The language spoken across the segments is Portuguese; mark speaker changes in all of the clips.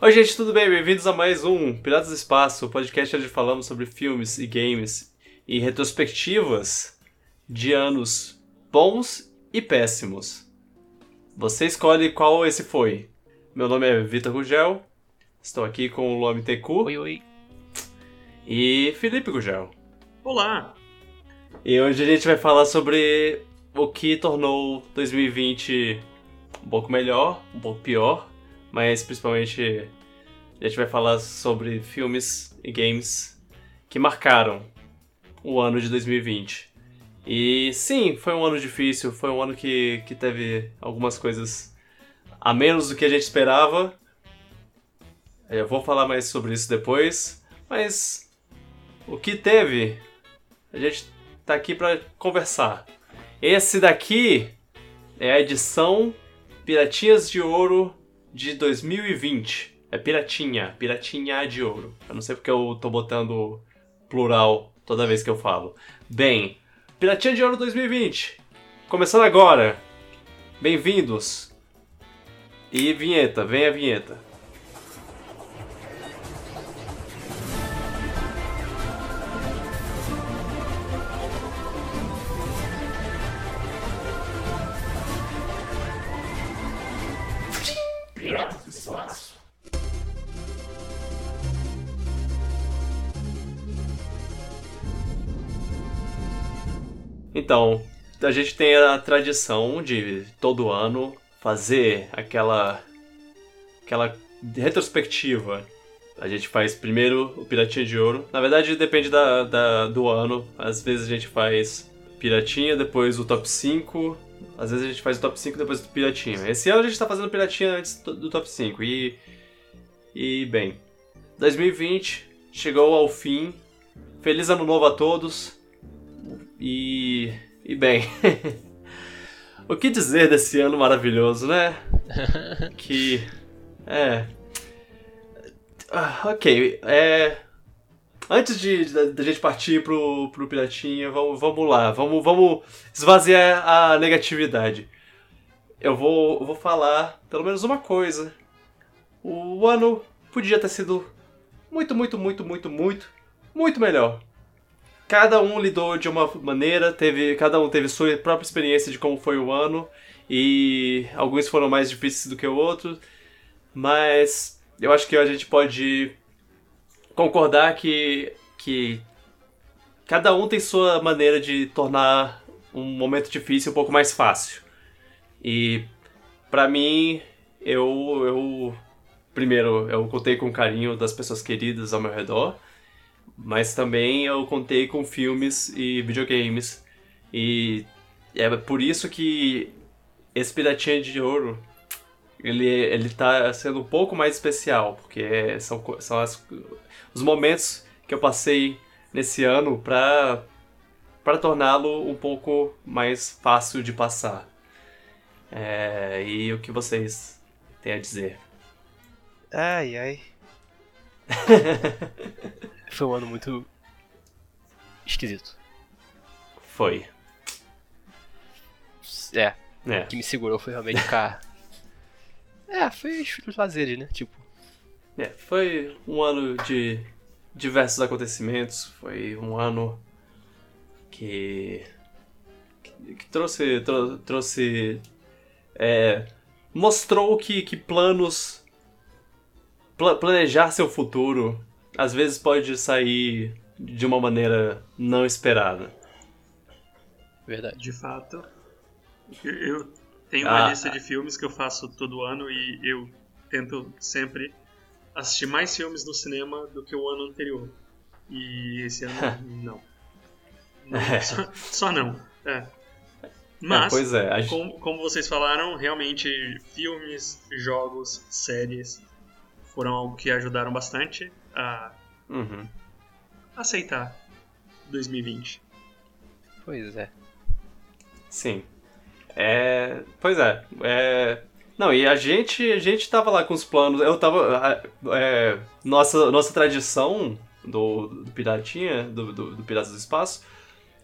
Speaker 1: Oi, gente, tudo bem? Bem-vindos a mais um Piratas do Espaço, o podcast onde falamos sobre filmes e games e retrospectivas de anos bons e péssimos. Você escolhe qual esse foi. Meu nome é Vitor Gugel, estou aqui com o Luame Tecu
Speaker 2: Oi, oi.
Speaker 1: e Felipe Gugel.
Speaker 3: Olá!
Speaker 1: E hoje a gente vai falar sobre o que tornou 2020 um pouco melhor, um pouco pior, mas principalmente a gente vai falar sobre filmes e games que marcaram o ano de 2020. E sim, foi um ano difícil, foi um ano que, que teve algumas coisas a menos do que a gente esperava. Eu vou falar mais sobre isso depois, mas o que teve, a gente tá aqui para conversar. Esse daqui é a edição Piratinhas de Ouro de 2020. É Piratinha, Piratinha de Ouro. Eu não sei porque eu tô botando plural toda vez que eu falo. Bem, Piratinha de Ouro 2020. Começando agora. Bem-vindos. E vinheta, vem a vinheta. Então, a gente tem a tradição de todo ano fazer aquela aquela retrospectiva. A gente faz primeiro o Piratinha de Ouro. Na verdade, depende da, da- do ano. Às vezes a gente faz Piratinha, depois o top 5. Às vezes a gente faz o top 5 depois do Piratinha. Esse ano a gente tá fazendo Piratinha antes do, do top 5. E. E, bem. 2020 chegou ao fim. Feliz ano novo a todos. E. E bem. o que dizer desse ano maravilhoso, né? que. É. Ah, ok. É. Antes de da, gente partir pro, pro Piratinha, vamos, vamos lá. Vamos, vamos esvaziar a negatividade. Eu vou, eu vou falar pelo menos uma coisa. O ano podia ter sido muito, muito, muito, muito, muito, muito melhor. Cada um lidou de uma maneira, teve, cada um teve sua própria experiência de como foi o ano e alguns foram mais difíceis do que o outro, mas eu acho que a gente pode concordar que, que cada um tem sua maneira de tornar um momento difícil um pouco mais fácil. E pra mim, eu, eu primeiro eu contei com o carinho das pessoas queridas ao meu redor, mas também eu contei com filmes e videogames. E é por isso que esse Piratinha de Ouro ele, ele tá sendo um pouco mais especial, porque são, são as, os momentos que eu passei nesse ano pra, pra torná-lo um pouco mais fácil de passar. É, e o que vocês têm a dizer?
Speaker 2: Ai, ai. Foi um ano muito esquisito.
Speaker 1: Foi.
Speaker 2: É,
Speaker 1: É.
Speaker 2: o que me segurou foi realmente ficar. É, foi os lazeres, né? Tipo,
Speaker 1: É, foi um ano de diversos acontecimentos, foi um ano que, que, que trouxe, trou- trouxe, é, mostrou que, que planos, pla- planejar seu futuro, às vezes pode sair de uma maneira não esperada.
Speaker 2: verdade.
Speaker 3: De fato, eu- tenho uma
Speaker 1: Ah.
Speaker 3: lista de filmes que eu faço todo ano e eu tento sempre assistir mais filmes no cinema do que o ano anterior. E esse ano, não. Não,
Speaker 1: É.
Speaker 3: só, só não. É.
Speaker 1: É,
Speaker 3: Mas,
Speaker 1: pois é, a gente-
Speaker 3: como, como vocês falaram, realmente filmes, jogos, séries foram algo que ajudaram bastante a
Speaker 1: Uhum.
Speaker 3: aceitar 2020.
Speaker 2: Pois é.
Speaker 1: Sim. É, pois é, é. Não, e a gente, a gente tava lá com os planos. Eu tava. é, nossa, nossa tradição do, do Piratinha, do, do, do Piratas do Espaço,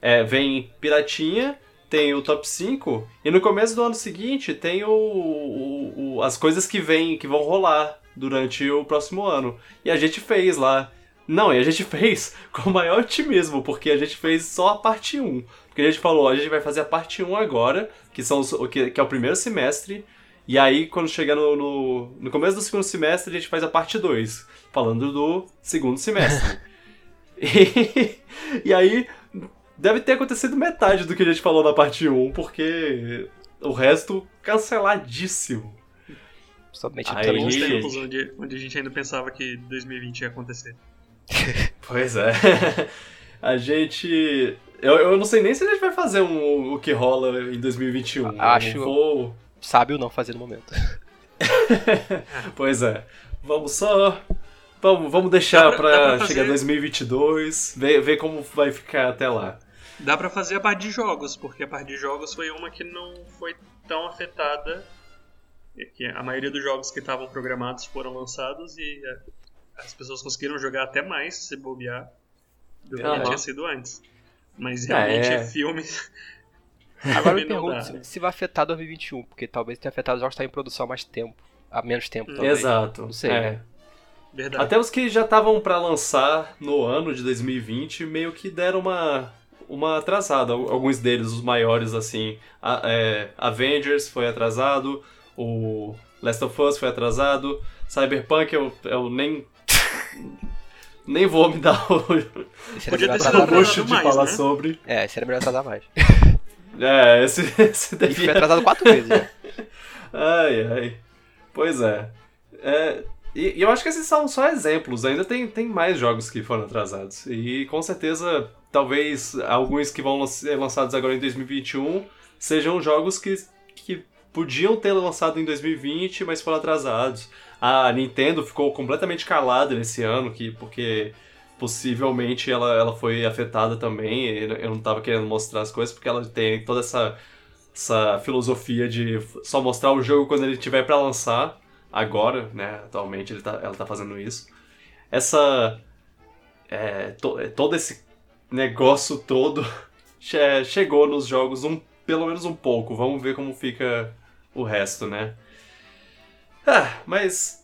Speaker 1: é, vem Piratinha, tem o top 5, e no começo do ano seguinte tem o, o- o- as coisas que vem, que vão rolar durante o próximo ano. E a gente fez lá. Não, e a gente fez com o maior otimismo, porque a gente fez só a parte 1. Porque a gente falou, a gente vai fazer a parte 1 agora, que, são os, que, que é o primeiro semestre, e aí quando chegar no, no, no começo do segundo semestre, a gente faz a parte 2, falando do segundo semestre. e, e aí, deve ter acontecido metade do que a gente falou na parte 1, porque o resto canceladíssimo.
Speaker 2: Somente
Speaker 1: Aí- Ih.
Speaker 3: tempos onde, onde a gente ainda pensava que 2020 ia acontecer.
Speaker 1: Pois é. A gente. Eu, eu não sei nem se a gente vai fazer um, o que rola em 2021.
Speaker 2: Acho-
Speaker 1: Eu vou.
Speaker 2: sábio não fazer no momento.
Speaker 1: Pois é. Vamos só. Vamos, vamos deixar
Speaker 3: Dá pra-
Speaker 1: pra,
Speaker 3: dá pra fazer-
Speaker 1: chegar 2022, ver, ver como vai ficar até lá.
Speaker 3: Dá pra fazer a parte de jogos, porque a parte de jogos foi uma que não foi tão afetada. E Que a maioria dos jogos que estavam programados foram lançados e é, as pessoas conseguiram jogar até mais se bobear do que
Speaker 1: Aham.
Speaker 3: tinha sido antes. Mas
Speaker 1: É,
Speaker 3: realmente
Speaker 1: é.
Speaker 3: filme.
Speaker 2: Agora eu me pergunto se, se vai afetar 2021, porque talvez tenha afetado os jogos que estão em produção há mais tempo. Há menos tempo, talvez.
Speaker 1: Exato.
Speaker 2: Não sei.
Speaker 1: é.
Speaker 3: Verdade.
Speaker 1: Até os que já estavam pra lançar no ano de 2020 meio que deram uma, uma atrasada. Al- Alguns deles, os maiores, assim. A- é, Avengers foi atrasado, o Last of Us foi atrasado, Cyberpunk eu, eu nem. nem vou me dar o,
Speaker 2: era
Speaker 3: Podia ter sido
Speaker 1: luxo de
Speaker 3: mais,
Speaker 1: falar
Speaker 3: né?
Speaker 1: sobre.
Speaker 2: É, esse era melhor atrasar mais.
Speaker 1: É, esse, esse daí
Speaker 2: foi atrasado quatro vezes já.
Speaker 1: Ai, ai. Pois é. É, e, e eu acho que esses são só exemplos. Ainda tem, tem mais jogos que foram atrasados. E com certeza, talvez alguns que vão ser lançados agora em 2021 sejam jogos que, que podiam ter lançado em 2020, mas foram atrasados. A Nintendo ficou completamente calada nesse ano, que, porque possivelmente ela, ela foi afetada também. Eu não tava querendo mostrar as coisas, porque ela tem toda essa essa filosofia de só mostrar o jogo quando ele tiver pra lançar. Agora, né? Atualmente ele tá, ela tá fazendo isso. Essa. é, to- é, todo esse negócio todo che- chegou nos jogos um, pelo menos um pouco. Vamos ver como fica o resto, né? Ah, mas.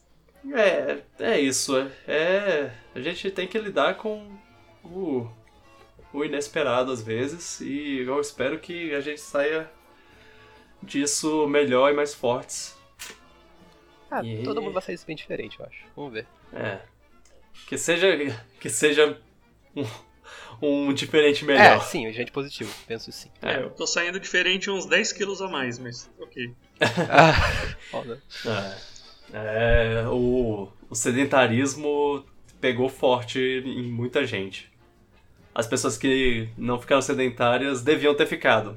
Speaker 1: É, é isso. É, a gente tem que lidar com o, o inesperado às vezes. E eu espero que a gente saia disso melhor e mais fortes.
Speaker 2: Ah,
Speaker 1: E-
Speaker 2: todo mundo vai sair bem diferente, eu acho. Vamos ver.
Speaker 1: É. Que seja. Que seja um, um diferente
Speaker 2: É,
Speaker 1: melhor.
Speaker 2: sim, gente positivo, penso sim.
Speaker 3: É, eu tô saindo diferente uns 10 quilos a mais, mas ok.
Speaker 2: Ah, né?
Speaker 1: É, é, o, o sedentarismo pegou forte em muita gente. As pessoas que não ficaram sedentárias deviam ter ficado.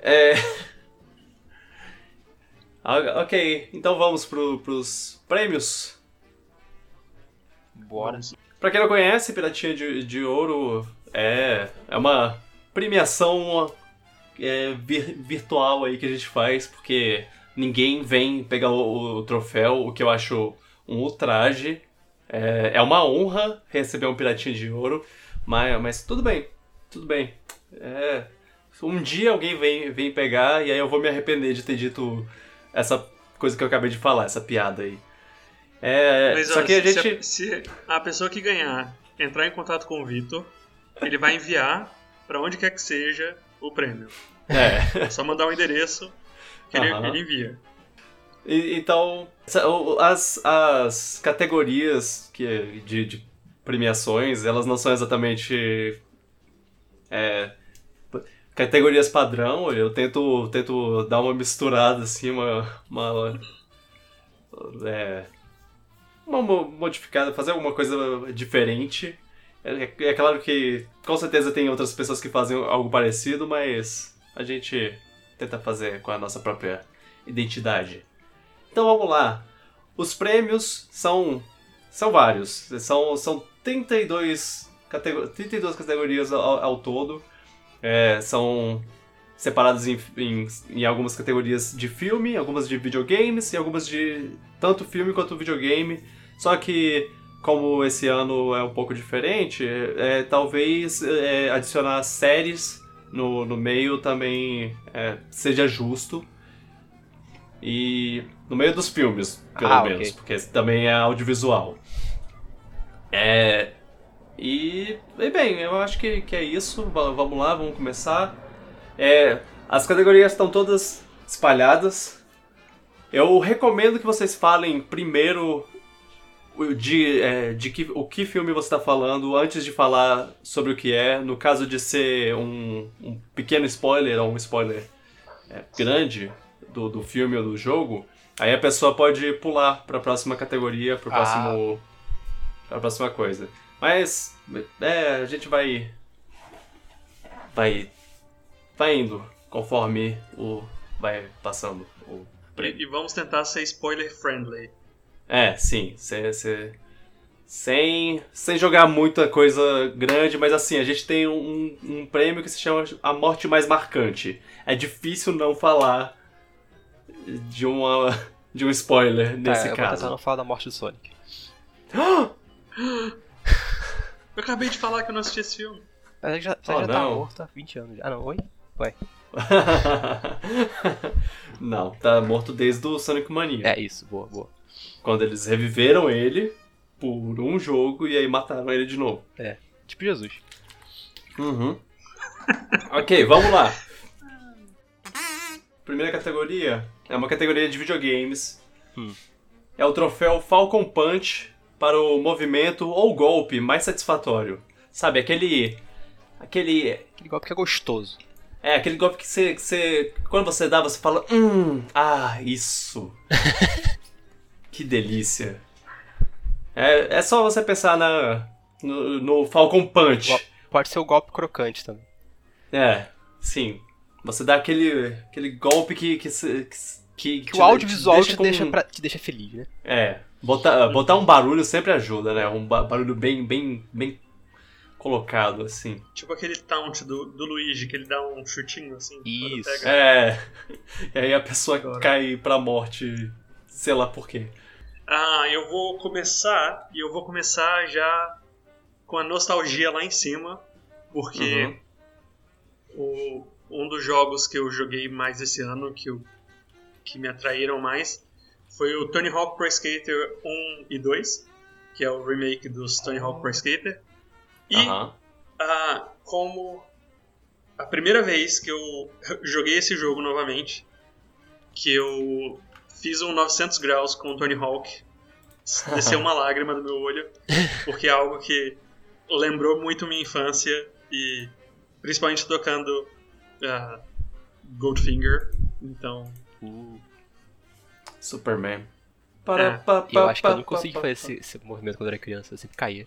Speaker 1: É. Ah, Ok, então vamos pro, pros prêmios.
Speaker 2: Bora.
Speaker 1: Pra quem não conhece, Piratinha de, de Ouro é, é uma premiação é, vir- virtual aí que a gente faz, porque ninguém vem pegar o, o troféu, o que eu acho um ultraje. É, é uma honra receber um Piratinha de Ouro, mas, mas tudo bem, tudo bem. É, um dia alguém vem, vem pegar e aí eu vou me arrepender de ter dito essa coisa que eu acabei de falar, essa piada aí. É,
Speaker 3: Mas
Speaker 1: só
Speaker 3: ó,
Speaker 1: que a
Speaker 3: se,
Speaker 1: gente...
Speaker 3: se a pessoa que ganhar entrar em contato com o Vitor, ele vai enviar pra onde quer que seja o prêmio.
Speaker 1: É.
Speaker 3: É só mandar um endereço que ele, ele envia.
Speaker 1: E- Então, o- as, as categorias que, de, de premiações, elas não são exatamente é, categorias padrão. Eu tento, tento dar uma misturada, assim, uma... uma é, uma mo- modificada, fazer alguma coisa diferente. É, é claro que com certeza tem outras pessoas que fazem algo parecido, mas a gente tenta fazer com a nossa própria identidade. Então vamos lá. Os prêmios são são vários. São, são 32, catego 32 categorias ao, ao todo. É, são separados em, em, em algumas categorias de filme, algumas de videogames e algumas de tanto filme quanto videogame. Só que, como esse ano é um pouco diferente, é, talvez é, adicionar séries no, no meio também é, seja justo. e no meio dos filmes, pelo
Speaker 2: Ah,
Speaker 1: menos,
Speaker 2: ok.
Speaker 1: porque também é audiovisual. É. E, e bem, eu acho que, que é isso. Va- Vamos lá, vamos começar. É, as categorias estão todas espalhadas. Eu recomendo que vocês falem primeiro de, é, de que, o que filme você está falando antes de falar sobre o que é. No caso de ser um, um pequeno spoiler ou um spoiler é, grande do, do filme ou do jogo, aí a pessoa pode pular para a próxima categoria, para
Speaker 2: Ah.
Speaker 1: próximo, pra próxima coisa. Mas é, a gente vai vai vai indo conforme o vai passando o
Speaker 3: E, e vamos tentar ser spoiler friendly.
Speaker 1: É, sim. cê- cê- sem, sem jogar muita coisa grande, mas assim, a gente tem um, um prêmio que se chama A Morte Mais Marcante. É difícil não falar de, uma, de um spoiler nesse
Speaker 2: é, eu vou tentar
Speaker 1: caso.
Speaker 2: não falar da morte do Sonic.
Speaker 3: Eu acabei de falar que eu não assisti esse filme.
Speaker 2: Mas já, você
Speaker 1: Oh,
Speaker 2: já tá
Speaker 1: não.
Speaker 2: morto há 20 anos. Ah, não, oi? Ué.
Speaker 1: não, tá morto desde o Sonic Mania.
Speaker 2: É isso, boa, boa.
Speaker 1: Quando eles reviveram ele por um jogo e aí mataram ele de novo.
Speaker 2: Tipo Jesus.
Speaker 1: Uhum. ok, vamos lá. Primeira categoria é uma categoria de videogames.
Speaker 2: Hum.
Speaker 1: É o troféu Falcon Punch para o movimento ou golpe mais satisfatório. Sabe, aquele. Aquele.
Speaker 2: Aquele golpe que é gostoso.
Speaker 1: É, aquele golpe que você. Que você quando você dá, você fala. Hum, ah, isso. que delícia. É, é só você pensar na, no, no Falcon Punch.
Speaker 2: Pode ser o golpe crocante também.
Speaker 1: É, sim. Você dá aquele, aquele golpe que. que, se- que,
Speaker 2: Que
Speaker 1: te-
Speaker 2: o audiovisual te,
Speaker 1: com-
Speaker 2: deixa, pra- te deixa feliz, né?
Speaker 1: É. Botar, botar um barulho sempre ajuda, né? Um ba- barulho bem, bem, bem colocado, assim.
Speaker 3: Tipo aquele taunt do, do Luigi, que ele dá um chutinho assim.
Speaker 2: Isso.
Speaker 3: pega.
Speaker 1: É. E aí a pessoa
Speaker 3: Adoro.
Speaker 1: cai pra morte, sei lá por quê.
Speaker 3: Ah, eu vou começar, e eu vou começar já com a nostalgia lá em cima, porque
Speaker 1: Uhum.
Speaker 3: o, um dos jogos que eu joguei mais esse ano, que, eu, que me atraíram mais, foi o Tony Hawk Pro Skater 1 e 2, que é o remake dos Tony Hawk Pro Skater. E
Speaker 1: Aham.
Speaker 3: ah, como a primeira vez que eu joguei esse jogo novamente, que eu fiz um 900 graus com o Tony Hawk, desceu uma lágrima do meu olho, porque é algo que lembrou muito minha infância e principalmente tocando ah, Goldfinger, então
Speaker 2: Uh,
Speaker 1: Superman.
Speaker 3: É.
Speaker 2: eu acho que eu não consegui fazer esse, esse movimento quando eu era criança, eu sempre caía.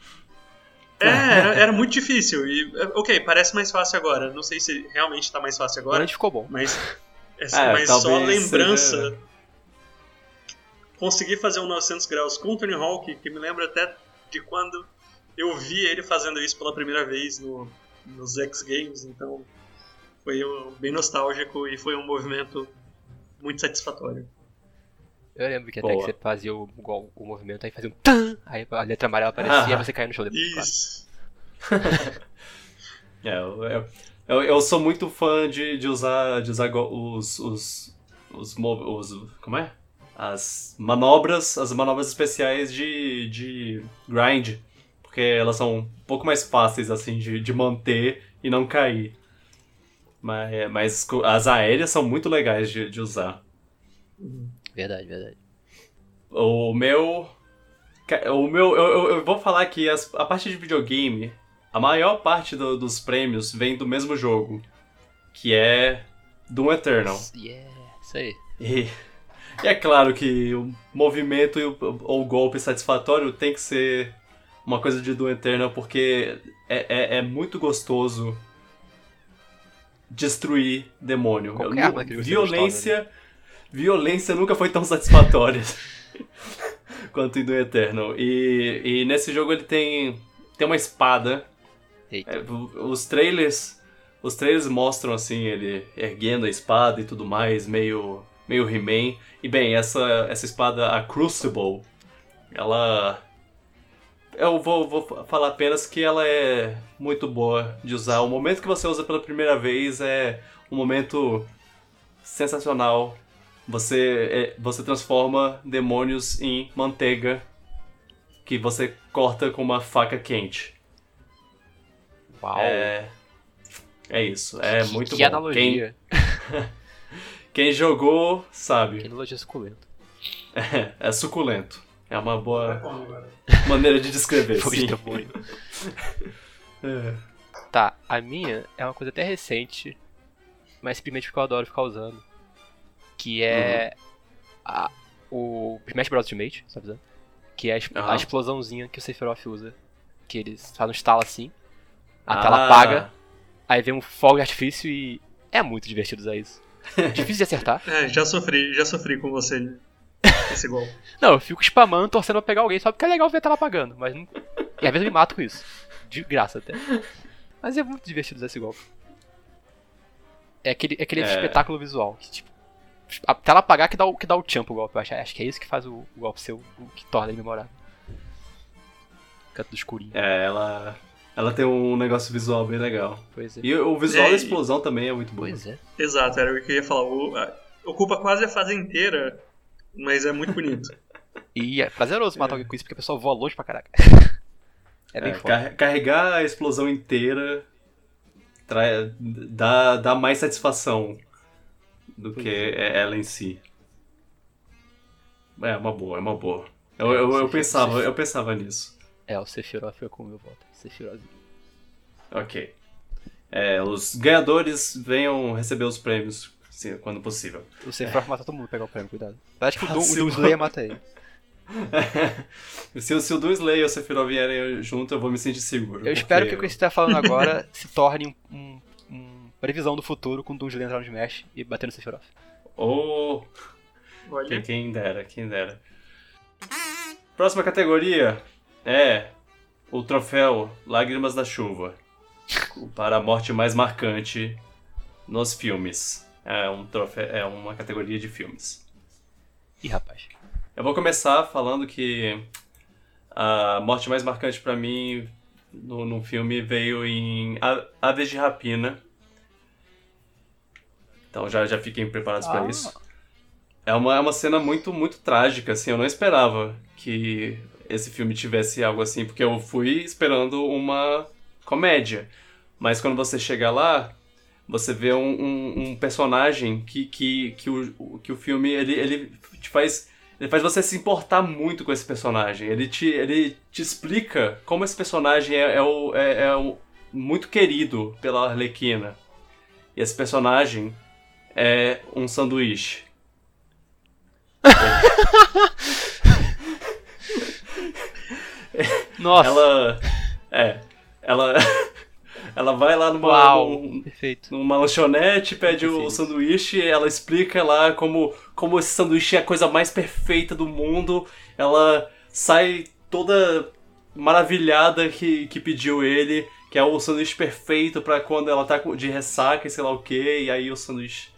Speaker 3: é, era, era muito difícil e ok, parece mais fácil agora, não sei se realmente tá mais fácil
Speaker 2: Agora gente ficou bom.
Speaker 3: Mas, é,
Speaker 1: É,
Speaker 3: mas só lembrança.
Speaker 1: seja-
Speaker 3: Conseguir fazer um 900 graus com o Tony Hawk, que me lembra até de quando eu vi ele fazendo isso pela primeira vez no, nos X Games, então foi um- bem nostálgico e foi um movimento muito satisfatório.
Speaker 2: Eu lembro que até
Speaker 1: Boa.
Speaker 2: que você fazia o, o, o movimento, aí fazia um tan, aí a letra amarela aparecia e você caía no chão depois. claro.
Speaker 3: Isso.
Speaker 1: É, eu, eu, eu, sou muito fã de, de usar, de usar os, os, os, os. Como é? As manobras, as manobras especiais de, de grind. Porque elas são um pouco mais fáceis, assim, de, de manter e não cair. Mas, mas co- as aéreas são muito legais de, de usar.
Speaker 2: Verdade, verdade.
Speaker 1: O meu. O meu. Eu, eu- eu vou falar que as- a parte de videogame, a maior parte do- dos prêmios vem do mesmo jogo. Que é Doom Eternal.
Speaker 2: Yeah, isso aí.
Speaker 1: E, e é claro que o movimento ou o golpe satisfatório tem que ser uma coisa de Doom Eternal, porque é, é, é muito gostoso destruir demônio.
Speaker 2: Qualquer
Speaker 1: Eu
Speaker 2: arma que
Speaker 1: violência, violência nunca foi tão satisfatória quanto em Doom Eternal. E, e nesse jogo ele tem, tem uma espada é, os trailers. Os trailers mostram assim, ele erguendo a espada e tudo mais, meio. Meio He-Man. E bem, essa, essa espada, a Crucible, ela. Eu vou, vou falar apenas que ela é muito boa de usar. O momento que você usa pela primeira vez é um momento sensacional você, é, você transforma demônios em manteiga que você corta com uma faca quente.
Speaker 2: Uau.
Speaker 1: É, é isso, é
Speaker 2: que,
Speaker 1: muito
Speaker 2: que
Speaker 1: bom.
Speaker 2: analogia.
Speaker 1: Quem, quem jogou
Speaker 2: Que
Speaker 1: sabe.
Speaker 2: analogia suculenta.
Speaker 1: É, é suculento. É uma boa maneira de descrever,
Speaker 2: Foi.
Speaker 1: É.
Speaker 2: Tá, a minha é uma coisa até recente, mas simplesmente porque eu adoro ficar usando. Que é a- o Smash Bros. Ultimate, sabe? usando? Que é a, es- a explosãozinha que o Sephiroth usa. Que eles fazem um estalo assim, a
Speaker 1: Ah,
Speaker 2: tela apaga, aí vem um fogo de artifício e é muito divertido usar isso. Difícil de acertar.
Speaker 3: É, já sofri, já sofri com você esse golpe.
Speaker 2: Não, eu fico spamando, torcendo pra pegar alguém, só porque é legal ver a tela apagando, mas não... E às vezes eu me mato com isso. De graça até. Mas é muito divertido usar esse golpe. É aquele, é aquele
Speaker 1: É.
Speaker 2: espetáculo visual. Que, tipo, a tela apagar que dá o, que dá o champ pro golpe, eu acho. Acho que é isso que faz o, o golpe ser o, o que torna ele memorável. Canto do escurinho.
Speaker 1: É, ela, ela tem um negócio visual bem legal.
Speaker 2: Pois é.
Speaker 1: E o visual
Speaker 3: É,
Speaker 1: da
Speaker 3: e-
Speaker 1: explosão também é muito bom.
Speaker 2: Pois é.
Speaker 3: Exato, era o que eu ia falar. O- a- ocupa quase a fase inteira, mas é muito bonito.
Speaker 2: E é prazeroso matar alguém com isso, porque a pessoa voa longe pra caraca. É bem
Speaker 1: É,
Speaker 2: foda.
Speaker 1: car- carregar a explosão inteira trai- dá, dá mais satisfação do que ela em si. É uma boa, é uma boa. Eu, eu, eu
Speaker 2: Sim,
Speaker 1: pensava, eu pensava nisso.
Speaker 2: É, o Sephiroth foi com o meu voto. Sephiroth.
Speaker 1: Ok. É, os ganhadores venham receber os prêmios sim, quando possível.
Speaker 2: O Sephiroth mata todo mundo pra pegar o prêmio, cuidado. Acho que o
Speaker 1: Ah,
Speaker 2: Doom, o Slayer mata ele.
Speaker 1: se, se o Doom Slayer e o Sephiroth vierem junto, eu vou me sentir seguro.
Speaker 2: Eu espero que o que você tá falando agora se torne um, um, um previsão do futuro com o Doom Slayer entrar no Smash e bater no Sephiroth.
Speaker 1: Oh, quem,
Speaker 3: Olha,
Speaker 1: quem dera, quem dera. Próxima categoria é o troféu Lágrimas da Chuva para a morte mais marcante nos filmes. É, um troféu, é uma categoria de filmes.
Speaker 2: Ih, rapaz.
Speaker 1: Eu vou começar falando que a morte mais marcante pra mim no, no filme veio em Aves de Rapina. Então já, já fiquem preparados pra
Speaker 2: Ah.
Speaker 1: isso. É uma, é uma cena muito, muito trágica, assim. Eu não esperava que esse filme tivesse algo assim, porque eu fui esperando uma comédia. Mas quando você chega lá, você vê um, um- um personagem que, que, que, o, que o filme ele, ele te faz. Ele faz você se importar muito com esse personagem. Ele te, ele te explica como esse personagem é, é, o, é, é o- muito querido pela Arlequina. E esse personagem é um sanduíche.
Speaker 2: Nossa!
Speaker 1: Ela. É. Ela. Ela vai lá numa,
Speaker 2: Uau!
Speaker 1: num- numa lanchonete, pede o sanduíche, ela explica lá como, como esse sanduíche é a coisa mais perfeita do mundo. Ela sai toda maravilhada que, que pediu ele, que é o sanduíche perfeito pra quando ela tá de ressaca e sei lá o que, e aí o sanduíche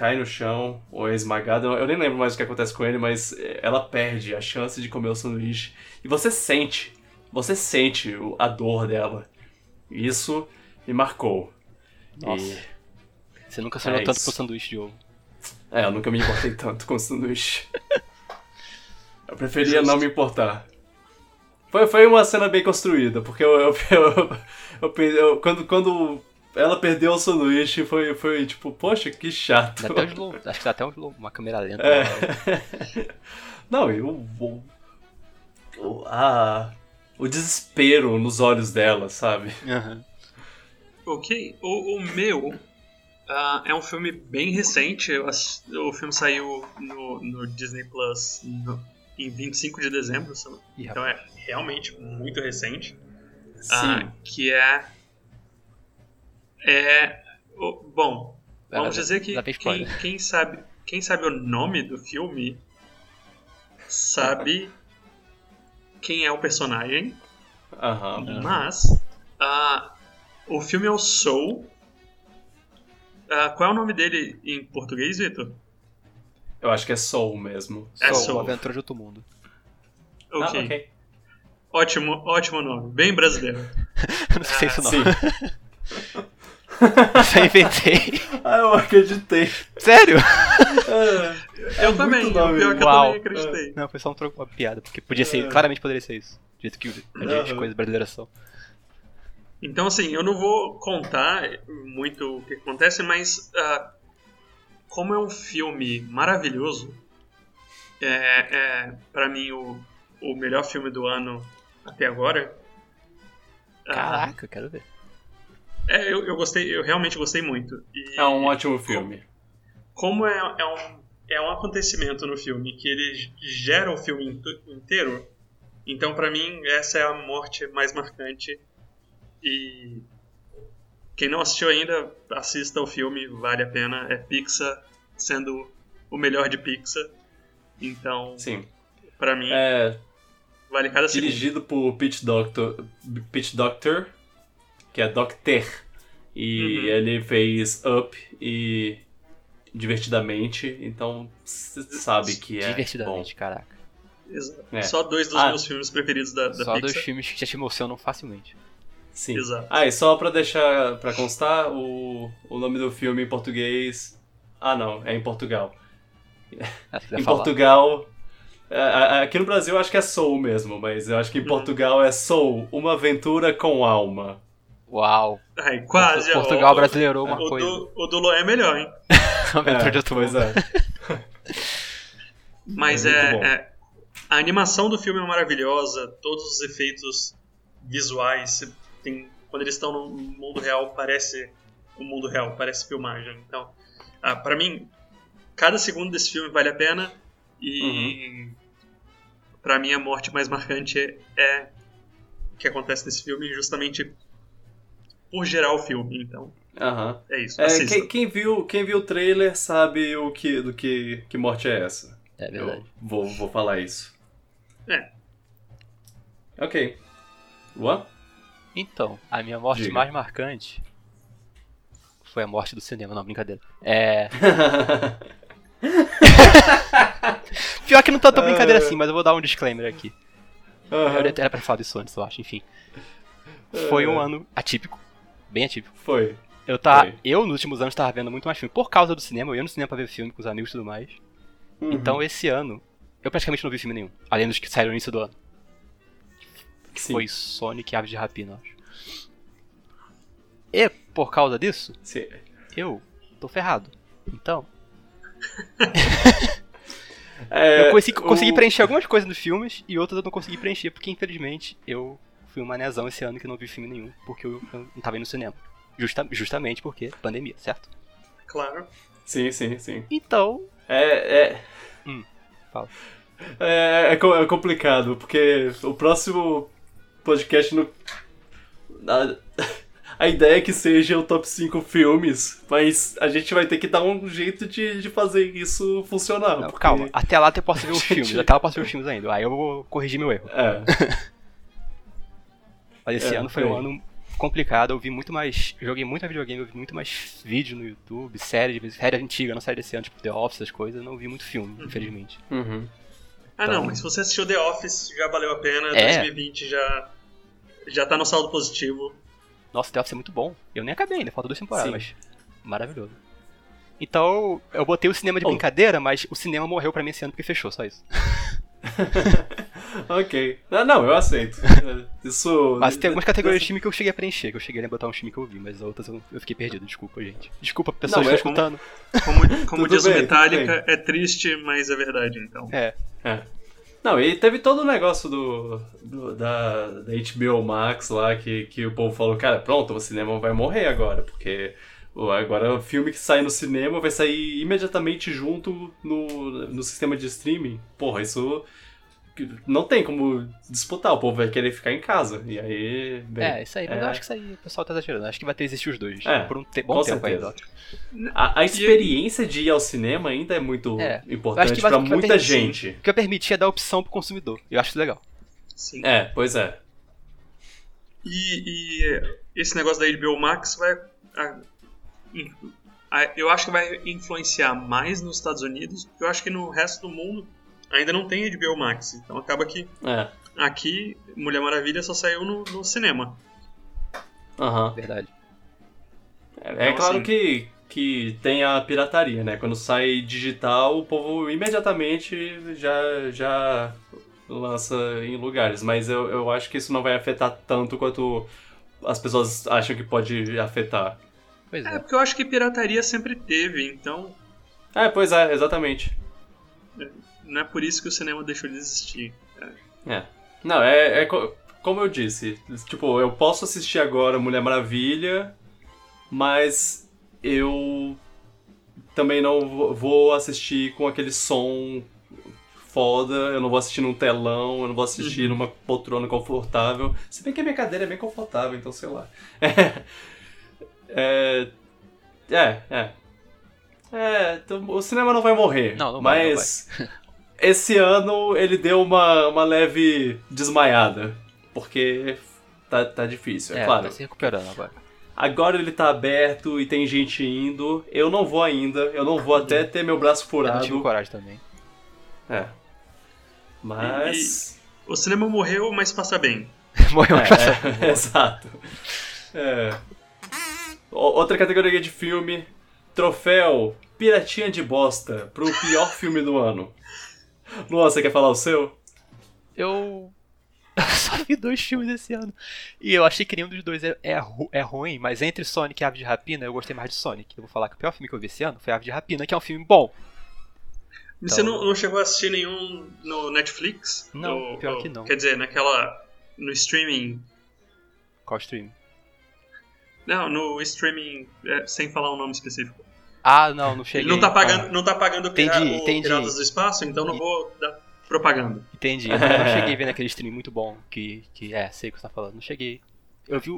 Speaker 1: cai no chão ou é esmagado. Eu nem lembro mais o que acontece com ele, mas eh, ela perde a chance de comer o sanduíche. E você sente, você sente o- a dor dela. Isso me marcou.
Speaker 2: Nossa.
Speaker 1: E-
Speaker 2: Você nunca sonhou
Speaker 1: É
Speaker 2: tanto
Speaker 1: isso.
Speaker 2: pro sanduíche de ovo.
Speaker 1: É, eu nunca me importei tanto com sanduíche. Eu preferia não me importar. Foi, foi uma cena bem construída, porque eu, eu, eu, eu- quando, quando ela perdeu o sanduíche, foi, foi tipo, poxa, que chato.
Speaker 2: Dá até um slow, acho que dá até um slow, uma câmera lenta.
Speaker 1: É.
Speaker 2: né?
Speaker 1: Não, e o, o, o, a, o desespero nos olhos dela, sabe?
Speaker 2: Aham.
Speaker 3: ok. O, o meu ah, é um filme bem recente. Eu ass- o filme saiu no, no Disney Plus no- em 25 de dezembro, então é realmente muito recente.
Speaker 1: Sim.
Speaker 3: Ah, que é. É. o- bom, vamos dizer que quem, quem sabe, quem sabe o nome do filme sabe quem é o personagem,
Speaker 1: Aham.
Speaker 3: mas ah, o filme é o Soul. Ah, qual é o nome dele em português, Vitor?
Speaker 1: Eu acho que é Soul mesmo.
Speaker 3: É
Speaker 2: Soul,
Speaker 3: Soul.
Speaker 2: aventura de outro mundo.
Speaker 3: Ok.
Speaker 1: Ah, ok.
Speaker 3: Ótimo, ótimo nome. Bem brasileiro.
Speaker 2: Não sei isso não.
Speaker 1: Sim.
Speaker 2: Só inventei.
Speaker 1: Ah, eu acreditei.
Speaker 2: Sério?
Speaker 1: É,
Speaker 3: eu também,
Speaker 1: muito
Speaker 3: o
Speaker 1: nome.
Speaker 3: pior que eu
Speaker 2: Uau.
Speaker 3: também acreditei.
Speaker 2: Não, foi só um troco, uma piada, porque podia ser,
Speaker 1: É.
Speaker 2: claramente poderia ser isso. Do jeito que a gente,
Speaker 1: Aham.
Speaker 2: coisas brasileiras são.
Speaker 3: Então, assim, eu não vou contar muito o que acontece, mas ah, como é um filme maravilhoso, é, é para mim o, o melhor filme do ano até agora. Ah,
Speaker 2: Caraca, quero ver.
Speaker 3: É, eu, eu gostei, eu realmente gostei muito. E
Speaker 1: É um ótimo filme.
Speaker 3: como é, é um, é um acontecimento no filme que ele gera o filme inte- inteiro, então pra mim essa é a morte mais marcante. E quem não assistiu ainda, assista o filme, vale a pena. É Pixar sendo o melhor de Pixar. Então,
Speaker 1: Sim.
Speaker 3: pra mim,
Speaker 1: É
Speaker 3: vale cada segundo.
Speaker 1: dirigido por Pitch Doctor, Pitch Doctor, que é Doctor. E
Speaker 3: Uhum.
Speaker 1: ele fez Up e Divertidamente, então você sabe que é
Speaker 2: Divertidamente, caraca.
Speaker 3: Exato.
Speaker 1: É.
Speaker 3: Só dois dos
Speaker 1: Ah.
Speaker 3: meus filmes preferidos da, da
Speaker 2: Só
Speaker 3: Pixar.
Speaker 2: dois filmes que já te emocionam facilmente.
Speaker 1: bom. Sim.
Speaker 3: Exato.
Speaker 1: Ah, e só pra deixar pra constar, o, o nome do filme em português. Ah, não, é em Portugal.
Speaker 2: Ah,
Speaker 1: Em
Speaker 2: falar.
Speaker 1: Portugal. é, a- Aqui no Brasil eu acho que é Soul mesmo, mas eu acho que em
Speaker 3: Uhum.
Speaker 1: Portugal é Soul, uma aventura com alma.
Speaker 2: Uau.
Speaker 3: Ai, quase.
Speaker 2: Portugal
Speaker 3: ó,
Speaker 2: brasileirou uma
Speaker 3: o
Speaker 2: coisa.
Speaker 3: do, o do Loé é melhor, hein?
Speaker 2: Aventura
Speaker 1: É,
Speaker 2: de
Speaker 1: pois
Speaker 2: mundo.
Speaker 1: é.
Speaker 3: Mas
Speaker 1: É
Speaker 3: é, é- a animação do filme é maravilhosa, todos os efeitos visuais, tem, quando eles estão no mundo real, parece o mundo real, parece filmagem. Então, ah, para mim, cada segundo desse filme vale a pena e pra mim a morte mais marcante é, é o que acontece nesse filme justamente por gerar o filme. Então,
Speaker 1: Aham.
Speaker 3: é isso.
Speaker 1: É,
Speaker 3: assista.
Speaker 1: quem, quem viu, quem viu o trailer sabe o que, do que, que morte é essa.
Speaker 2: É verdade.
Speaker 1: Eu vou, vou falar isso.
Speaker 3: É.
Speaker 1: Ok. Luan?
Speaker 2: Então, a minha morte
Speaker 1: Diga.
Speaker 2: mais marcante foi a morte do cinema, não, brincadeira. É. Pior que não tá tão brincadeira assim, mas eu vou dar um disclaimer aqui. Eu Era pra falar isso antes, eu acho, enfim. Foi um ano atípico, bem atípico.
Speaker 1: Foi.
Speaker 2: Eu, tá,
Speaker 1: Foi.
Speaker 2: eu, nos últimos anos, tava vendo muito mais filme. Por causa do cinema, eu ia no cinema pra ver filme com os amigos e tudo mais.
Speaker 1: Uhum.
Speaker 2: Então, esse ano, eu praticamente não vi filme nenhum. Além dos que saíram no início do ano.
Speaker 1: Sim.
Speaker 2: Foi Sonic e Aves de Rapina, acho. E, por causa disso,
Speaker 1: Sim.
Speaker 2: eu tô ferrado. Então,
Speaker 1: É,
Speaker 2: eu consegui, consegui
Speaker 1: o-
Speaker 2: preencher algumas coisas nos filmes e outras eu não consegui preencher, porque infelizmente eu fui um manezão esse ano que não vi filme nenhum, porque eu, não tava indo no cinema. Justa- justamente porque pandemia, certo?
Speaker 3: Claro.
Speaker 1: Sim, sim, sim.
Speaker 2: Então,
Speaker 1: É. é...
Speaker 2: Hum, fala.
Speaker 1: É, é, é complicado, porque o próximo podcast no. A, a ideia é que seja o top 5 filmes, mas a gente vai ter que dar um jeito de, de fazer isso funcionar.
Speaker 2: não,
Speaker 1: porque-
Speaker 2: calma, até lá eu posso ver os
Speaker 1: Gente.
Speaker 2: filmes, até lá eu posso ver os filmes ainda, aí eu vou corrigir meu erro.
Speaker 1: É.
Speaker 2: Mas esse
Speaker 1: É,
Speaker 2: ano foi um
Speaker 1: foi.
Speaker 2: ano complicado, eu vi muito mais. Joguei muito videogame, eu vi muito mais vídeo no YouTube, série, série antiga, não série desse ano, tipo The Office, essas coisas, não vi muito filme, infelizmente.
Speaker 1: Uhum.
Speaker 3: Ah,
Speaker 1: Então-
Speaker 3: não, mas se você assistiu The Office, já valeu a pena.
Speaker 2: É.
Speaker 3: 2020 já, já tá no saldo positivo.
Speaker 2: Nossa, The Office é muito bom. Eu nem acabei ainda, falta duas temporadas,
Speaker 1: Sim.
Speaker 2: mas maravilhoso. Então, eu botei o cinema de
Speaker 1: Oh.
Speaker 2: brincadeira, mas o cinema morreu pra mim esse ano porque fechou, só isso.
Speaker 1: ok. Não, não, eu aceito. Isso.
Speaker 2: Mas tem algumas categorias de filme que eu cheguei a preencher, que eu cheguei a botar um filme que eu vi, mas outras eu, fiquei perdido, desculpa, gente. Desculpa, pessoas
Speaker 1: Não,
Speaker 2: que
Speaker 1: é
Speaker 2: estão escutando.
Speaker 3: Como, como diz
Speaker 1: bem,
Speaker 3: o Metallica, é triste, mas é verdade, então.
Speaker 2: É,
Speaker 1: É. Não, e teve todo o negócio do, do- da, da HBO Max lá, que, que o povo falou, cara, pronto, o cinema vai morrer agora, porque agora o filme que sai no cinema vai sair imediatamente junto no, no sistema de streaming. Porra, isso não tem como disputar, o povo vai querer ficar em casa. E aí, bem,
Speaker 2: é, isso aí, mas
Speaker 1: é.
Speaker 2: eu acho que isso aí o pessoal tá exagerando. Acho que vai ter existir os dois.
Speaker 1: É,
Speaker 2: por um te bom tempo
Speaker 1: certeza.
Speaker 2: ainda.
Speaker 1: A, a experiência de ir ao cinema ainda é muito
Speaker 2: É,
Speaker 1: importante
Speaker 2: vai- vai
Speaker 1: muita gente.
Speaker 2: O que eu permiti é dar opção pro consumidor. Eu acho isso legal.
Speaker 3: Sim.
Speaker 1: É, pois é.
Speaker 3: E, e esse negócio da HBO Max vai. Eu acho que vai influenciar mais nos Estados Unidos, porque eu acho que no resto do mundo ainda não tem HBO Max. Então acaba que
Speaker 1: É.
Speaker 3: aqui Mulher Maravilha só saiu no, no cinema.
Speaker 1: Aham.
Speaker 2: Verdade.
Speaker 1: É, é
Speaker 3: Então,
Speaker 1: claro
Speaker 3: assim-
Speaker 1: que, que tem a pirataria, né? Quando sai digital, o povo imediatamente já, já lança em lugares. Mas eu, eu acho que isso não vai afetar tanto quanto as pessoas acham que pode afetar.
Speaker 2: Pois
Speaker 3: É,
Speaker 2: é.
Speaker 3: porque eu acho que pirataria sempre teve, então
Speaker 1: É, pois é, exatamente.
Speaker 3: não é por isso que o cinema deixou de existir.
Speaker 1: É. Não, é, é co- como eu disse. Tipo, eu posso assistir agora Mulher Maravilha, mas eu também não vo- vou assistir com aquele som foda, eu não vou assistir num telão, eu não vou assistir numa poltrona confortável. Se bem que a minha cadeira é bem confortável, então sei lá. É. É, é. É, então, o cinema não vai morrer.
Speaker 2: Não, não vai, não
Speaker 1: mas esse ano ele deu uma, uma leve desmaiada. Porque tá, tá difícil, é,
Speaker 2: É,
Speaker 1: claro.
Speaker 2: tá se recuperando agora.
Speaker 1: Agora ele tá aberto e tem gente indo. Eu não vou ainda, eu não vou até ter meu braço
Speaker 2: Eu não tive
Speaker 1: furado.
Speaker 2: coragem também.
Speaker 1: É. Mas.
Speaker 3: O cinema morreu, mas passa bem.
Speaker 2: Morreu mais
Speaker 1: É, é, exato. É. O- Outra categoria de filme: Troféu Piratinha de Bosta pro pior filme do ano. Luan, você quer falar o seu?
Speaker 2: Eu só vi dois filmes esse ano. E eu achei que nenhum dos dois é, é, ru- é ruim, mas entre Sonic e Ave de Rapina, eu gostei mais de Sonic. Eu vou falar que o pior filme que eu vi esse ano foi Ave de Rapina, que é um filme bom.
Speaker 3: Você
Speaker 2: Então-
Speaker 3: não, não chegou a assistir nenhum no Netflix?
Speaker 2: Não,
Speaker 3: Ou-
Speaker 2: pior
Speaker 3: ou-
Speaker 2: que não.
Speaker 3: Quer dizer, naquela. No streaming.
Speaker 2: Qual stream?
Speaker 3: Não, no streaming, é, sem falar um nome específico.
Speaker 2: Ah, não, não cheguei.
Speaker 3: Ele não tá pagando,
Speaker 2: Ah,
Speaker 3: não tá pagando
Speaker 2: Entendi,
Speaker 3: o
Speaker 2: entendi.
Speaker 3: Piratas do Espaço, então não vou dar propaganda.
Speaker 2: entendi. Eu não, cheguei vendo aquele stream muito bom que, que é, sei o que você tá falando. Não cheguei. Eu vi.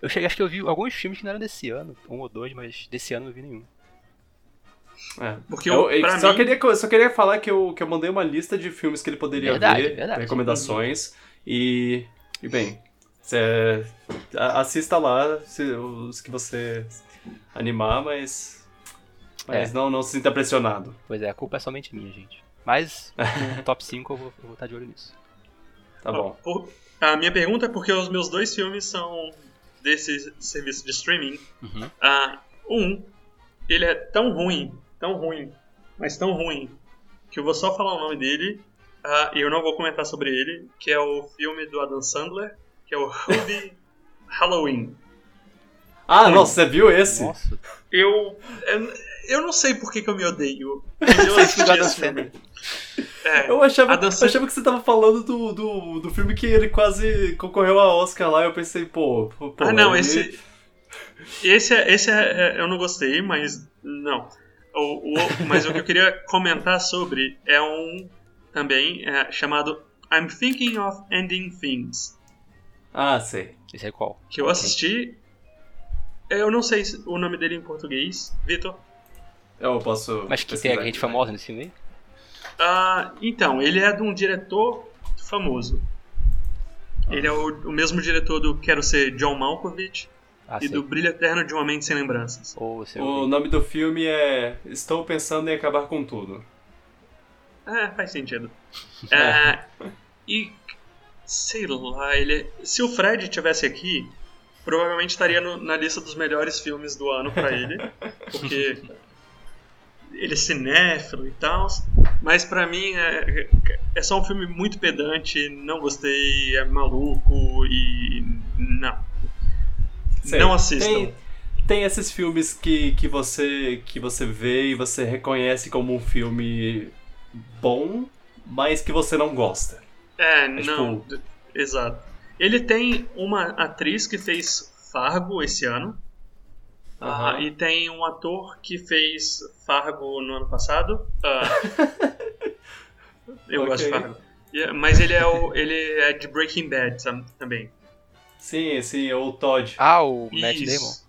Speaker 2: Eu cheguei, acho que eu vi alguns filmes que não eram desse ano, um ou dois, mas desse ano eu não vi nenhum.
Speaker 1: É.
Speaker 3: Porque
Speaker 1: Eu,
Speaker 3: eu,
Speaker 1: só,
Speaker 3: mim,
Speaker 1: queria, só queria falar que eu, que eu mandei uma lista de filmes que ele poderia
Speaker 2: Verdade,
Speaker 1: ver,
Speaker 2: verdade.
Speaker 1: recomendações. E, e bem, cê, assista lá se- os que você animar, mas, mas
Speaker 2: É.
Speaker 1: não, não se sinta pressionado.
Speaker 2: Pois é, a culpa é somente minha, gente. Mas no top 5 eu vou, eu vou estar de olho nisso.
Speaker 1: Tá bom.
Speaker 3: a minha pergunta é porque os meus dois filmes são desse serviço de streaming.
Speaker 2: Uhum.
Speaker 3: Ah, um, ele é tão ruim, tão ruim, mas tão ruim, que eu vou só falar o nome dele ah, e eu não vou comentar sobre ele, que é o filme do Adam Sandler, que é o Ruby Halloween.
Speaker 1: Ah, nossa, você viu esse?
Speaker 2: Nossa,
Speaker 3: Eu, eu, eu não sei por que, que eu me odeio, eu assisti
Speaker 2: Adam
Speaker 3: esse filme.
Speaker 2: Sandler.
Speaker 3: É,
Speaker 1: Eu achava,
Speaker 3: Adam
Speaker 1: eu achava que você tava falando do, do, do filme que ele quase concorreu a Oscar lá. Eu pensei, pô, pô
Speaker 3: ah, não,
Speaker 1: ele-
Speaker 3: esse. Esse, é, esse é, é- eu não gostei, mas não. O, o- mas o que eu queria comentar sobre é um também é, chamado I'm Thinking of Ending Things,
Speaker 1: Ah, sei.
Speaker 2: esse é qual?
Speaker 3: que eu assisti. Eu não sei se- o nome dele em português, Vitor.
Speaker 1: Eu posso.
Speaker 2: Mas que tem a gente famosa nesse filme aí?
Speaker 3: Ah, então, ele é de um diretor famoso. Ele é o, o mesmo diretor do Quero Ser John Malkovich
Speaker 2: Ah,
Speaker 3: e
Speaker 2: sei.
Speaker 3: do Brilho Eterno de Uma Mente Sem Lembranças.
Speaker 2: Você
Speaker 1: O nome do filme é Estou Pensando em Acabar com Tudo.
Speaker 3: É, faz sentido. É, e sei lá, ele. Se o Fred tivesse aqui, provavelmente estaria no- na lista dos melhores filmes do ano pra ele, porque ele é cinéfilo e tal. Mas pra mim é, é só um filme muito pedante, não gostei, é maluco e não.
Speaker 1: Sei,
Speaker 3: Não assistam.
Speaker 1: Tem, tem esses filmes que, que, você, que você vê e você reconhece como um filme bom, mas que você não gosta.
Speaker 3: É,
Speaker 1: É
Speaker 3: não.
Speaker 1: tipo-
Speaker 3: Exato. Ele tem uma atriz que fez Fargo esse ano. Ah,
Speaker 1: Aham.
Speaker 3: e tem um ator que fez Fargo no ano passado. Ah, eu gosto de. Fargo. E- Mas ele é, o, ele é de Breaking Bad tam- também.
Speaker 1: Sim, sim, é o Todd.
Speaker 2: Ah, o Matt
Speaker 3: Isso.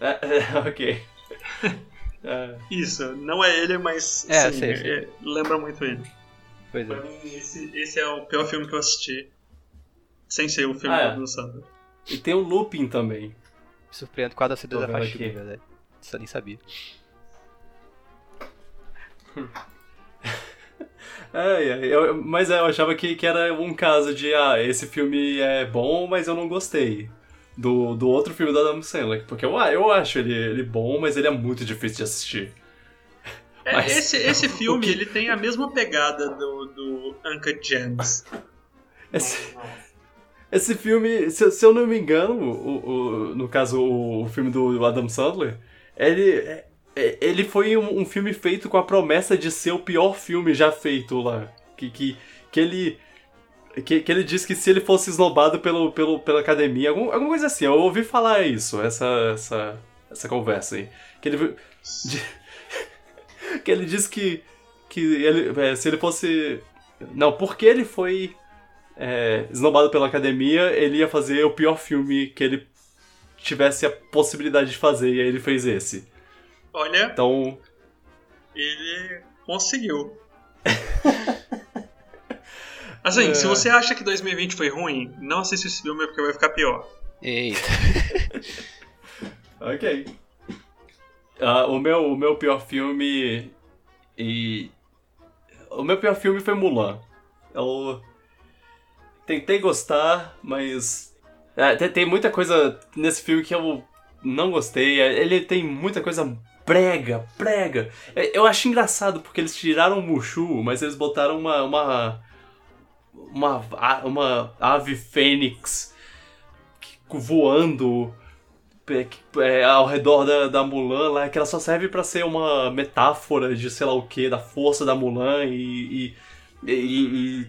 Speaker 2: Damon.
Speaker 1: É, é, ok.
Speaker 3: Isso, não é ele, mas
Speaker 2: É,
Speaker 3: sim,
Speaker 2: sei, sei.
Speaker 3: lembra muito ele.
Speaker 2: Pois
Speaker 3: Pra
Speaker 2: é.
Speaker 3: mim, esse, esse é o pior filme que eu assisti. Sem ser o filme
Speaker 1: Ah, é.
Speaker 3: do Adam Sandler.
Speaker 1: e tem o Lupin também.
Speaker 2: Me surpreendo com a CD
Speaker 1: Tô
Speaker 2: da Faxina, verdade. Isso eu nem sabia.
Speaker 1: Ai, ai, eu- mas é, eu achava que, que era um caso de, ah, esse filme é bom, mas eu não gostei. do, do outro filme do Adam Sandler. Porque eu, eu acho ele, ele bom, mas ele é muito difícil de assistir.
Speaker 3: É,
Speaker 1: Mas-
Speaker 3: esse, esse filme,
Speaker 1: que-
Speaker 3: ele tem a mesma pegada do, do Uncut Gems.
Speaker 1: Esse, esse filme, se, se eu não me engano, o, o- no caso o, o filme do Adam Sandler, ele, é- é- ele foi um, um filme feito com a promessa de ser o pior filme já feito lá. Que, que, que ele. Que, que ele disse que se ele fosse esnobado pelo, pelo, pela academia, algum, alguma coisa assim, eu ouvi falar isso, essa, essa, essa conversa aí. Que ele. de- que ele disse que. Que ele, é, se ele fosse. Não, porque ele foi é, esnobado pela academia, ele ia fazer o pior filme que ele tivesse a possibilidade de fazer, e aí ele fez esse.
Speaker 3: Olha,
Speaker 1: Então,
Speaker 3: ele conseguiu. Assim,
Speaker 1: É.
Speaker 3: se você acha que 2020 foi ruim, não assista esse filme porque vai ficar pior.
Speaker 2: Eita.
Speaker 1: ok. Ah, o, meu, o meu pior filme. E. O meu pior filme foi Mulan. Eu. Tentei gostar, mas. é, tem, tem muita coisa nesse filme que eu não gostei. É, Ele tem muita coisa brega, brega. É, Eu acho engraçado porque eles tiraram o Mushu, mas eles botaram uma. Uma, uma, uma ave fênix voando é, ao redor da, da Mulan lá, que ela só serve pra ser uma metáfora de sei lá o que, da força da Mulan e, e, e-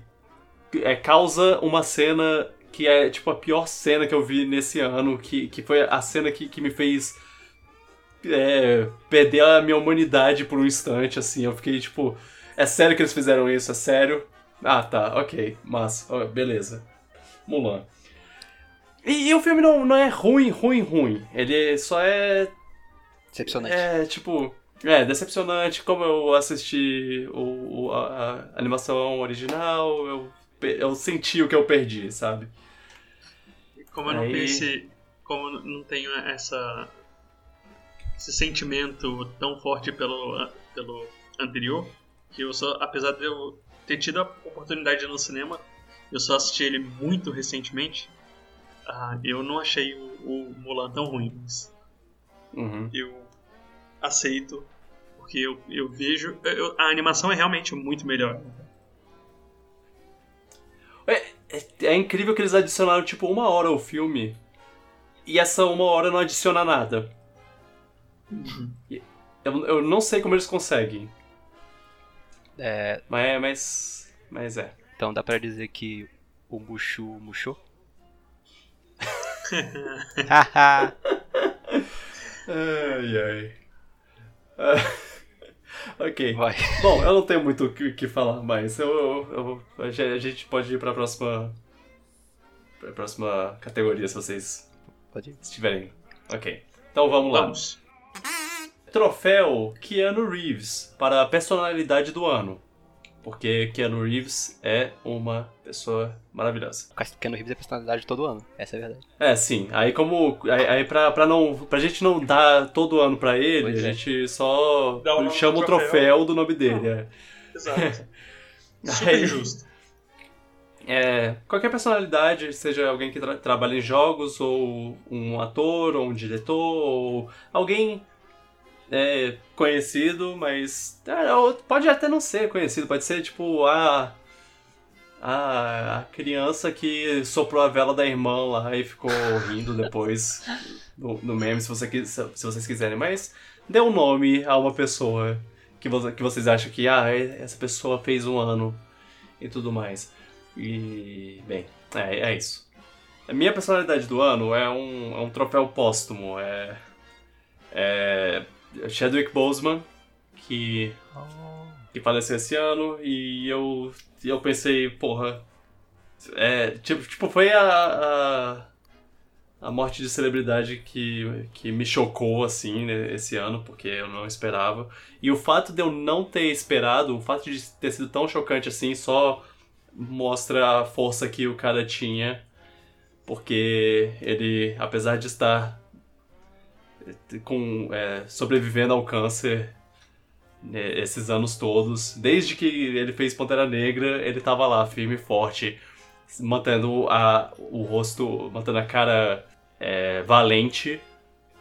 Speaker 1: e, é, causa uma cena que é tipo a pior cena que eu vi nesse ano, que, que foi a cena que, que me fez é, perder a minha humanidade por um instante, assim, eu fiquei tipo, é sério que eles fizeram isso? É sério? Ah, tá, ok, mas, beleza. Mulan. E, e o filme não, não é ruim, ruim, ruim. Ele só é.
Speaker 2: Decepcionante.
Speaker 1: É, tipo. É, decepcionante. Como eu assisti o, o- a, a animação original, eu, eu senti o que eu perdi, sabe?
Speaker 3: Como eu não
Speaker 1: Aí-
Speaker 3: tenho esse. Como eu não tenho essa. esse sentimento tão forte pelo, pelo anterior, que eu só. apesar de eu ter tido a oportunidade de ir no cinema, eu só assisti ele muito recentemente. Ah, eu não achei o, o Mulan tão ruim, mas
Speaker 1: Uhum.
Speaker 3: eu aceito, porque eu, eu vejo. eu- a animação é realmente muito melhor.
Speaker 1: É, é incrível que eles adicionaram, tipo, uma hora ao filme. E essa uma hora não adiciona nada. E Eu, eu não sei como eles conseguem.
Speaker 2: É,
Speaker 1: Mas, mas. Mas é.
Speaker 2: então dá pra dizer que o Mushu murchou? Haha.
Speaker 1: Ai, ai. Ah, ok.
Speaker 2: Vai.
Speaker 1: Bom, eu não tenho muito o que, que falar mais. Eu, eu- eu- a gen- a gente pode ir pra próxima. Pra próxima categoria, se vocês
Speaker 2: Pode ir.
Speaker 1: estiverem. Ok. Então vamos lá.
Speaker 3: Vamos.
Speaker 1: Troféu Keanu Reeves para a personalidade do ano. Porque Keanu Reeves é uma pessoa maravilhosa.
Speaker 2: Keanu Reeves é personalidade todo ano. Essa é a verdade.
Speaker 1: É, sim. Aí como. Aí, aí pra, pra, não, pra gente não dar todo ano pra ele,
Speaker 2: Pois
Speaker 1: a
Speaker 2: é.
Speaker 1: gente só
Speaker 3: o nome
Speaker 1: chama o troféu
Speaker 3: troféu.
Speaker 1: do nome dele. É.
Speaker 3: Exato. Super
Speaker 1: Aí-
Speaker 3: justo.
Speaker 1: É, qualquer personalidade, seja alguém que tra- trabalha em jogos, ou um ator, ou um diretor, ou alguém é, conhecido, mas é, ou pode até não ser conhecido, pode ser tipo a, a, a criança que soprou a vela da irmã lá e ficou rindo depois no, no meme, se, você, se vocês quiserem, mas dê um nome a uma pessoa que, que vocês acham que ah, essa pessoa fez um ano e tudo mais. E, bem, é, é isso. A minha personalidade do ano é um, é um troféu póstumo. É, é Chadwick Boseman, que, que faleceu esse ano, e eu, eu pensei, porra. É, tipo, tipo, foi a, a, a morte de celebridade que, que me chocou, assim, né, esse ano, porque eu não esperava. E o fato de eu não ter esperado, o fato de ter sido tão chocante assim, só mostra a força que o cara tinha, porque ele, apesar de estar com, é, sobrevivendo ao câncer né, esses anos todos, desde que ele fez Pantera Negra, ele tava lá, firme e forte, mantendo a, o rosto, mantendo a cara é, valente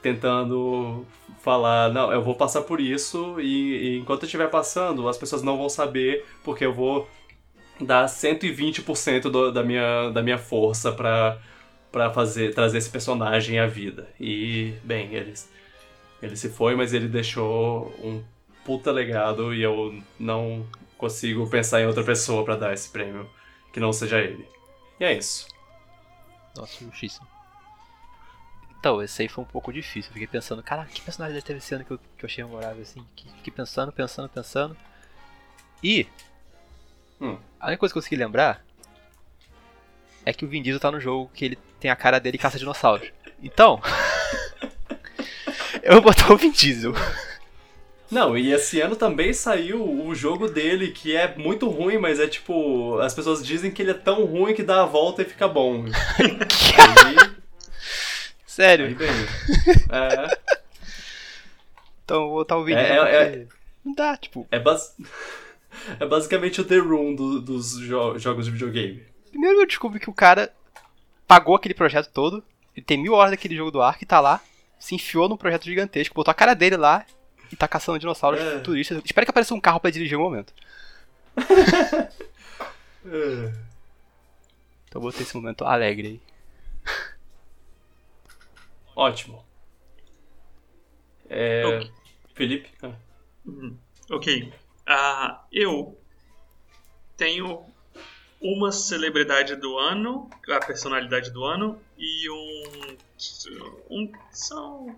Speaker 1: tentando falar, não, eu vou passar por isso e, e enquanto eu estiver passando, as pessoas não vão saber porque eu vou dar 120% do, da, minha, da minha força pra, pra fazer, trazer esse personagem à vida. E, bem, ele, ele se foi, mas ele deixou um puta legado e eu não consigo pensar em outra pessoa para dar esse prêmio que não seja ele. E é isso.
Speaker 2: Nossa, justíssimo. Então, esse aí foi um pouco difícil. fiquei pensando, cara, que personagem teve esse ano que eu, que eu achei memorável assim? Fiquei pensando, pensando, pensando. E. Hum. A única coisa que eu consegui lembrar é que o Vin Diesel tá no jogo que ele tem a cara dele e caça dinossauros. Então. eu vou botar o Vin Diesel.
Speaker 1: Não, e esse ano também saiu o jogo dele, que é muito ruim, mas é tipo. As pessoas dizem que ele é tão ruim que dá a volta e fica bom.
Speaker 2: aí, Sério? Aí bem. É. Então vou botar o vídeo. É, é, é, não dá, tipo.
Speaker 1: É, bas... é basicamente o The Room do, dos jo jogos de videogame.
Speaker 2: Primeiro eu descobri que o cara pagou aquele projeto todo. Ele tem mil horas daquele jogo do Ark, tá lá, se enfiou num projeto gigantesco, botou a cara dele lá e tá caçando dinossauros é. futuristas. Espero que apareça um carro para dirigir um momento. é. Então eu botei esse momento alegre aí.
Speaker 1: Ótimo. É... Okay. Felipe? Ah.
Speaker 3: Uhum. Ok. Uh, eu tenho uma celebridade do ano, a personalidade do ano, e um. um são.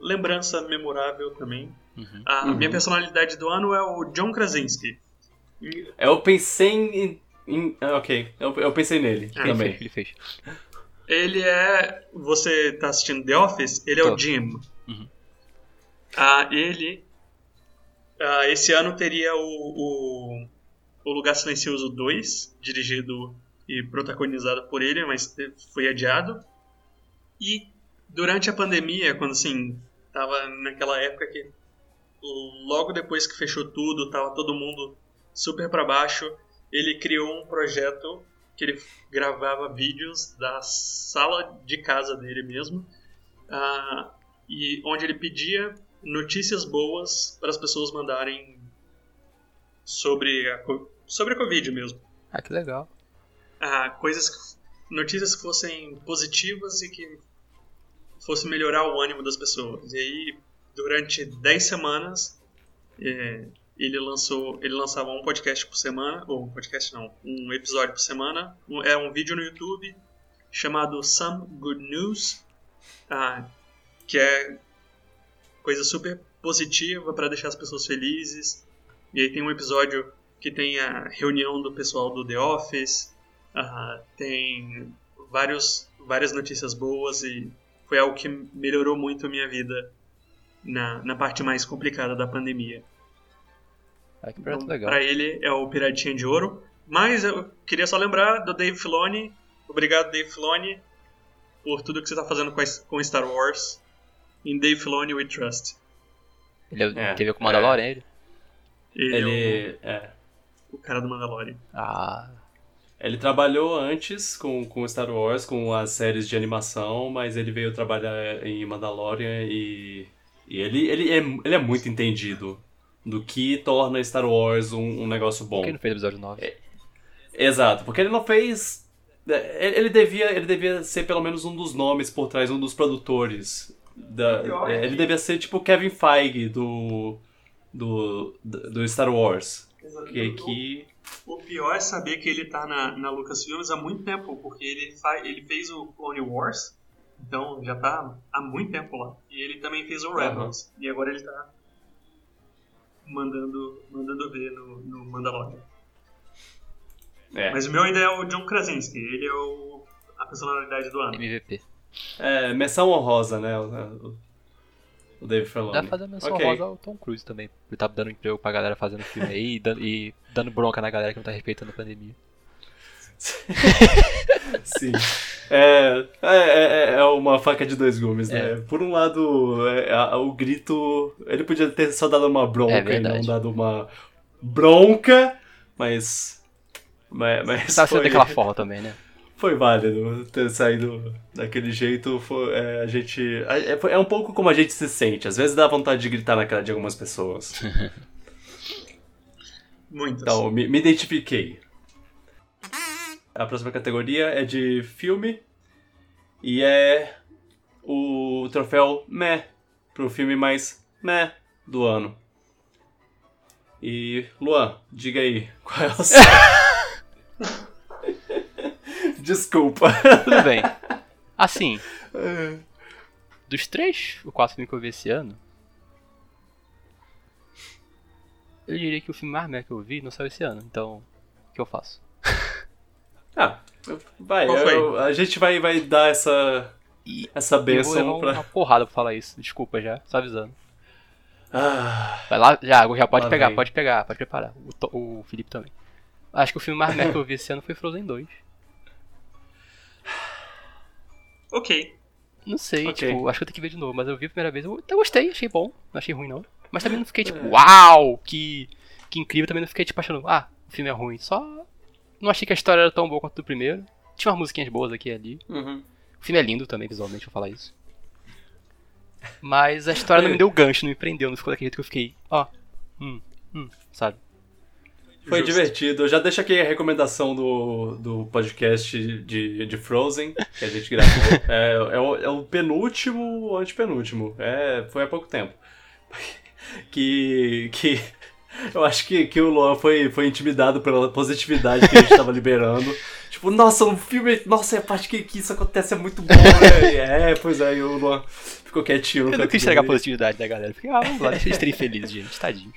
Speaker 3: Lembrança memorável também. Uhum. A uhum. minha personalidade do ano é o John Krasinski.
Speaker 1: Eu pensei em. em ah, ok, eu, eu pensei nele ah, também.
Speaker 2: Ele fez.
Speaker 3: Ele é. Você tá assistindo The Office? Ele é Tô. o Jim. Uhum. Ah, ele. Ah, esse ano teria o, o, o Lugar Silencioso 2, dirigido e protagonizado por ele, mas foi adiado. E durante a pandemia, quando assim, tava naquela época que logo depois que fechou tudo, tava todo mundo super para baixo, ele criou um projeto que ele gravava vídeos da sala de casa dele mesmo, uh, e onde ele pedia notícias boas para as pessoas mandarem sobre a, sobre a Covid mesmo.
Speaker 2: Ah, que legal.
Speaker 3: Uh, coisas, notícias que fossem positivas e que fosse melhorar o ânimo das pessoas. E aí, durante 10 semanas, é, ele lançou, ele lançava um podcast por semana, ou um podcast não, um episódio por semana. É um vídeo no YouTube chamado Some Good News, ah, que é coisa super positiva para deixar as pessoas felizes. E aí tem um episódio que tem a reunião do pessoal do The Office, ah, tem vários, várias notícias boas e foi algo que melhorou muito a minha vida na, na parte mais complicada da pandemia.
Speaker 2: Ah, que então, legal.
Speaker 3: Pra ele é o Piratinha de Ouro. Mas eu queria só lembrar do Dave Filoni. Obrigado, Dave Filoni, por tudo que você está fazendo com Star Wars. Em Dave Filoni We Trust.
Speaker 2: Ele é, teve com o Mandalorian, é. ele?
Speaker 1: Ele, ele é, o, é.
Speaker 3: cara do Mandalorian.
Speaker 2: Ah.
Speaker 1: Ele trabalhou antes com, com Star Wars, com as séries de animação, mas ele veio trabalhar em Mandalorian e, e ele, ele, é, ele é muito entendido do que torna Star Wars um, um negócio bom. Por
Speaker 2: que ele não fez o episódio 9?
Speaker 1: É, exato, porque ele não fez. É, ele devia, ele devia ser pelo menos um dos nomes por trás, um dos produtores. Da, é, ele devia ser tipo Kevin Feige do, do, do Star Wars. Que, que...
Speaker 3: O pior é saber que ele tá na, na Lucasfilms há muito tempo, porque ele, ele fez o Clone Wars, então já tá há muito tempo lá. E ele também fez o Rebels, uhum. e agora ele tá mandando, mandando ver no, no Mandalorian. É. Mas o meu ainda é o John Krasinski, ele é o, a personalidade do ano.
Speaker 2: MVP.
Speaker 1: É, menção honrosa, né? O, o David Filoni.
Speaker 2: Dá pra fazer menção okay. honrosa ao Tom Cruise também. Ele tá dando emprego pra galera fazendo filme aí e dando, e dando bronca na galera que não tá respeitando a pandemia.
Speaker 1: Sim. É, é, é, é, uma faca de dois gumes, né? É. Por um lado, é, o grito. Ele podia ter só dado uma bronca é e não dado uma bronca, mas. Mas. mas
Speaker 2: Tava sendo daquela forma também, né?
Speaker 1: Foi válido ter saído daquele jeito. Foi, é, a gente. É, é um pouco como a gente se sente. Às vezes dá vontade de gritar na cara de algumas pessoas.
Speaker 3: Muitas.
Speaker 1: Então, me, me identifiquei. A próxima categoria é de filme. E é o troféu Meh pro filme mais Meh do ano. E, Luan, diga aí, qual é o seu? Desculpa.
Speaker 2: Tudo bem. Assim, dos três ou quatro filmes que eu vi esse ano, eu diria que o filme mais merda que eu vi não saiu esse ano. Então, o que eu faço?
Speaker 1: Ah, vai, eu- a gente vai, vai dar essa,
Speaker 2: E
Speaker 1: essa
Speaker 2: eu vou
Speaker 1: benção pra.
Speaker 2: uma porrada pra falar isso. Desculpa já, só avisando.
Speaker 1: Ah,
Speaker 2: Vai lá, já, já pode pegar,
Speaker 1: vem.
Speaker 2: pode pegar, pode preparar. O, o Felipe também. Acho que o filme mais merda que eu vi esse ano foi Frozen 2.
Speaker 3: Ok.
Speaker 2: Não sei,
Speaker 1: Ok.
Speaker 2: tipo, acho que eu tenho que ver de novo, mas eu vi a primeira vez, eu até gostei, achei bom, não achei ruim não. Mas também não fiquei tipo, uau, que, que incrível, também não fiquei tipo achando, ah, o filme é ruim, só não achei que a história era tão boa quanto o primeiro. Tinha umas musiquinhas boas aqui e ali.
Speaker 1: uhum.
Speaker 2: O filme é lindo também, visualmente, vou falar isso. Mas a história não me deu gancho, não me prendeu, não ficou daquele jeito que eu fiquei, ó, hum, hum, sabe?
Speaker 1: Foi
Speaker 3: Justo.
Speaker 1: divertido. Já deixa aqui a recomendação do, do podcast de, de Frozen, que a gente gravou. é, é, o, é o penúltimo ou antepenúltimo. É, foi há pouco tempo. Que. que eu acho que, que o Luan foi, foi intimidado pela positividade que a gente tava liberando. Tipo, nossa, o filme. Nossa, a parte que, que isso acontece é muito bom, né? É, pois é, e o Luan ficou quietinho.
Speaker 2: Eu não quis estragar a positividade da galera, fiquei, ah, vamos lá, deixa eles felizes, gente, tadinho.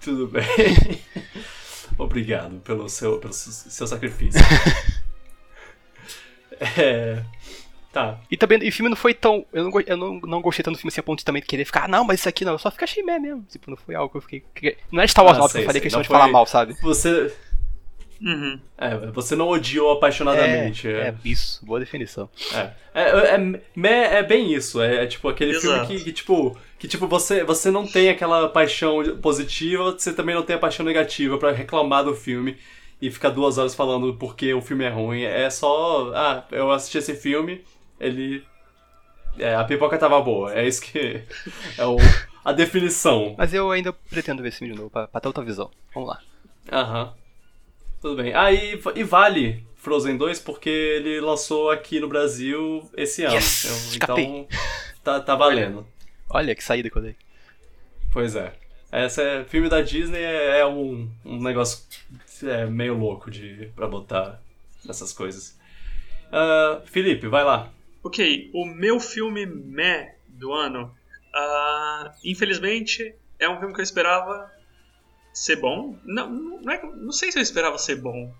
Speaker 1: Tudo bem. Obrigado pelo seu, pelo seu sacrifício. é. Tá.
Speaker 2: E também, e o filme não foi tão. Eu não, eu não, não gostei tanto do filme assim a ponto de também querer ficar, ah, não, mas isso aqui não. Eu só fiquei achei meh mesmo. Tipo, não foi algo que eu fiquei. que- Não é Star Wars
Speaker 1: Ah,
Speaker 2: 9 que
Speaker 1: sei,
Speaker 2: eu falei
Speaker 1: sei.
Speaker 2: questão
Speaker 1: Não
Speaker 2: de falar mal, sabe?
Speaker 1: Você.
Speaker 3: Uhum.
Speaker 1: É, você não odiou apaixonadamente.
Speaker 2: É,
Speaker 1: É,
Speaker 2: é, isso, boa definição.
Speaker 1: é. É, é, meh é bem isso. É, é tipo aquele
Speaker 3: Exato.
Speaker 1: filme que, que, tipo. Que tipo, você, você não tem aquela paixão positiva, você também não tem a paixão negativa pra reclamar do filme e ficar duas horas falando porque o filme é ruim. É só. Ah, eu assisti esse filme, ele. É, a pipoca tava boa. É isso que. É o, a definição.
Speaker 2: Mas eu ainda pretendo ver esse filme de novo, pra, pra ter outra visão. Vamos lá.
Speaker 1: Aham. Tudo bem. Ah, e, e vale Frozen 2 porque ele lançou aqui no Brasil esse ano.
Speaker 2: Yes!
Speaker 1: Eu- então, tá, tá valendo.
Speaker 2: Olha que saída que eu dei.
Speaker 1: Pois é. Essa é, filme da Disney é, é um, um negócio é, meio louco de, pra botar essas coisas. Ah, Felipe, vai lá.
Speaker 3: Ok, o meu filme meh do ano, ah, infelizmente, é um filme que eu esperava ser bom. Não, não, é, não sei se eu esperava ser bom.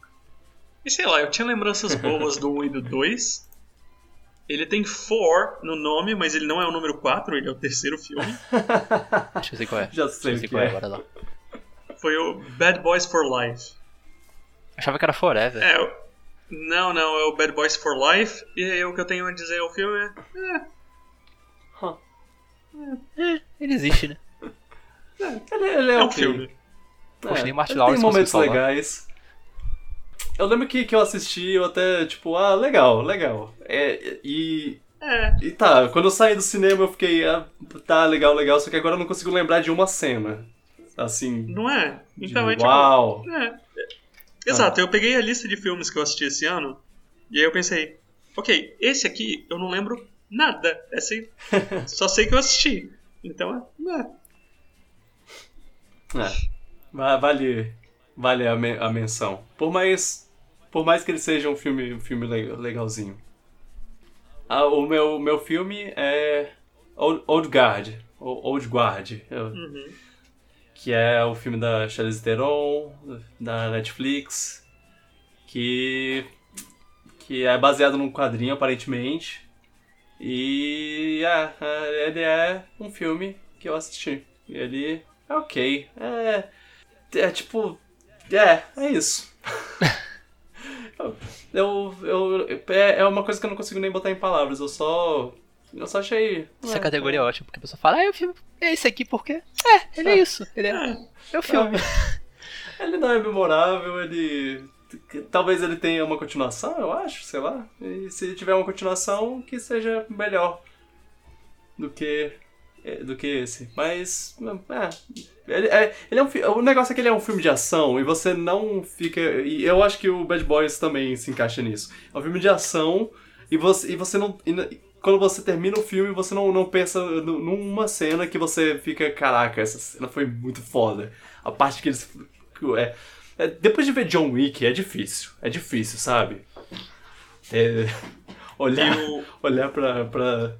Speaker 3: E sei lá, eu tinha lembranças boas do 1 e do 2. Ele tem 4 no nome, mas ele não é o número 4, ele é o terceiro filme.
Speaker 2: Deixa eu ver qual é.
Speaker 1: Já
Speaker 2: Deixa
Speaker 1: sei
Speaker 2: eu ver qual é,
Speaker 1: é.
Speaker 2: agora lá.
Speaker 3: Foi o Bad Boys for Life.
Speaker 2: Achava que era Forever.
Speaker 3: É, não, não, é o Bad Boys for Life. E aí, o que eu tenho a dizer ao filme é.
Speaker 2: Ele existe, né?
Speaker 1: Ele, ele é,
Speaker 3: É um
Speaker 1: ok.
Speaker 3: filme.
Speaker 2: Poxa, nem Martin Lawrence
Speaker 1: tem momentos legais. Eu lembro que, que eu assisti, eu até, tipo, ah, legal, legal. É, e,
Speaker 3: É,
Speaker 1: e tá, quando eu saí do cinema eu fiquei, ah, tá, legal, legal, só que agora eu não consigo lembrar de uma cena. Assim,
Speaker 3: não é?
Speaker 1: de
Speaker 3: Então é tipo.
Speaker 1: uau.
Speaker 3: É. Exato, eu peguei a lista de filmes que eu assisti esse ano e aí eu pensei, ok, esse aqui eu não lembro nada. Esse, só sei que eu assisti. Então é. é.
Speaker 1: É, va- vale, vale a, men- a menção. Por mais, por mais que ele seja um filme, um filme le- legalzinho. Ah, o meu, meu filme é Old, Old Guard, Old Guard,
Speaker 3: Uhum.
Speaker 1: que é o filme da Charlize Theron, da Netflix, que que é baseado num quadrinho aparentemente. E é, é, ele é um filme que eu assisti. Ele é ok. É, é tipo. É, é isso. eu, eu, é, é uma coisa que eu não consigo nem botar em palavras. Eu só. Eu só achei.
Speaker 2: Essa
Speaker 1: é,
Speaker 2: categoria é ótima, porque a pessoa fala, ah, o filme é esse aqui porque. É, ele é isso. Ele é, é o filme.
Speaker 1: Ele não é memorável, ele. talvez ele tenha uma continuação, eu acho, sei lá. E se tiver uma continuação, que seja melhor do que é, do que esse. Mas. É, ele, é, ele é um, o negócio é que ele é um filme de ação e você não fica. E eu acho que o Bad Boys também se encaixa nisso. É um filme de ação e você, e você não. E, quando você termina o filme, você não, não pensa numa cena que você fica, caraca, essa cena foi muito foda. A parte que eles. É, é, depois de ver John Wick, é difícil. É difícil, sabe? É, olhar, eu... olhar pra, pra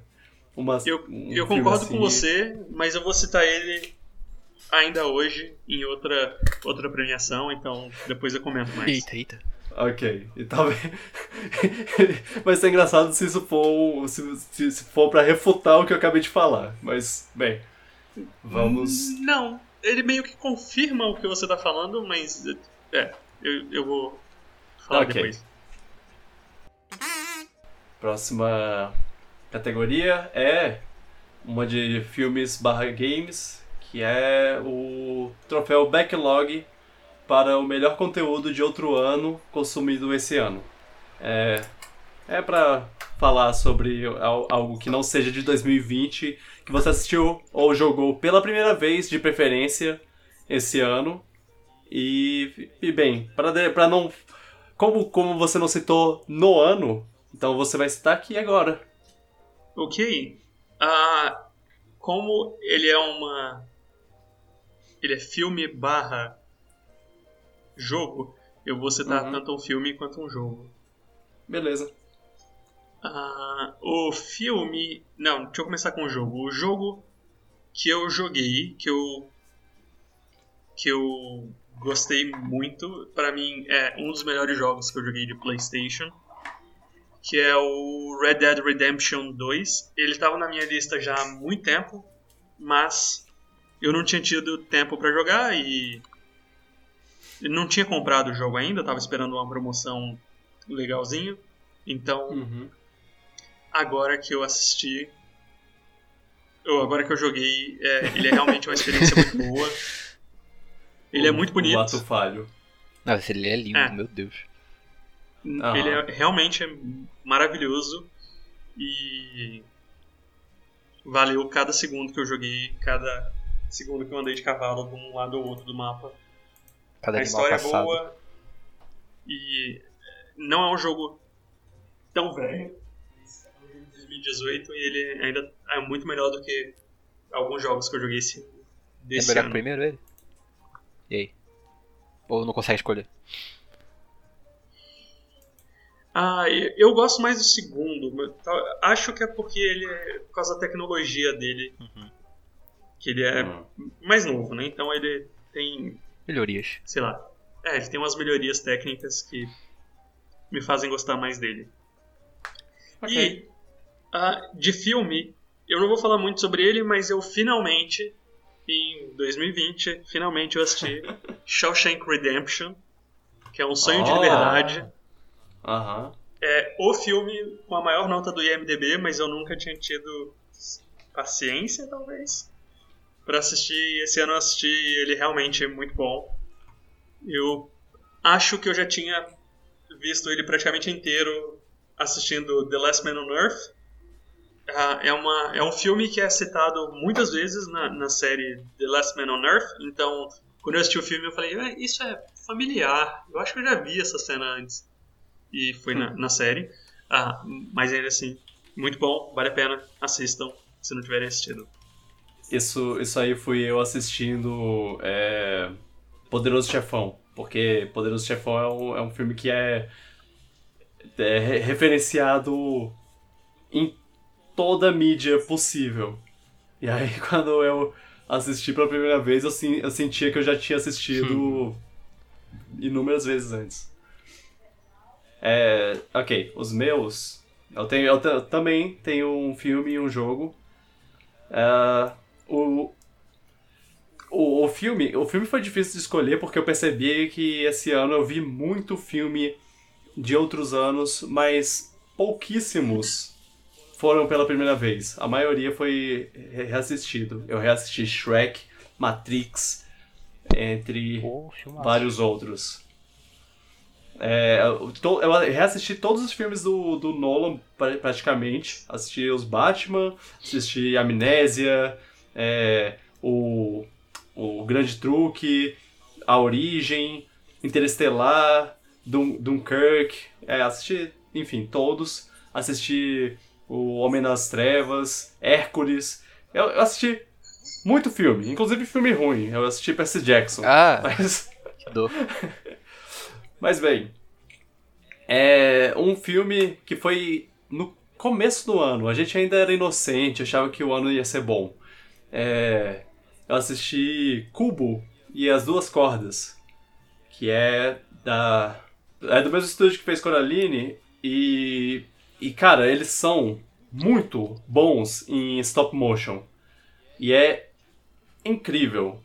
Speaker 1: uma.
Speaker 3: Eu, um eu concordo assim. com você, mas eu vou citar ele ainda hoje em outra, outra premiação, então depois eu comento mais.
Speaker 2: Eita, eita.
Speaker 1: Ok, e talvez. Vai ser engraçado se isso for. Se, se, se for pra refutar o que eu acabei de falar. Mas, bem. Vamos.
Speaker 3: Não, ele meio que confirma o que você tá falando, mas. É, eu, eu vou falar okay. depois.
Speaker 1: Próxima categoria é uma de filmes barra games, que é o troféu Backlog para o melhor conteúdo de outro ano consumido esse ano. É, é para falar sobre algo que não seja de 2020, que você assistiu ou jogou pela primeira vez, de preferência, esse ano. E, e bem, para não. Como, como você não citou no ano, então você vai citar aqui agora.
Speaker 3: Ok. Ah, como ele é uma. Ele é filme barra jogo, eu vou citar uhum. tanto um filme quanto um jogo.
Speaker 1: Beleza.
Speaker 3: Ah, o filme. Não, deixa eu começar com o jogo. O jogo que eu joguei, que eu. que eu gostei muito, para mim é um dos melhores jogos que eu joguei de PlayStation que é o Red Dead Redemption 2. Ele estava na minha lista já há muito tempo, mas eu não tinha tido tempo para jogar e não tinha comprado o jogo ainda, estava esperando uma promoção legalzinho. Então, uhum. agora que eu assisti, ou agora que eu joguei, é, ele é realmente uma experiência muito boa. Ele o, é muito bonito. O
Speaker 1: ato falho.
Speaker 2: Nossa, ele é lindo, é. meu Deus.
Speaker 3: Uhum. Ele é realmente é maravilhoso e valeu cada segundo que eu joguei, cada segundo que eu andei de cavalo de um lado ou outro do mapa.
Speaker 2: Cada
Speaker 3: a história é boa e não é um jogo tão velho. É um jogo de 2018 e ele ainda é muito melhor do que alguns jogos que eu joguei esse, desse
Speaker 2: é melhor
Speaker 3: ano.
Speaker 2: primeiro ele? E aí? Ou não consegue escolher?
Speaker 3: Ah, eu gosto mais do segundo. Acho que é porque ele é por causa da tecnologia dele. Uhum. Que ele é uhum. mais novo, né? Então ele tem.
Speaker 2: Melhorias.
Speaker 3: Sei lá. É, ele tem umas melhorias técnicas que me fazem gostar mais dele. Okay. E uh, de filme, eu não vou falar muito sobre ele, mas eu finalmente, em 2020, finalmente eu assisti Shawshank Redemption, que é um sonho oh. de liberdade
Speaker 1: Aham.
Speaker 3: É o filme com a maior nota do IMDB, mas eu nunca tinha tido paciência, talvez, para assistir. Esse ano eu assisti ele realmente é muito bom. Eu acho que eu já tinha visto ele praticamente inteiro assistindo The Last Man on Earth. Uh, é, uma, é um filme que é citado muitas vezes na, na série The Last Man on Earth, então quando eu assisti o filme eu falei, ah, isso é familiar, eu acho que eu já vi essa cena antes e foi na, na série. Ah, mas ainda assim, muito bom, vale a pena, assistam se não tiverem assistido.
Speaker 1: Isso, isso aí fui eu assistindo é, Poderoso Chefão, porque Poderoso Chefão é um, é um filme que é, é referenciado em toda a mídia possível. E aí quando eu assisti pela primeira vez, eu, eu sentia que eu já tinha assistido inúmeras vezes antes. É, ok, os meus. Eu, tenho, eu também tenho um filme e um jogo. Uh, o, o, o, filme, o filme foi difícil de escolher porque eu percebi que esse ano eu vi muito filme de outros anos, mas pouquíssimos foram pela primeira vez. A maioria foi reassistido. Eu reassisti Shrek, Matrix, entre vários outros. É, eu, to- eu reassisti todos os filmes do, do Nolan, pra- praticamente. Assisti os Batman, assisti Amnésia, é, o, o Grande Truque, A Origem, Interestelar, Dun, Dunkirk. É, assisti, enfim, todos. Assisti o Homem nas Trevas, Hércules. Eu, eu assisti muito filme, inclusive filme ruim. Eu assisti Percy Jackson.
Speaker 2: Ah,
Speaker 1: Mas...
Speaker 2: que dor.
Speaker 1: Mas bem, é um filme que foi no começo do ano. A gente ainda era inocente, achava que o ano ia ser bom. É, eu assisti Cubo e as Duas Cordas, que é da é do mesmo estúdio que fez Coraline e e cara eles são muito bons em stop motion e é incrível.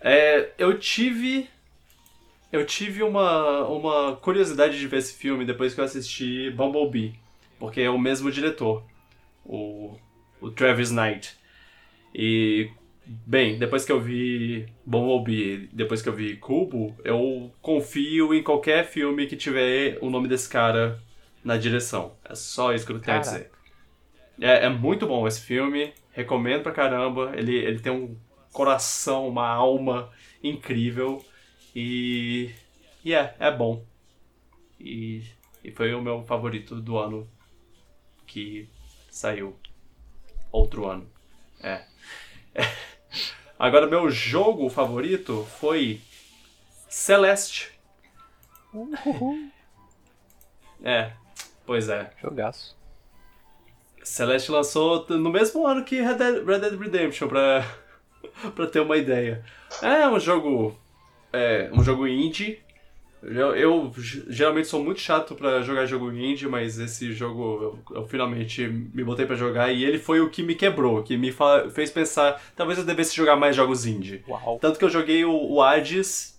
Speaker 1: É, eu tive eu tive uma, uma curiosidade de ver esse filme depois que eu assisti Bumblebee, porque é o mesmo diretor, o, o Travis Knight. E, bem, depois que eu vi Bumblebee, depois que eu vi Kubo, eu confio em qualquer filme que tiver o nome desse cara na direção. É só isso que eu tenho a dizer. É, é muito bom esse filme, recomendo pra caramba. Ele, ele tem um coração, uma alma incrível. E. E é, é bom. E, e foi o meu favorito do ano que saiu. Outro ano. É. Agora, meu jogo favorito foi Celeste. É, pois é.
Speaker 2: Jogaço.
Speaker 1: Celeste lançou no mesmo ano que Red Dead Redemption, pra, pra ter uma ideia. É um jogo. É um jogo indie. Eu, eu geralmente sou muito chato pra jogar jogo indie, mas esse jogo eu, eu finalmente me botei pra jogar e ele foi o que me quebrou, que me fez pensar, talvez eu devesse jogar mais jogos indie.
Speaker 2: Uau.
Speaker 1: Tanto que eu joguei o, o Hades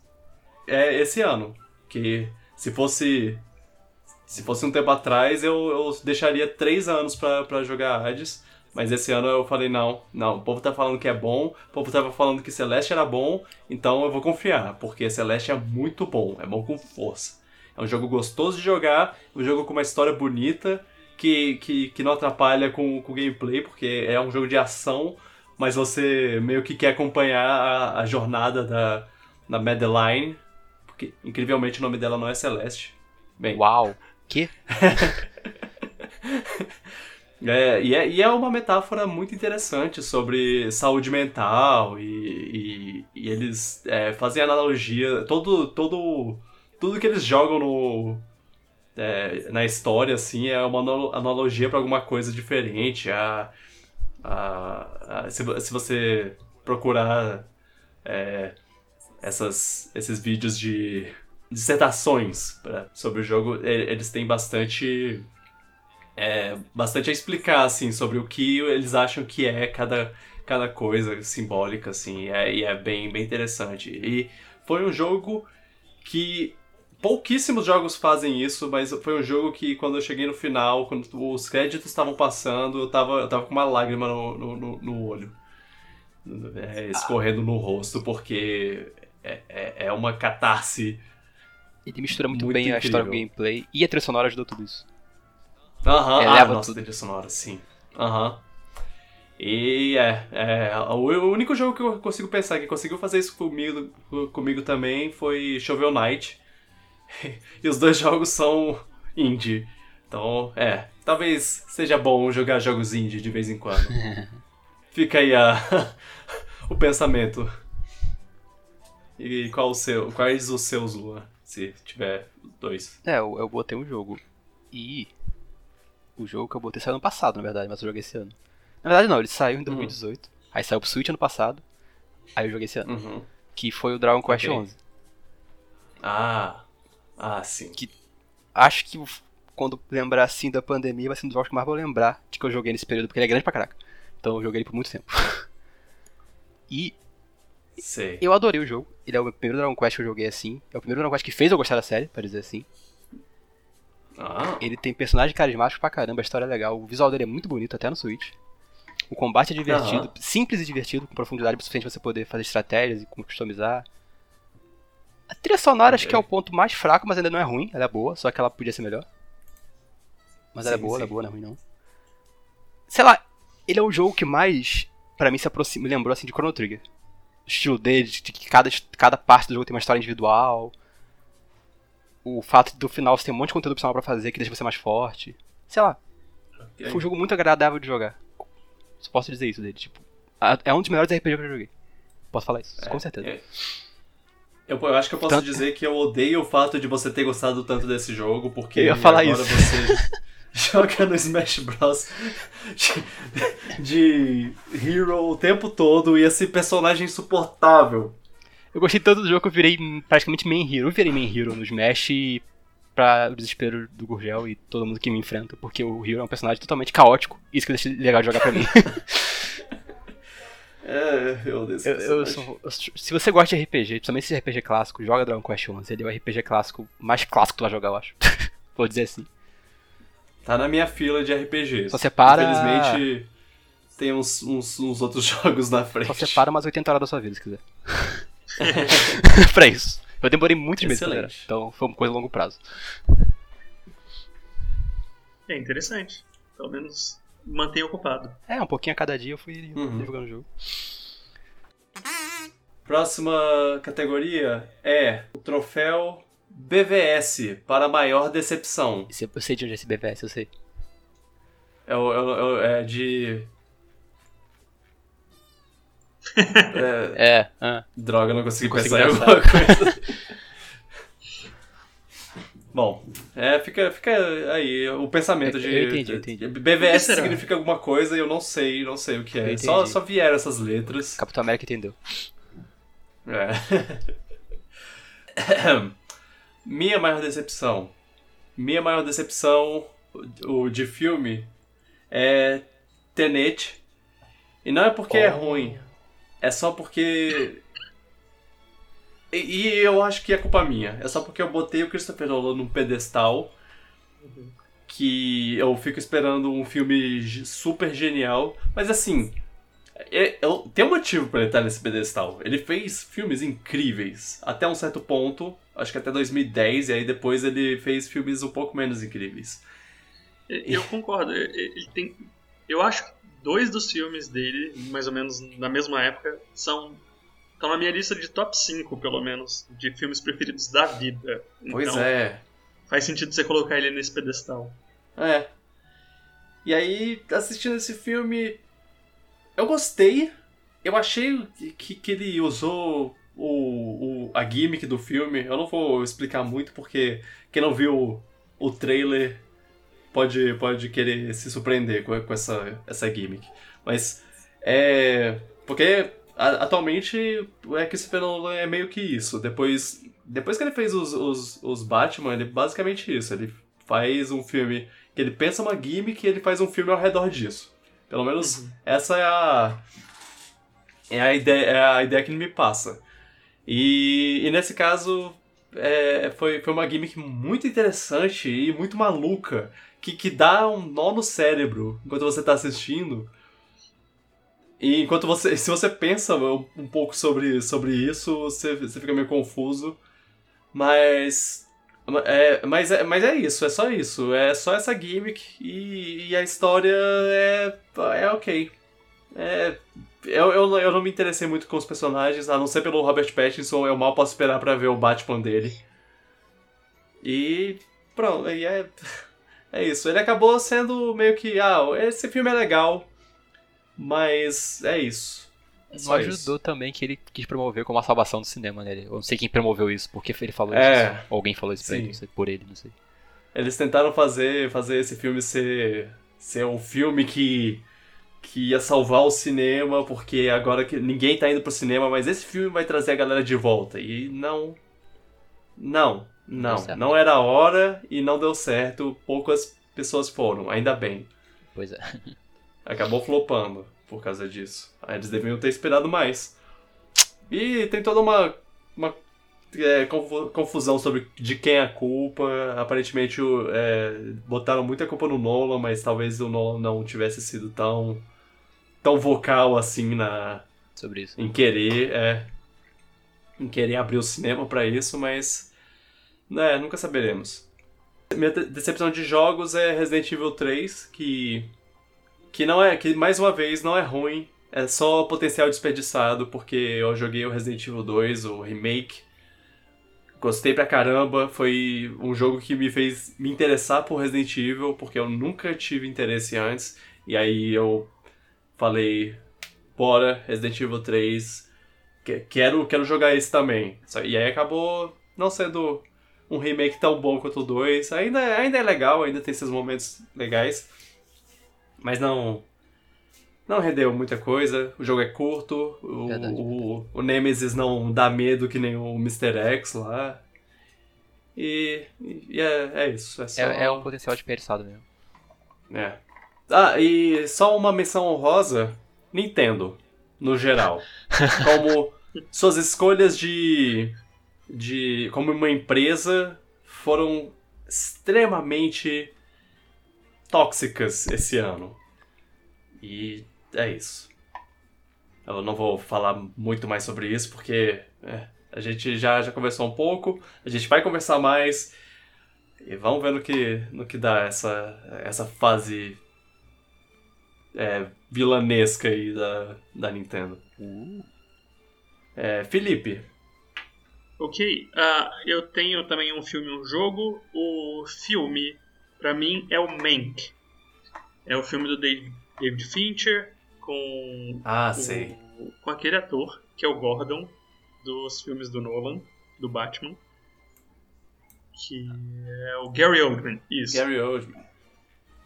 Speaker 1: é, esse ano. Que se fosse. Se fosse um tempo atrás, eu, eu deixaria três anos pra, pra jogar Hades. Mas esse ano eu falei, não, não, o povo tá falando que é bom, o povo tava falando que Celeste era bom, então eu vou confiar, porque Celeste é muito bom, é bom com força. É um jogo gostoso de jogar, um jogo com uma história bonita, que, que, que não atrapalha com, com o gameplay, porque é um jogo de ação, mas você meio que quer acompanhar a, a jornada da, da Madeline, porque incrivelmente o nome dela não é Celeste. Bem,
Speaker 2: Uau. Que?
Speaker 1: é, e, é, e é uma metáfora muito interessante sobre saúde mental e, e, e eles é, fazem analogia, todo, todo, tudo que eles jogam no, é, na história assim é uma analo- analogia para alguma coisa diferente. A, a, a- se, se você procurar é, essas, esses vídeos de dissertações pra- sobre o jogo, eles têm bastante é, bastante a explicar, assim, sobre o que eles acham que é cada, cada coisa simbólica, assim, e é, e é bem, bem interessante. E foi um jogo que pouquíssimos jogos fazem isso, mas foi um jogo que quando eu cheguei no final, quando os créditos estavam passando, eu tava, eu tava com uma lágrima no, no, no- olho. É, escorrendo no rosto, porque é, é, é uma catarse.
Speaker 2: Ele mistura muito,
Speaker 1: Muito
Speaker 2: bem a história com o
Speaker 1: incrível.
Speaker 2: gameplay e a trilha sonora ajudou tudo isso.
Speaker 1: Aham,
Speaker 2: É,
Speaker 1: ah, nossa, trilha sonora, sim. Aham. E é, é, o o único jogo que eu consigo pensar que conseguiu fazer isso comigo, comigo também foi Shovel Knight. E os dois jogos são indie. Então, é, talvez seja bom jogar jogos indie de vez em quando. Fica aí a, o pensamento. E qual o seu, quais os seus, Lua? Se tiver dois.
Speaker 2: É, eu, eu botei um jogo. E. O jogo que eu botei saiu ano passado, na verdade, mas eu joguei esse ano. Na verdade, não, ele saiu em 2018. Aí saiu pro Switch ano passado. Aí eu joguei esse ano.
Speaker 1: Uhum.
Speaker 2: Que foi o Dragon Quest
Speaker 1: Ok.
Speaker 2: 11.
Speaker 1: Ah, ah, sim.
Speaker 2: Acho que quando lembrar assim da pandemia, vai ser um dos jogos que mais vou lembrar de que eu joguei nesse período, porque ele é grande pra caraca. Então eu joguei ele por muito tempo. e
Speaker 1: Sei.
Speaker 2: eu adorei o jogo. Ele é o primeiro Dragon Quest que eu joguei assim. É o primeiro Dragon Quest que fez eu gostar da série, pra dizer assim.
Speaker 1: Ah,
Speaker 2: Ele tem personagens carismáticos pra caramba, a história é legal, o visual dele é muito bonito, até no Switch. O combate é divertido,
Speaker 1: Aham.
Speaker 2: simples e divertido, com profundidade suficiente pra você poder fazer estratégias e customizar. A trilha sonora acho que é o ponto mais fraco, mas ainda não é ruim. Ela é boa, só que ela podia ser melhor. Mas ela é
Speaker 1: Sim,
Speaker 2: boa, ela é
Speaker 1: sim.
Speaker 2: boa, não é ruim não. Sei lá, ele é o jogo que mais, pra mim, se aproxima, me lembrou assim de Chrono Trigger. O estilo dele, de que cada, cada parte do jogo tem uma história individual. O fato do final você tem um monte de conteúdo opcional pra fazer que deixa você mais forte. Sei lá,
Speaker 1: Ok.
Speaker 2: foi um jogo muito agradável de jogar. Só posso dizer isso dele, tipo. É um dos melhores RPG que eu joguei. Posso falar isso, com certeza.
Speaker 1: É. Eu, eu acho que eu posso
Speaker 2: Tanto-
Speaker 1: dizer que eu odeio o fato de você ter gostado tanto desse jogo, porque
Speaker 2: Eu ia falar
Speaker 1: agora
Speaker 2: isso.
Speaker 1: você joga no Smash Bros. de, de Hero o tempo todo e esse personagem insuportável.
Speaker 2: Eu gostei tanto do jogo que eu virei praticamente main hero. Eu virei main hero no Smash e pra o desespero do Gurgel e todo mundo que me enfrenta, porque o Hero é um personagem totalmente caótico. Isso que eu deixei legal de jogar pra mim.
Speaker 1: É, eu
Speaker 2: Eu- eu sou- se você gosta de RPG, principalmente esse RPG clássico, joga Dragon Quest 11. Ele é o RPG clássico mais clássico que tu vai jogar, eu acho. Vou dizer assim.
Speaker 1: Tá na minha fila de RPGs.
Speaker 2: Só separa-
Speaker 1: Infelizmente, tem uns, uns, uns outros jogos na frente.
Speaker 2: Só separa umas 80 horas da sua vida, se quiser. pra isso. Eu demorei muitos meses pra zerar, então foi uma coisa a longo prazo.
Speaker 3: É interessante. Pelo menos mantém ocupado.
Speaker 2: É, um pouquinho a cada dia eu fui
Speaker 1: Uhum.
Speaker 2: jogando o jogo.
Speaker 1: Próxima categoria é o troféu BVS para maior decepção.
Speaker 2: Eu sei de onde é esse BVS, eu sei.
Speaker 1: É, o, é, o- é de. É,
Speaker 2: É, ah.
Speaker 1: droga, eu não consegui
Speaker 2: Não
Speaker 1: pensar em
Speaker 2: consegui
Speaker 1: alguma coisa. Bom, é, fica, fica aí o pensamento de.
Speaker 2: Eu entendi, eu entendi.
Speaker 1: BVS significa alguma coisa e eu não sei, não sei o que é. Só, só vieram essas letras.
Speaker 2: Capitão América entendeu.
Speaker 1: É. Minha maior decepção. Minha maior decepção o de filme é Tenet. E não é porque é
Speaker 2: Oh.
Speaker 1: ruim. É só porque. E, e eu acho que é culpa minha. É só porque eu botei o Christopher Nolan num pedestal. Que eu fico esperando um filme super genial. Mas assim. É, eu- tem um motivo pra ele estar nesse pedestal. Ele fez filmes incríveis até um certo ponto, acho que até 2010, e aí depois ele fez filmes um pouco menos incríveis.
Speaker 3: Eu concordo. Ele tem. Eu acho que dois dos filmes dele, mais ou menos na mesma época, são. Estão na minha lista de top 5, pelo menos, de filmes preferidos da vida.
Speaker 1: Pois
Speaker 3: então,
Speaker 1: é.
Speaker 3: faz sentido você colocar ele nesse pedestal.
Speaker 1: É. E aí, assistindo esse filme, eu gostei. Eu achei que, que ele usou o, o, a gimmick do filme. Eu não vou explicar muito, porque quem não viu o trailer pode, pode querer se surpreender com, com essa, essa gimmick. Mas é. Porque a- atualmente é que esse fenômeno é meio que isso. Depois, depois que ele fez os, os, os Batman, ele basicamente isso. Ele faz um filme que ele pensa uma gimmick e ele faz um filme ao redor disso. Pelo menos essa é a. É a ideia, é a ideia que ele me passa. E, e nesse caso, é, foi, foi uma gimmick muito interessante e muito maluca. Que, que dá um nó no cérebro enquanto você tá assistindo. E enquanto você. Se você pensa um, pouco sobre, sobre isso, você, você fica meio confuso. Mas. É, mas, é, mas é isso, é só isso. É só essa gimmick e, e a história é, é ok. É, eu, eu, eu não me interessei muito com os personagens, a não ser pelo Robert Pattinson, eu mal posso esperar pra ver o Batman dele. E pronto, e é, é isso. Ele acabou sendo meio que, ah, esse filme é legal, mas é isso. É
Speaker 2: Não ajudou
Speaker 1: isso.
Speaker 2: também que ele quis promover como a salvação do cinema, né? Eu não sei quem promoveu isso, porque ele falou
Speaker 1: É.
Speaker 2: isso. Ou alguém falou isso pra
Speaker 1: Sim.
Speaker 2: ele, não sei, por ele, não sei.
Speaker 1: Eles tentaram fazer, fazer esse filme ser, ser um filme que, que ia salvar o cinema, porque agora que ninguém tá indo pro cinema, mas esse filme vai trazer a galera de volta. E não. Não, não.
Speaker 2: certo.
Speaker 1: Não era a hora e não deu certo. Poucas pessoas foram, ainda bem.
Speaker 2: Pois é.
Speaker 1: Acabou flopando por causa disso. Aí eles deveriam ter esperado mais. E tem toda uma, uma é, confu- confusão sobre de quem é a culpa. Aparentemente é, botaram muita culpa no Nolan, mas talvez o Nolan não tivesse sido tão, tão vocal assim na,
Speaker 2: Sobre isso.
Speaker 1: em querer. É. em querer abrir o cinema para isso, mas né, nunca saberemos. Minha decepção de jogos é Resident Evil 3, que que não é, que mais uma vez não é ruim, é só potencial desperdiçado, porque eu joguei o Resident Evil 2, o remake. Gostei pra caramba, foi um jogo que me fez me interessar por Resident Evil, porque eu nunca tive interesse antes. E aí eu falei, bora, Resident Evil 3, quero, quero jogar esse também. E aí acabou não sendo um remake tão bom quanto o 2. Ainda, ainda é legal, ainda tem esses momentos legais. Mas não. Não rendeu muita coisa. O jogo é curto. O, o, o Nemesis não dá medo que nem o Mr. X lá. E, e é, é isso. É, só...
Speaker 2: é, é um potencial desperdiçado mesmo.
Speaker 1: É. Ah, e só uma menção honrosa: Nintendo, no geral. Como suas escolhas de. De como uma empresa foram extremamente tóxicas esse ano. E é isso. Eu não vou falar muito mais sobre isso porque é, a gente já, já conversou um pouco, a gente vai conversar mais e vamos ver no que, no que dá essa, essa fase é, vilanesca aí da, da Nintendo. Uh. É, Felipe.
Speaker 3: Ok, uh, eu tenho também um filme e um jogo. O filme, para mim, é o Mank. É o filme do David, Fincher com,
Speaker 1: ah, o, sei.
Speaker 3: com aquele ator que é o Gordon dos filmes do Nolan, do Batman. Que é o Gary Oldman, isso.
Speaker 1: Gary Oldman.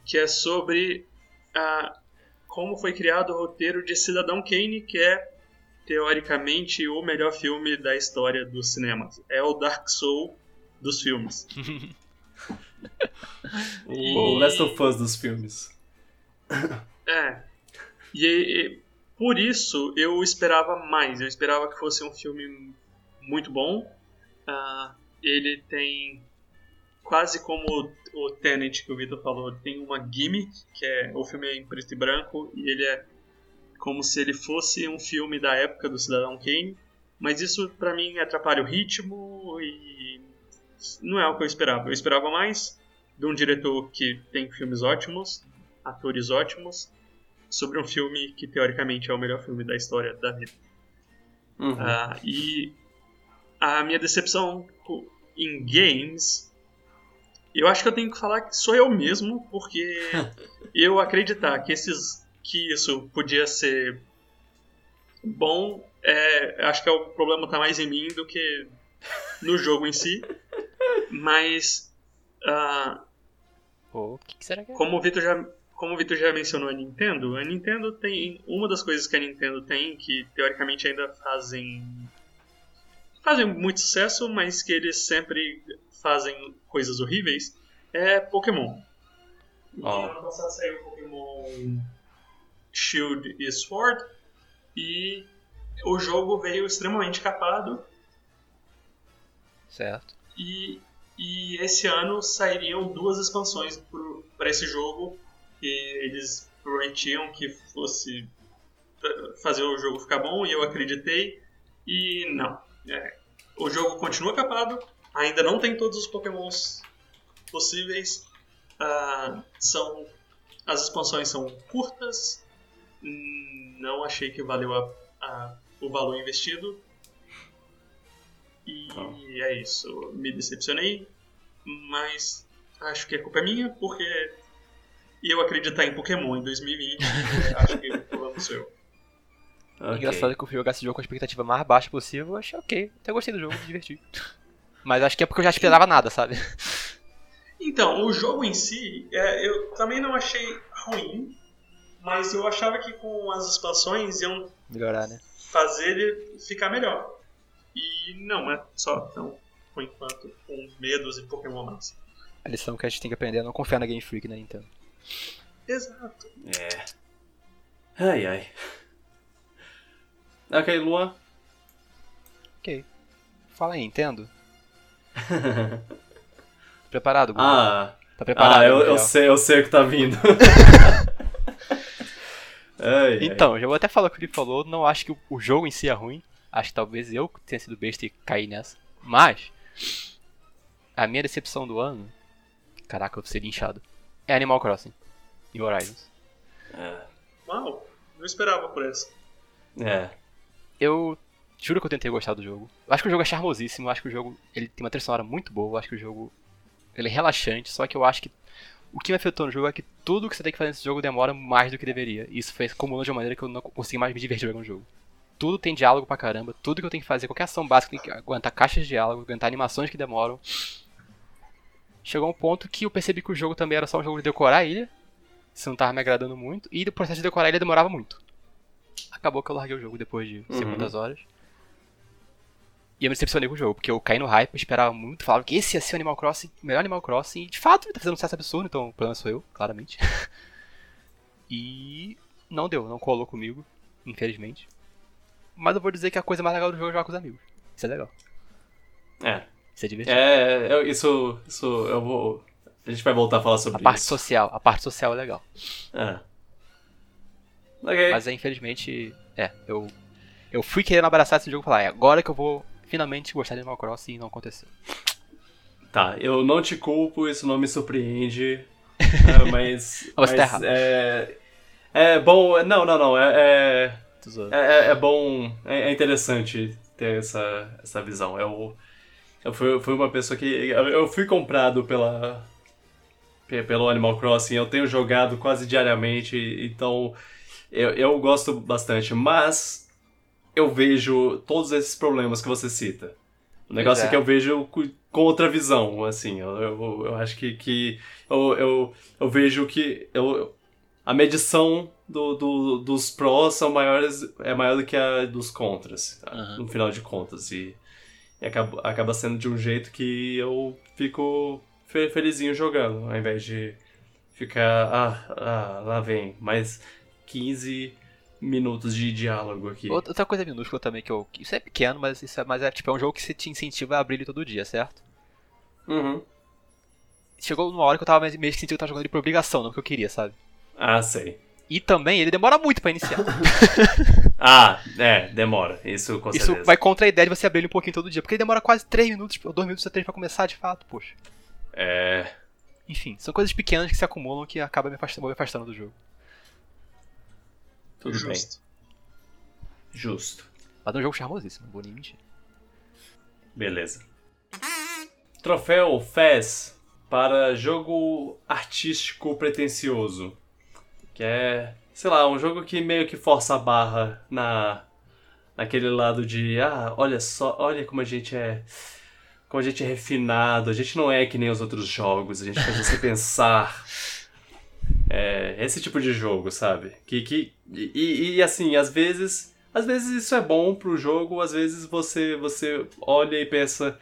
Speaker 3: Que é sobre a, como foi criado o roteiro de Cidadão Kane, que é teoricamente o melhor filme da história dos cinemas. É o Dark Soul dos filmes.
Speaker 1: o Last of Us dos filmes.
Speaker 3: É. E, e, por isso eu esperava mais. Eu esperava que fosse um filme muito bom. Uh, ele tem quase como o Tenet que o Vitor falou, tem uma gimmick, que é o filme é em preto e branco e ele é como se ele fosse um filme da época do Cidadão Kane, mas isso para mim atrapalha o ritmo e não é o que eu esperava. Eu esperava mais de um diretor que tem filmes ótimos, atores ótimos, sobre um filme que teoricamente é o melhor filme da história da vida. Uhum. Uh, e a minha decepção em games, eu acho que eu tenho que falar que sou eu mesmo, porque eu acreditar que esses que isso podia ser bom, é, acho que é o problema está mais em mim do que no jogo em si. Mas uh,
Speaker 2: o que, será que é?
Speaker 3: Como o Vitor já como o Vitor já mencionou a Nintendo, a Nintendo tem uma das coisas que a Nintendo tem que teoricamente ainda fazem fazem muito sucesso, mas que eles sempre fazem coisas horríveis, é Pokémon. Oh. ano passado saiu o Pokémon Shield e Sword e o jogo veio extremamente capado.
Speaker 2: Certo.
Speaker 3: E, e esse ano sairiam duas expansões para esse jogo que eles prometiam que fosse fazer o jogo ficar bom e eu acreditei. E não. É, o jogo continua capado, ainda não tem todos os pokémons possíveis. Uh, são As expansões são curtas. Não achei que valeu a, a, o valor investido. E oh. é isso. Me decepcionei. Mas acho que a culpa é minha, porque eu acreditar em Pokémon em 2020, acho que o problema sou eu.
Speaker 2: Okay. Engraçado que eu fui jogar esse jogo com a expectativa mais baixa possível, eu achei ok, até gostei do jogo, me diverti. Mas acho que é porque eu já esperava nada, sabe?
Speaker 3: Então, o jogo em si, é, eu também não achei ruim, mas eu achava que com as expansões iam
Speaker 2: melhorar, né?
Speaker 3: Fazer ele ficar melhor. E não é só tão por enquanto com medos e Pokémon mais.
Speaker 2: A lição que a gente tem que aprender é não confiar na Game Freak, né, Nintendo?
Speaker 3: Exato.
Speaker 1: É. Ai, ai. Ok, Luan.
Speaker 2: Ok. Fala aí, entendo. preparado, Google?
Speaker 1: Ah.
Speaker 2: Tá preparado?
Speaker 1: Ah, eu, eu, sei, eu sei o que tá vindo.
Speaker 2: ai, então, ai. já vou até falar o que ele falou. Não acho que o, jogo em si é ruim. Acho que talvez eu tenha sido besta e cair nessa. Mas, a minha decepção do ano, caraca, eu seria inchado, é Animal Crossing New Horizons.
Speaker 1: É.
Speaker 3: Uau, não esperava por essa.
Speaker 1: É.
Speaker 2: Eu juro que eu tentei gostar do jogo. Eu acho que o jogo é charmosíssimo, eu acho que o jogo ele tem uma trilha sonora muito boa, eu acho que o jogo ele é relaxante, só que eu acho que o que me afetou no jogo é que tudo que você tem que fazer nesse jogo demora mais do que deveria. E isso foi acumulando de uma maneira que eu não consegui mais me divertir jogando o jogo. Tudo tem diálogo pra caramba, tudo que eu tenho que fazer, qualquer ação básica tem que aguentar caixas de diálogo, aguentar animações que demoram. Chegou um ponto que eu percebi que o jogo também era só um jogo de decorar a ilha, isso não tava me agradando muito, e o processo de decorar a ilha demorava muito. Acabou que eu larguei o jogo depois de
Speaker 1: Uhum.
Speaker 2: segundas horas. E eu me decepcionei com o jogo, porque eu caí no hype, eu esperava muito, falava que esse ia ser o Animal Crossing, o melhor Animal Crossing, e de fato ele tá fazendo um sucesso absurdo, então o problema sou eu, claramente. e não deu, não colou comigo, infelizmente. Mas eu vou dizer que a coisa mais legal do jogo é jogar com os amigos. Isso é legal.
Speaker 1: É.
Speaker 2: Isso é divertido.
Speaker 1: É, eu- isso, isso eu vou. A gente vai voltar a falar
Speaker 2: a
Speaker 1: sobre
Speaker 2: parte
Speaker 1: isso.
Speaker 2: social, a parte social é legal.
Speaker 1: É. Ok.
Speaker 2: Mas é, infelizmente, é, eu eu fui querendo abraçar esse jogo e falar, é agora que eu vou finalmente gostar de Animal Crossing e não aconteceu.
Speaker 1: Tá, eu não te culpo, isso não me surpreende. é, mas.
Speaker 2: Você tá
Speaker 1: mas
Speaker 2: errado.
Speaker 1: É, é bom. Não, não, não. É, é,
Speaker 2: zoando.
Speaker 1: é, é bom. É, é interessante ter essa, essa visão. Eu, eu fui, fui uma pessoa que. Eu, fui comprado pela. pe- Pelo Animal Crossing, eu tenho jogado quase diariamente, então eu, eu gosto bastante, mas eu vejo todos esses problemas que você cita. O negócio é.
Speaker 2: é.
Speaker 1: que eu vejo co- com outra visão, assim. Eu, eu, eu acho que, que eu, eu, eu vejo que eu, a medição do, do- dos prós são maiores, é maior do que a dos contras, tá?
Speaker 2: Uhum.
Speaker 1: no final de contas. E, e acaba, acaba sendo de um jeito que eu fico fe- felizinho jogando, ao invés de ficar, ah, ah, lá vem, mais 15 minutos de diálogo aqui.
Speaker 2: Outra coisa minúscula também que eu. que Isso é pequeno, mas isso é, mas é tipo é um jogo que você te incentiva a abrir ele todo dia, certo?
Speaker 1: Uhum.
Speaker 2: Chegou numa hora que eu tava meio que sentindo que eu tava jogando ele por obrigação, não porque eu queria, sabe?
Speaker 1: Ah, sei.
Speaker 2: E também ele demora muito pra iniciar.
Speaker 1: Ah, é, demora. Isso com
Speaker 2: Isso
Speaker 1: certeza.
Speaker 2: vai contra a ideia de você abrir ele um pouquinho todo dia, porque ele demora quase 3 minutos, ou 2 minutos ou 3 pra começar de fato, poxa.
Speaker 1: É.
Speaker 2: Enfim, são coisas pequenas que se acumulam que acabam me afastando, me afastando do jogo.
Speaker 1: Tudo
Speaker 3: Justo.
Speaker 1: bem. Justo.
Speaker 2: Mas é um jogo charmosíssimo, não vou nem mentir.
Speaker 1: Beleza. Troféu FES para jogo artístico pretencioso. Que é, sei lá, um jogo que meio que força a barra na naquele lado de, ah, olha só, olha como a gente é como a gente é refinado, a gente não é que nem os outros jogos, a gente faz você pensar. É, esse tipo de jogo, sabe? Que, que e, e assim, às vezes, às vezes isso é bom pro jogo, às vezes você você olha e pensa,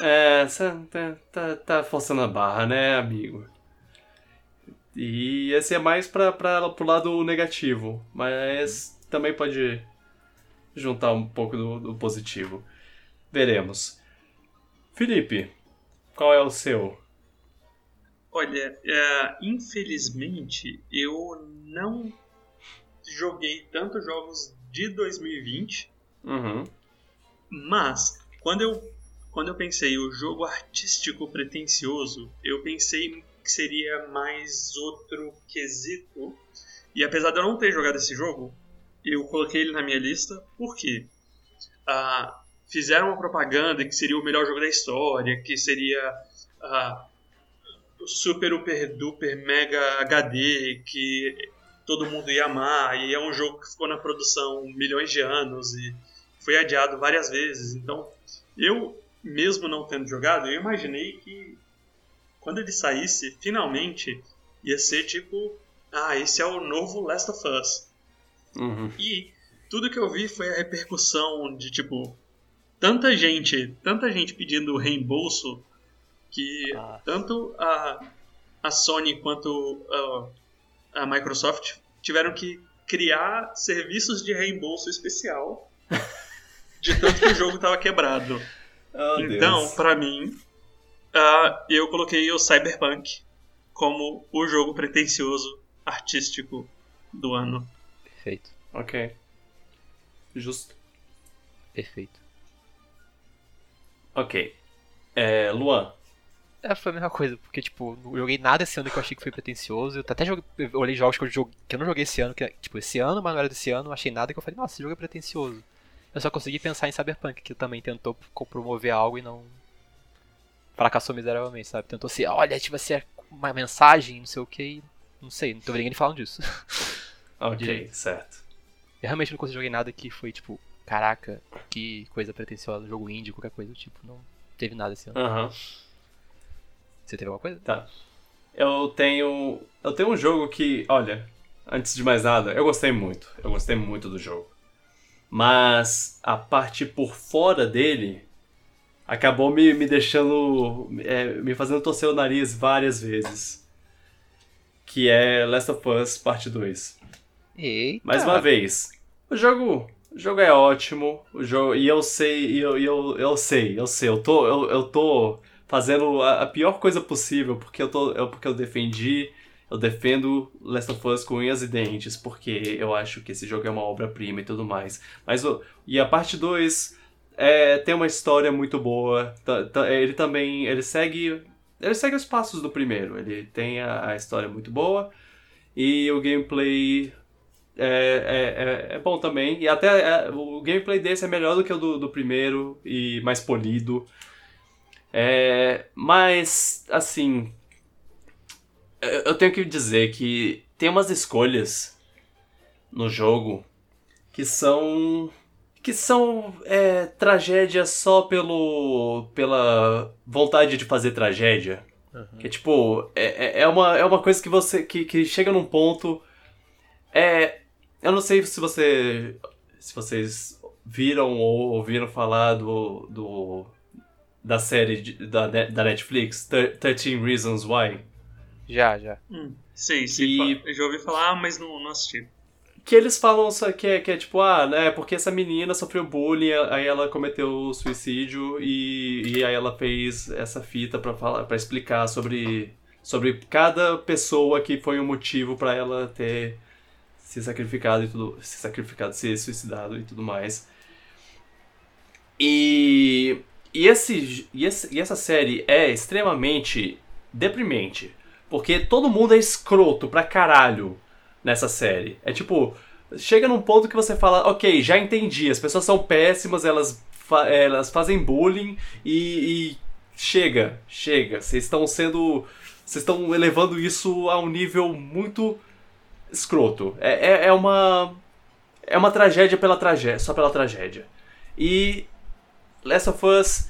Speaker 1: é, tá, tá, tá forçando a barra, né, amigo? E esse é mais pra, pra, pro lado negativo, mas também pode juntar um pouco do, do positivo. Veremos. Felipe, qual é o seu?
Speaker 3: Olha, é, infelizmente eu não joguei tantos jogos de 2020,
Speaker 1: Uhum.
Speaker 3: mas quando eu, quando eu pensei o jogo artístico pretencioso, eu pensei que seria mais outro quesito. E apesar de eu não ter jogado esse jogo, eu coloquei ele na minha lista porque ah, fizeram uma propaganda que seria o melhor jogo da história, que seria ah, super, super, duper, mega HD, que todo mundo ia amar, e é um jogo que ficou na produção milhões de anos e foi adiado várias vezes. Então, eu, mesmo não tendo jogado, eu imaginei que quando ele saísse, finalmente ia ser tipo: ah, esse é o novo Last of Us.
Speaker 1: Uhum.
Speaker 3: E tudo que eu vi foi a repercussão de tipo tanta gente, tanta gente pedindo reembolso que
Speaker 2: Ah.
Speaker 3: tanto a, a Sony quanto a, a Microsoft tiveram que criar serviços de reembolso especial de tanto que o jogo estava quebrado.
Speaker 1: Oh,
Speaker 3: então, pra mim, ah, eu coloquei o Cyberpunk como o jogo pretensioso artístico do ano.
Speaker 2: Perfeito.
Speaker 1: Ok. Justo.
Speaker 2: Perfeito.
Speaker 1: Ok. É, Luan.
Speaker 2: É, foi a mesma coisa, porque, tipo, não joguei nada esse ano que eu achei que foi pretencioso. Eu até joguei, eu olhei jogos que eu, joguei, que eu não joguei esse ano, que, tipo, esse ano, mas não era desse ano, não achei nada que eu falei, nossa, esse jogo é pretencioso. Eu só consegui pensar em Cyberpunk, que também tentou promover algo e não. fracassou miseravelmente, sabe? Tentou ser, olha, tipo assim, uma mensagem, não sei o que, não sei, não tô vendo ninguém falando disso.
Speaker 1: Ok, certo.
Speaker 2: Eu realmente não consegui jogar nada que foi, tipo, caraca, que coisa pretenciosa, jogo indie, qualquer coisa do tipo, não teve nada esse ano.
Speaker 1: Aham. Uhum.
Speaker 2: Você teve alguma coisa?
Speaker 1: Tá. Eu tenho. Eu tenho um jogo que, olha, antes de mais nada, eu gostei muito. Eu gostei muito do jogo. Mas a parte por fora dele acabou me, me deixando. É, me fazendo torcer o nariz várias vezes. Que é Last of Us Parte 2.
Speaker 2: Eita.
Speaker 1: Mais uma vez. O jogo. O jogo é ótimo. O jogo. E eu sei. E eu, eu, eu sei, eu sei. Eu tô. Eu, eu tô fazendo a, a pior coisa possível, porque eu, tô, eu, porque eu defendi, eu defendo Last of Us com unhas e dentes, porque eu acho que esse jogo é uma obra-prima e tudo mais. Mas e a parte 2 é, tem uma história muito boa, ele também, ele segue, ele segue os passos do primeiro, ele tem a, a história muito boa, e o gameplay é, é, é, é, bom também. E até é, o gameplay desse é melhor do que o do, do primeiro e mais polido. É, mas, assim. Eu tenho que dizer que tem umas escolhas no jogo que são. que são é, tragédias só pelo. pela vontade de fazer tragédia. Uhum. Que tipo, é, é, é, uma, é uma coisa que você. que, que chega num ponto. É. Eu não sei se você. se vocês viram ou ouviram falar do. do da série de, da, da Netflix, 13 Reasons Why?
Speaker 2: Já, já.
Speaker 3: Hum, sei, sei. Que... Já ouvi falar, mas não, não assisti.
Speaker 1: Que eles falam só que é, que é tipo, ah, né, porque essa menina sofreu bullying, aí ela cometeu suicídio e, e aí ela fez essa fita pra, falar, pra explicar sobre, sobre cada pessoa que foi um motivo para ela ter se sacrificado e tudo, se sacrificado, se suicidado e tudo mais. E e, esse, e, esse, e essa série é extremamente deprimente. Porque todo mundo é escroto pra caralho nessa série. É tipo, chega num ponto que você fala, ok, já entendi, as pessoas são péssimas, elas, fa elas fazem bullying e, e chega, chega. Vocês estão sendo. Vocês estão elevando isso a um nível muito escroto. É, é, é, uma. É uma tragédia pela tragédia, só pela tragédia. E Last of Us,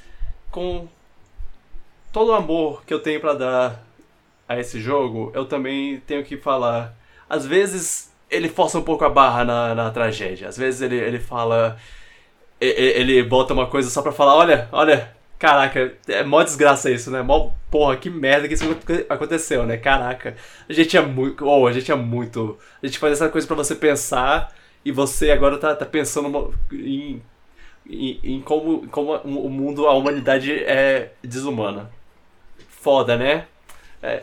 Speaker 1: com todo o amor que eu tenho para dar a esse jogo, eu também tenho que falar. Às vezes ele força um pouco a barra na, na tragédia. Às vezes ele, ele fala. Ele, bota uma coisa só pra falar: olha, olha, caraca, é mó desgraça isso, né? Mó porra, que merda que isso aconteceu, né? Caraca, a gente é muito. Oh, a gente é muito. A gente faz essa coisa para você pensar e você agora tá, tá pensando em em, em como, como o mundo, a humanidade é desumana. Foda, né? É.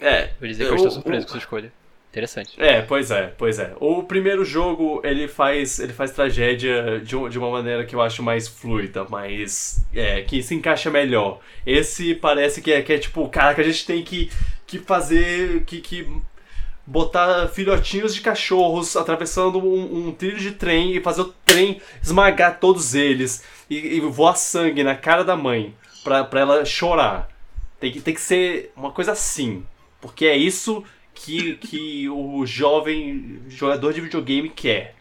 Speaker 2: É. Vou dizer que eu, estou surpreso o, com sua escolha. Interessante.
Speaker 1: É, pois é, pois é. O primeiro jogo, ele faz, ele faz tragédia de, de uma maneira que eu acho mais fluida, mais. É, que se encaixa melhor. Esse parece que é, que é tipo, cara, que a gente tem que, que fazer. Que, que botar filhotinhos de cachorros atravessando um, um, trilho de trem e fazer o trem esmagar todos eles e, e voar sangue na cara da mãe pra, pra ela chorar. Tem que, tem que ser uma coisa assim. Porque é isso que, que o jovem jogador de videogame quer.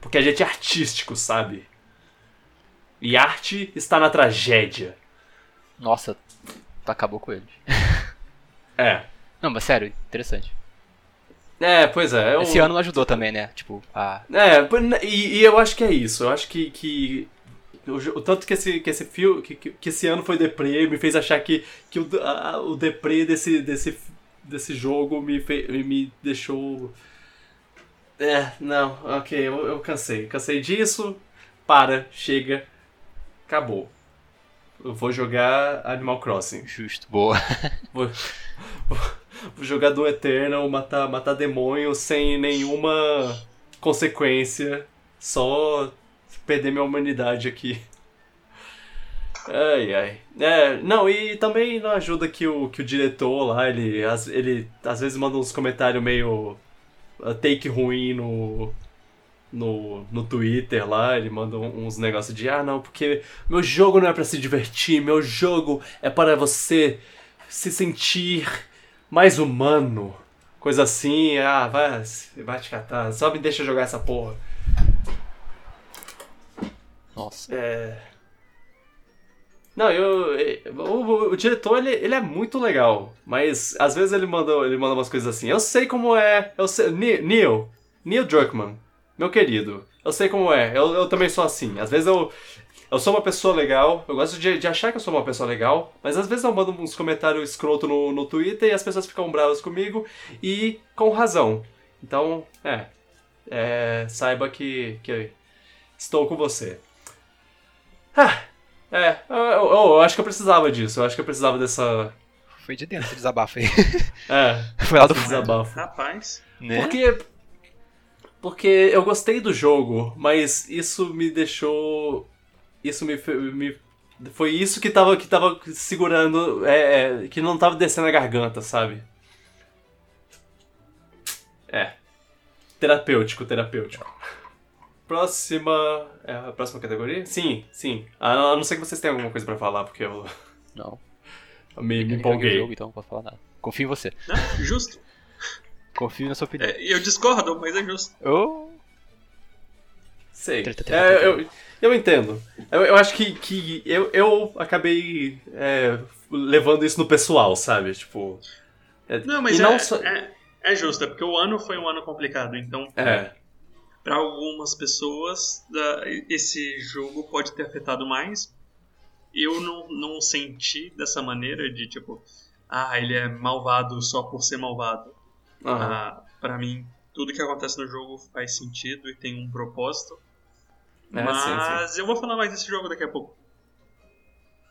Speaker 1: Porque a gente é artístico, sabe? E arte está na tragédia.
Speaker 2: Nossa, acabou com ele.
Speaker 1: É.
Speaker 2: Não, mas sério, interessante.
Speaker 1: É, pois é.
Speaker 2: Eu... Esse ano ajudou também, né? Tipo, a.
Speaker 1: É, e, e, eu acho que é isso. Eu acho que. que o, tanto que esse, que esse fio, que, que esse ano foi deprê, me fez achar que, que o, a, o deprê desse, desse, desse jogo me, fe, me deixou. É, não, ok, eu, eu cansei. Cansei disso. Para, chega. Acabou. Eu vou jogar Animal Crossing.
Speaker 2: Justo, boa.
Speaker 1: Vou, vou, jogar do Eternal, matar, matar demônio sem nenhuma consequência, só perder minha humanidade aqui. Ai, ai. É, não, e também não ajuda que o, que o diretor lá, ele, ele às vezes manda uns comentários meio uh, take ruim no, no, no Twitter lá, ele manda uns negócios de ah não, porque meu jogo não é para se divertir, meu jogo é para você se sentir mais humano. Coisa assim, ah, vai, vai te catar, só me deixa jogar essa porra.
Speaker 2: Nossa.
Speaker 1: É. Não, eu. O, o, diretor, ele, ele é muito legal. Mas às vezes ele manda, ele manda umas coisas assim. Eu sei como é. Eu sei, Neil. Neil Druckmann. Meu querido. Eu sei como é. Eu, eu também sou assim. Às vezes eu. Eu sou uma pessoa legal, eu gosto de, de achar que eu sou uma pessoa legal, mas às vezes eu mando uns comentários escroto no, no Twitter e as pessoas ficam bravas comigo, e com razão. Então, é. é saiba que, que estou com você. Ah, é, eu, eu, eu, acho que eu precisava disso. Eu acho que eu precisava dessa.
Speaker 2: Foi de dentro esse desabafo aí.
Speaker 1: É.
Speaker 2: Foi lá do
Speaker 1: desabafo.
Speaker 3: Rapaz.
Speaker 1: Né? Porque. Porque eu gostei do jogo, mas isso me deixou. Isso me. me foi isso que tava, que tava segurando. É, é, que não tava descendo a garganta, sabe? É. Terapêutico, terapêutico. Próxima. É a próxima categoria? Sim, sim. A não ser que vocês tenham alguma coisa pra falar, porque eu.
Speaker 2: Não.
Speaker 1: Eu me, me empolguei.
Speaker 2: Jogo, então não posso falar nada. Confio em você.
Speaker 3: Não, justo.
Speaker 2: Confio na sua opinião.
Speaker 3: É, eu discordo, mas é justo.
Speaker 2: Eu.
Speaker 1: Sei. É, eu, eu entendo. Eu, eu acho que, que eu, eu acabei é, levando isso no pessoal, sabe? Tipo.
Speaker 3: É, não, mas não é, só... é, é justo, é porque o ano foi um ano complicado, então.
Speaker 1: É
Speaker 3: para algumas pessoas esse jogo pode ter afetado mais. Eu não, não senti dessa maneira de tipo, ah, ele é malvado só por ser malvado. Uhum. Ah, para mim, tudo que acontece no jogo faz sentido e tem um propósito. É, mas sim, sim. eu vou falar mais desse jogo daqui a pouco.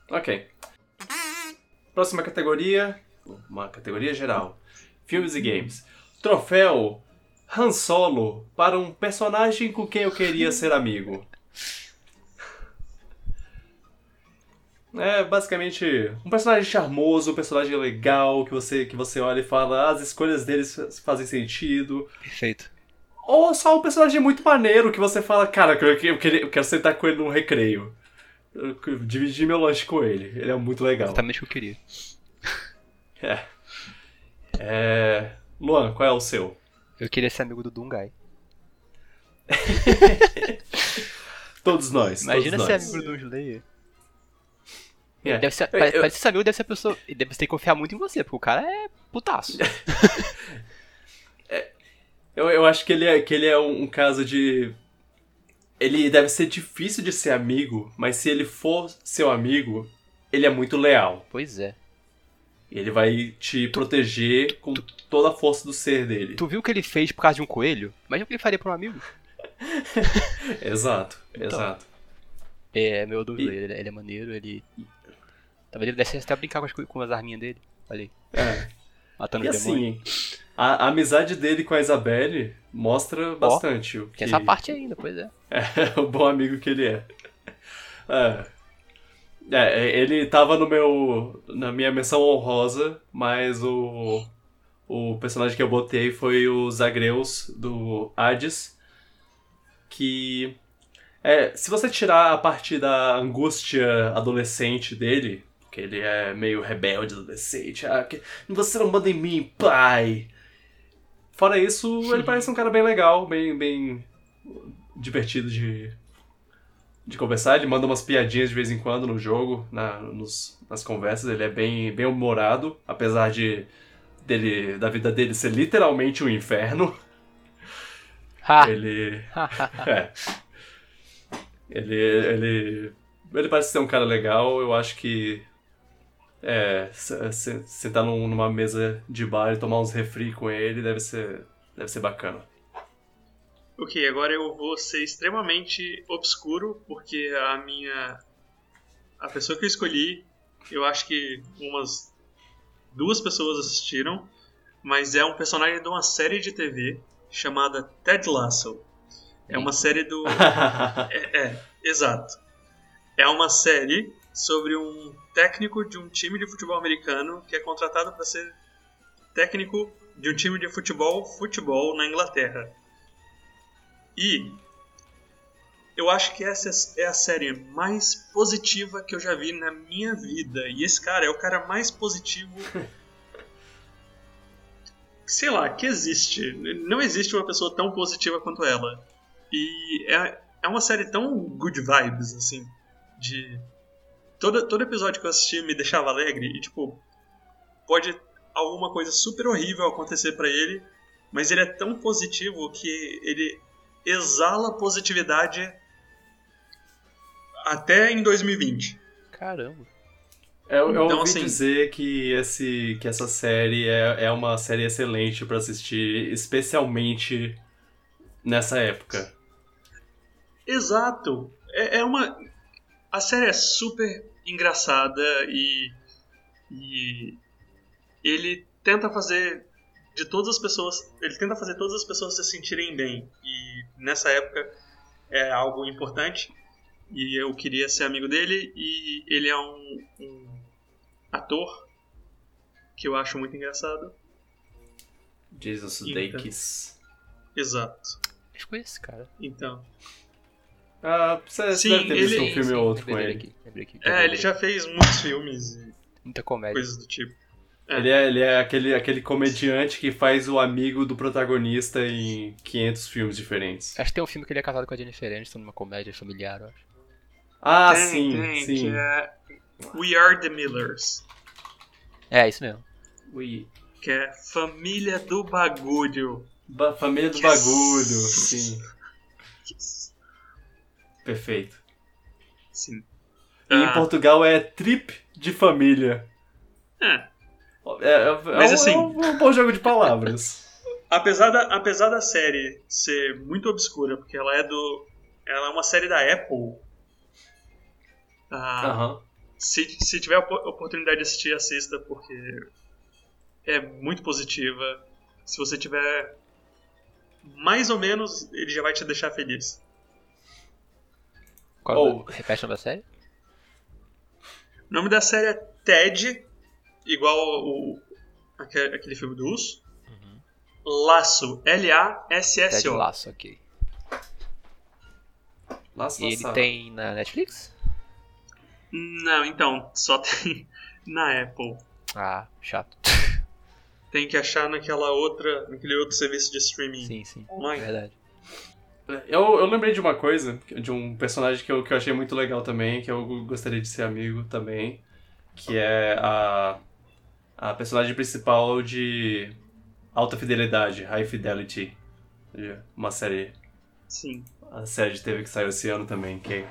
Speaker 1: Ok. Próxima categoria, uma categoria geral: filmes e games. Troféu Han Solo para um personagem com quem eu queria ser amigo. É basicamente um personagem charmoso, um personagem legal, que você, que você olha e fala, ah, as escolhas deles fazem sentido.
Speaker 2: Perfeito.
Speaker 1: Ou só um personagem muito maneiro que você fala, cara, eu, eu, eu quero sentar com ele num recreio. Dividir meu lanche com ele. Ele é muito legal.
Speaker 2: Exatamente o que eu queria.
Speaker 1: É. É. Luan, qual é o seu?
Speaker 2: Eu queria ser amigo do Dungai.
Speaker 1: todos nós.
Speaker 2: Imagina
Speaker 1: todos
Speaker 2: ser
Speaker 1: nós.
Speaker 2: amigo do Slayer.
Speaker 1: Yeah.
Speaker 2: Deve ser, eu, eu... ser amigo deve ser a pessoa. Deve ter que confiar muito em você, porque o cara é putaço.
Speaker 1: é, eu, eu acho que ele é, que ele é um, um caso de. Ele deve ser difícil de ser amigo, mas se ele for seu amigo, ele é muito leal.
Speaker 2: Pois é.
Speaker 1: Ele vai te tu, proteger com tu, toda a força do ser dele.
Speaker 2: Tu viu o que ele fez por causa de um coelho? Imagina o que ele faria pra um amigo.
Speaker 1: exato, então, exato.
Speaker 2: É, meu dúvida, e... ele, ele, é maneiro, ele. Talvez ele desse até brincar com as, com as arminhas dele. Olha aí.
Speaker 1: É.
Speaker 2: Matando
Speaker 1: e
Speaker 2: os
Speaker 1: assim, a, a, amizade dele com a Isabelle mostra bastante.
Speaker 2: o que... Tem essa parte ainda, pois é.
Speaker 1: É, o bom amigo que ele é. É. É, ele tava no meu. na minha menção honrosa, mas o. O personagem que eu botei foi o Zagreus do Hades. Que. É, se você tirar a parte da angústia adolescente dele, que ele é meio rebelde adolescente, ah, que você não manda em mim, pai! Fora isso, ele parece um cara bem legal, bem, bem divertido de, de conversar, ele manda umas piadinhas de vez em quando no jogo, na, nos, nas conversas, ele é bem, bem humorado, apesar de dele, da vida dele ser literalmente um inferno.
Speaker 2: Ha.
Speaker 1: Ele. é. Ele, ele. Ele parece ser um cara legal, eu acho que. É. Sentar numa mesa de bar e tomar uns refri com ele deve ser. Deve ser bacana.
Speaker 3: Ok, agora eu vou ser extremamente obscuro, porque a minha. A pessoa que eu escolhi, eu acho que umas duas pessoas assistiram, mas é um personagem de uma série de TV chamada Ted Lasso. É uma série do. é, é, exato. É uma série sobre um técnico de um time de futebol americano que é contratado para ser técnico de um time de futebol, futebol na Inglaterra. E eu acho que essa é a série mais positiva que eu já vi na minha vida. E esse cara é o cara mais positivo. sei lá, que existe. Não existe uma pessoa tão positiva quanto ela. E é, é uma série tão good vibes, assim. De. Todo, todo episódio que eu assisti me deixava alegre. E, tipo, pode alguma coisa super horrível acontecer para ele, mas ele é tão positivo que ele exala positividade até em 2020.
Speaker 2: Caramba.
Speaker 1: Eu, eu
Speaker 3: Então,
Speaker 1: ouvi
Speaker 3: assim-
Speaker 1: dizer que, esse, que essa série é, é uma série excelente pra assistir, especialmente nessa época.
Speaker 3: Exato. É, é uma. A série é super engraçada e. E. Ele tenta fazer de todas as pessoas. Ele tenta fazer todas as pessoas se sentirem bem. E nessa época é algo importante. E eu queria ser amigo dele. E ele é um, um ator que eu acho muito engraçado.
Speaker 1: Jesus. Sudeikis.
Speaker 3: Exato.
Speaker 2: Acho que foi esse cara.
Speaker 3: Então.
Speaker 1: Ah, você
Speaker 3: Sim,
Speaker 1: deve ter visto
Speaker 3: ele-
Speaker 1: um filme ou outro com ele.
Speaker 2: aqui, aqui.
Speaker 3: É, ele já fez muitos filmes e
Speaker 2: Muita comédia.
Speaker 3: coisas do tipo. É.
Speaker 1: Ele é, ele é aquele, aquele comediante que faz o amigo do protagonista em 500 filmes diferentes.
Speaker 2: Acho que tem um filme que ele é casado com a Jennifer Aniston numa comédia familiar, eu acho.
Speaker 1: Ah,
Speaker 3: Tem,
Speaker 1: sim,
Speaker 3: tem,
Speaker 1: sim.
Speaker 3: Que é We Are the Millers.
Speaker 2: É, isso mesmo.
Speaker 1: Ui.
Speaker 3: Que é Família do Bagulho.
Speaker 1: Ba- família do
Speaker 3: Yes.
Speaker 1: bagulho, sim. Perfeito.
Speaker 3: Sim.
Speaker 1: E em
Speaker 3: Ah,
Speaker 1: Portugal é Trip de Família.
Speaker 3: é.
Speaker 1: É, é,
Speaker 3: Mas
Speaker 1: é um-
Speaker 3: assim-
Speaker 1: é um bom jogo de palavras.
Speaker 3: Apesar da, apesar da série ser muito obscura, porque ela é do. Ela é uma série da Apple. ah, se, se tiver a opor- oportunidade de assistir, assista, porque é muito positiva. Se você tiver mais ou menos, ele já vai te deixar feliz.
Speaker 2: Qual
Speaker 1: Oh.
Speaker 2: Repete o nome da série?
Speaker 3: O nome da série é Ted, igual o, aquele, aquele filme do Urso. Laço,
Speaker 2: Ted
Speaker 3: L-A-S-S-O.
Speaker 2: Laço, ok.
Speaker 1: Laço
Speaker 2: E ele tem na Netflix?
Speaker 3: Não, então, só tem na Apple.
Speaker 2: Ah, chato.
Speaker 3: Tem que achar naquela outra, naquele outro serviço de streaming
Speaker 2: Sim, sim.
Speaker 3: online.
Speaker 2: Verdade.
Speaker 1: Eu, eu lembrei de uma coisa, de um personagem que eu, que eu achei muito legal também, que eu gostaria de ser amigo também, que é a, a personagem principal de Alta Fidelidade, High Fidelity, uma série,
Speaker 3: Sim.
Speaker 1: a série de TV que saiu esse ano também, que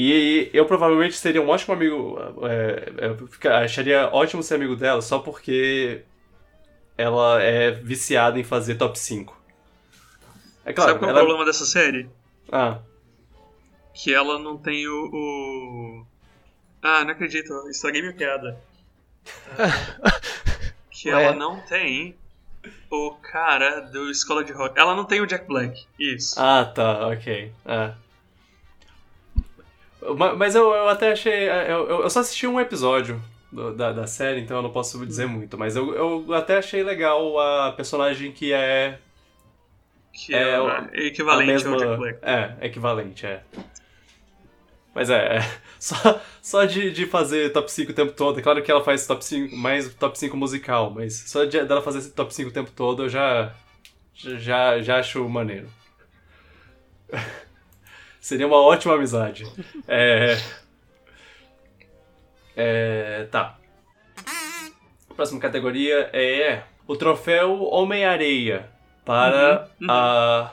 Speaker 1: e eu provavelmente seria um ótimo amigo, é, acharia ótimo ser amigo dela só porque ela é viciada em fazer top 5. É claro,
Speaker 3: Sabe qual é o
Speaker 1: ela...
Speaker 3: problema dessa série?
Speaker 1: Ah,
Speaker 3: Que ela não tem o. o- Ah, não acredito, estraguei minha piada. Ah, que
Speaker 2: Ué?
Speaker 3: ela não tem o cara do Escola de Rock. Ela não tem o Jack Black. Isso.
Speaker 1: Ah, tá, ok. É. Ma- Mas eu, eu até achei. Eu, eu- eu só assisti um episódio do- da, da série, então eu não posso dizer muito. Mas eu, eu até achei legal a personagem que é.
Speaker 3: Que é,
Speaker 1: é o-
Speaker 3: equivalente
Speaker 1: mesma,
Speaker 3: ao Jack Black.
Speaker 1: É, equivalente, é. Mas é, é. Só, só de, de fazer top 5 o tempo todo. É claro que ela faz top 5, mais top 5 musical, mas só de, dela fazer esse top 5 o tempo todo eu já. Já, já acho maneiro. Seria uma ótima amizade. É. É. Tá. Próxima categoria é o troféu Homem-Areia para
Speaker 3: Uhum,
Speaker 1: a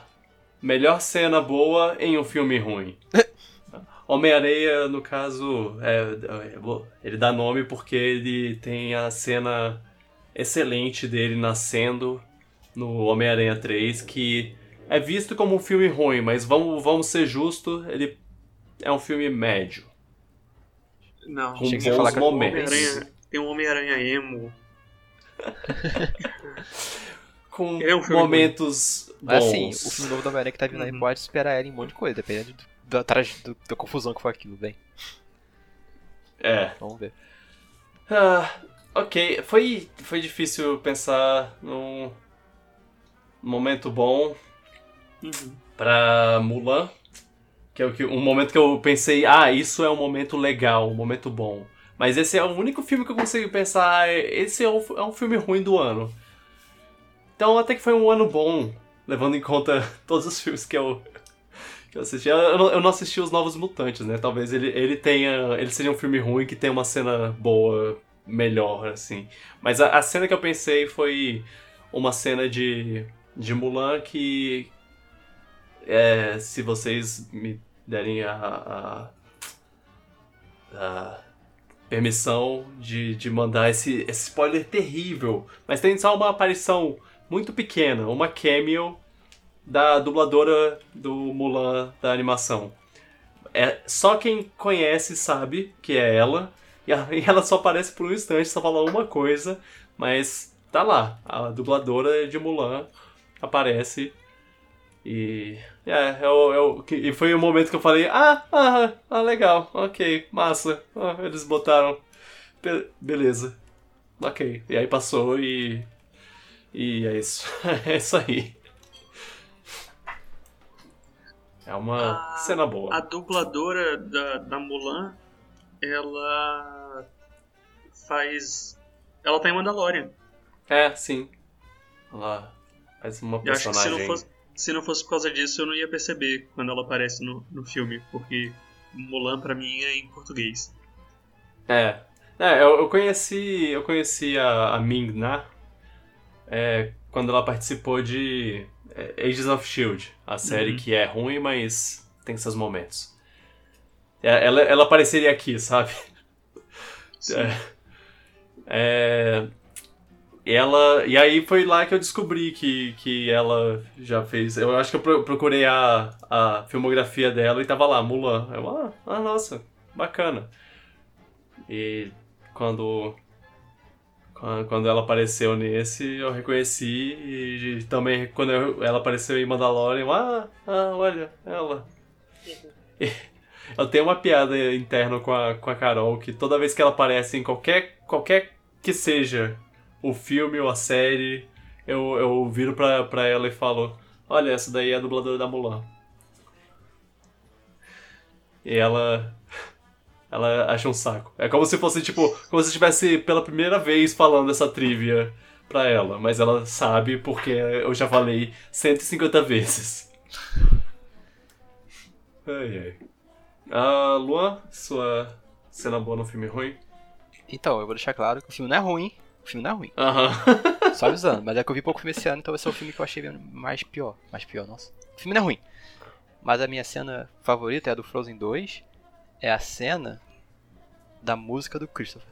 Speaker 1: melhor cena boa em um filme ruim. Homem-Areia, no caso, é, é, ele dá nome porque ele tem a cena excelente dele nascendo no Homem-Aranha 3, que é visto como um filme ruim, mas vamos, vamos ser justos, ele é um filme médio.
Speaker 3: Não.
Speaker 1: Com bons
Speaker 2: falar do
Speaker 1: momentos.
Speaker 3: Homem-Aranha- tem um Homem-Aranha emo.
Speaker 1: com
Speaker 3: é um
Speaker 1: momentos bons.
Speaker 2: Mas assim, o filme novo da Homem-Aranha que tá vindo aí
Speaker 3: Uhum.
Speaker 2: pode esperar ela em um monte de coisa, dependendo do- da, trage- do- da confusão que foi aquilo, bem.
Speaker 1: É.
Speaker 2: Vamos ver.
Speaker 1: Ah, ok, foi, foi difícil pensar num momento bom
Speaker 3: Uhum.
Speaker 1: pra Mulan. Que é o que, um momento que eu pensei, ah, isso é um momento legal, um momento bom. Mas esse é o único filme que eu consigo pensar, ah, esse é um, é um filme ruim do ano. Então até que foi um ano bom, levando em conta todos os filmes que eu, que eu assisti. Eu, eu não- assisti os Novos Mutantes, né? Talvez ele, ele tenha. Ele seja um filme ruim que tenha uma cena boa, melhor, assim. Mas a, a cena que eu pensei foi uma cena de, de Mulan que. É, se vocês me derem a, a, a permissão de, de mandar esse, esse spoiler terrível. Mas tem só uma aparição muito pequena, uma cameo da dubladora do Mulan da animação. É, só quem conhece sabe que é ela. E ela só aparece por um instante, só fala uma coisa, mas tá lá. A dubladora de Mulan aparece. E. É, é é o que- e foi o momento que eu falei: ah, ah, ah legal, ok, massa. Ah, eles botaram. Be- beleza. Ok. E aí passou e. E é isso. é isso aí. É uma
Speaker 3: A-
Speaker 1: cena boa.
Speaker 3: A dubladora da, da Mulan, ela faz. Ela tá em Mandalorian.
Speaker 1: É, sim. Ela faz uma
Speaker 3: Eu acho que se
Speaker 1: personagem.
Speaker 3: não, fosse, se não fosse por causa disso, eu não ia perceber quando ela aparece no, no filme, porque Mulan pra mim é em português.
Speaker 1: É. É, eu, eu conheci. Eu conheci a, a Ming Na é, quando ela participou de é, Agents of Shield, a série
Speaker 3: Uhum.
Speaker 1: que é ruim, mas tem seus momentos. É, Ela, ela apareceria aqui, sabe? É. É, ela e aí foi lá que eu descobri que, que ela já fez. Eu acho que eu pro- procurei a, a filmografia dela e tava lá, Mulan. Eu, ah, ah, nossa, bacana. E quando quan- quando ela apareceu nesse, eu reconheci e também quando eu- ela apareceu em Mandalorian, ah, ah, olha, ela. Eu tenho uma piada interna com a, com a Carol que toda vez que ela aparece em qualquer, qualquer que seja o filme ou a série, eu, eu viro pra, pra ela e falo: Olha, essa daí é a dubladora da Mulan. E ela. Ela acha um saco. É como se fosse, tipo, como se estivesse pela primeira vez falando essa trivia pra ela. Mas ela sabe porque eu já falei 150 vezes. Ai, ai. Ah, Luan, sua cena boa no filme ruim?
Speaker 2: Então, eu vou deixar claro que o filme não é ruim. O filme não é ruim.
Speaker 1: Aham.
Speaker 2: Só avisando. Mas é que eu vi pouco filme esse ano, então esse é o filme que eu achei mais pior. Mais pior, nossa. O filme não é ruim. Mas a minha cena favorita é a do Frozen 2. É a cena da música do Christopher.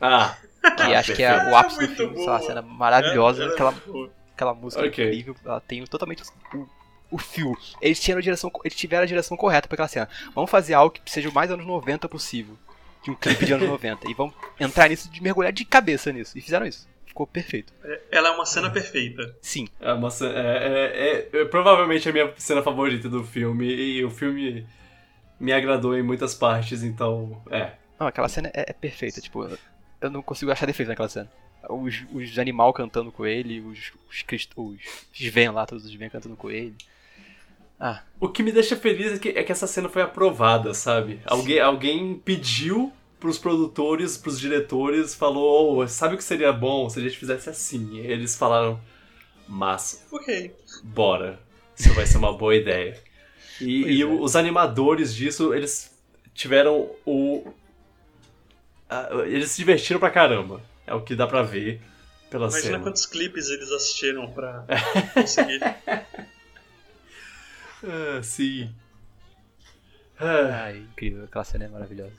Speaker 1: Ah.
Speaker 2: Que
Speaker 1: ah,
Speaker 2: acho que é o ápice do filme. Sei lá, cena maravilhosa.
Speaker 3: Ela é
Speaker 2: aquela,
Speaker 3: boa.
Speaker 2: aquela música
Speaker 1: Ok.
Speaker 2: incrível. Ela tem totalmente o, o fio. Eles, tinham a direção, eles tiveram a direção correta pra aquela cena. Vamos fazer algo que seja o mais anos 90 possível. De um clipe de anos 90. E vamos entrar nisso, de mergulhar de cabeça nisso. E fizeram isso. Ficou perfeito.
Speaker 3: Ela é uma cena perfeita.
Speaker 2: Sim.
Speaker 1: É, uma ce- é, é- é- provavelmente a minha cena favorita do filme. E o filme me agradou em muitas partes, então. É.
Speaker 2: Não, aquela cena é, é perfeita, tipo, eu- eu não consigo achar defeito naquela cena. Os, os animal cantando com ele, os, os, crist- os Sven lá, todos os Sven cantando com ele. Ah,
Speaker 1: O que me deixa feliz é que, é que essa cena foi aprovada, sabe? Alguém, alguém pediu pros produtores, pros diretores, falou: "Oh, sabe o que seria bom se a gente fizesse assim? E eles falaram: massa.
Speaker 3: Ok.
Speaker 1: Bora. Isso vai ser uma boa ideia. E, e
Speaker 2: é.
Speaker 1: os animadores disso, eles tiveram o. eles se divertiram pra caramba. É o que dá pra ver pela
Speaker 3: Imagina
Speaker 1: cena.
Speaker 3: quantos clipes eles assistiram pra conseguir.
Speaker 1: Ah, sim. Ah,
Speaker 2: ai, incrível, aquela cena é maravilhosa.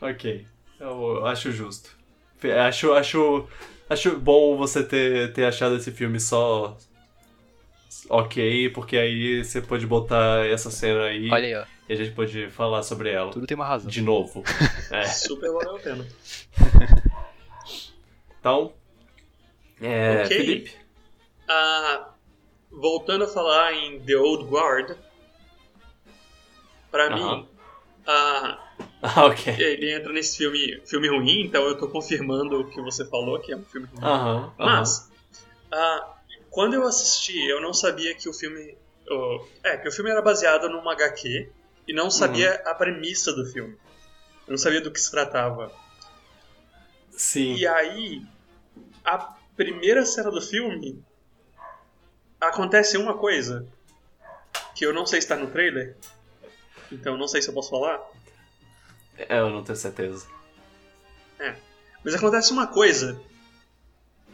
Speaker 1: ok. Eu acho justo. Acho, acho, acho bom você ter, ter achado esse filme só. Ok, porque aí você pode botar essa cena aí
Speaker 2: Olha aí, ó,
Speaker 1: e a gente pode falar sobre ela.
Speaker 2: tudo tem uma razão.
Speaker 1: De novo. É.
Speaker 3: Super valeu a pena.
Speaker 1: Então. É,
Speaker 3: Ok.
Speaker 1: Felipe,
Speaker 3: Ah, voltando a falar em The Old Guard, pra
Speaker 1: Aham.
Speaker 3: mim, ah,
Speaker 1: Ah, ok.
Speaker 3: ele entra nesse filme, filme ruim, então eu tô confirmando o que você falou, que é um filme ruim.
Speaker 1: Aham. aham.
Speaker 3: Mas, ah, quando eu assisti, eu não sabia que o filme. oh, é, que o filme era baseado numa HQ e não sabia
Speaker 1: Uhum.
Speaker 3: a premissa do filme. Eu não sabia do que se tratava.
Speaker 1: Sim.
Speaker 3: E aí, a primeira cena do filme acontece uma coisa que eu não sei se tá no trailer. Então não sei se eu posso falar.
Speaker 1: É, eu não tenho certeza.
Speaker 3: Mas acontece uma coisa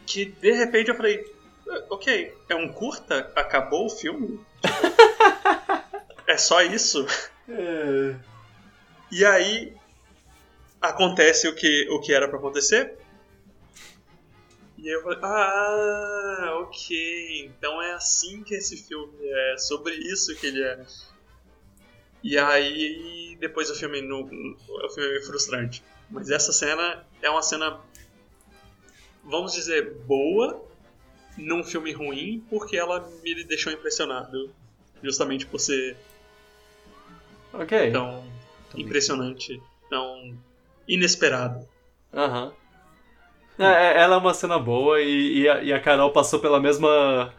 Speaker 3: que de repente eu falei, "Ah, ok, é um curta? Acabou o filme? é só isso?
Speaker 1: É.
Speaker 3: E aí acontece o que, o que era pra acontecer. E aí eu falei, ah, ok, então é assim que esse filme é, sobre isso que ele é. E aí depois o filme não, o filme é frustrante. Mas essa cena é uma cena, vamos dizer, boa num filme ruim, porque ela me deixou impressionado. Justamente por ser
Speaker 1: Ok.
Speaker 3: tão impressionante, tão inesperado.
Speaker 1: Aham. É, é- ela é uma cena boa e, e, a, e a Carol passou pela mesma.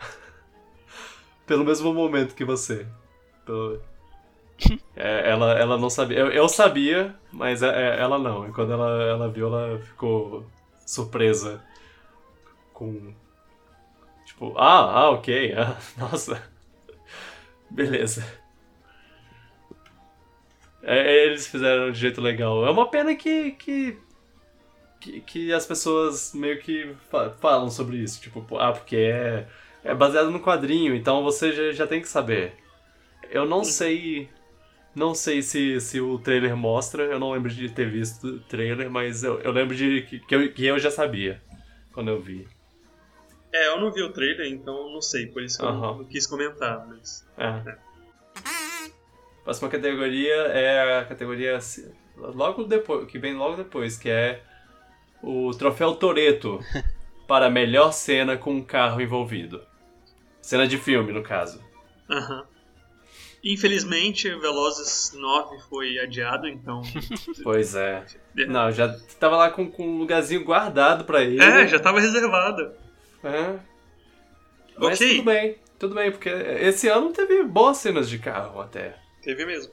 Speaker 1: pelo mesmo momento que você. Pelo- É, ela, ela não sabia. Eu, eu sabia, mas é- é- ela não. E quando ela, ela viu, ela ficou surpresa. Com. Tipo, ah, ah, ok. ah, nossa. Beleza. É, eles fizeram de jeito legal. É uma pena que, que que, que as pessoas meio que fa- falam sobre isso. Tipo, ah, porque é, é baseado no quadrinho, então você já, já tem que saber. Eu não sei. Não sei se, se o trailer mostra, eu não lembro de ter visto o trailer, mas eu, eu lembro de que, que, eu, que eu já sabia quando eu vi.
Speaker 3: É, eu não vi o trailer, então não sei, por isso que eu não quis comentar, mas.
Speaker 1: É. Próxima categoria é a categoria logo depois, que vem logo depois, que é o troféu Toreto para a melhor cena com um carro envolvido. Cena de filme, no caso.
Speaker 3: Aham. Infelizmente, Velozes 9 foi adiado, então.
Speaker 1: Pois é. Não, já tava lá com, com um lugarzinho guardado pra ele.
Speaker 3: é, já tava reservado.
Speaker 1: É. Mas
Speaker 3: Ok.
Speaker 1: tudo bem, tudo bem, porque esse ano teve boas cenas de carro até.
Speaker 3: Teve mesmo.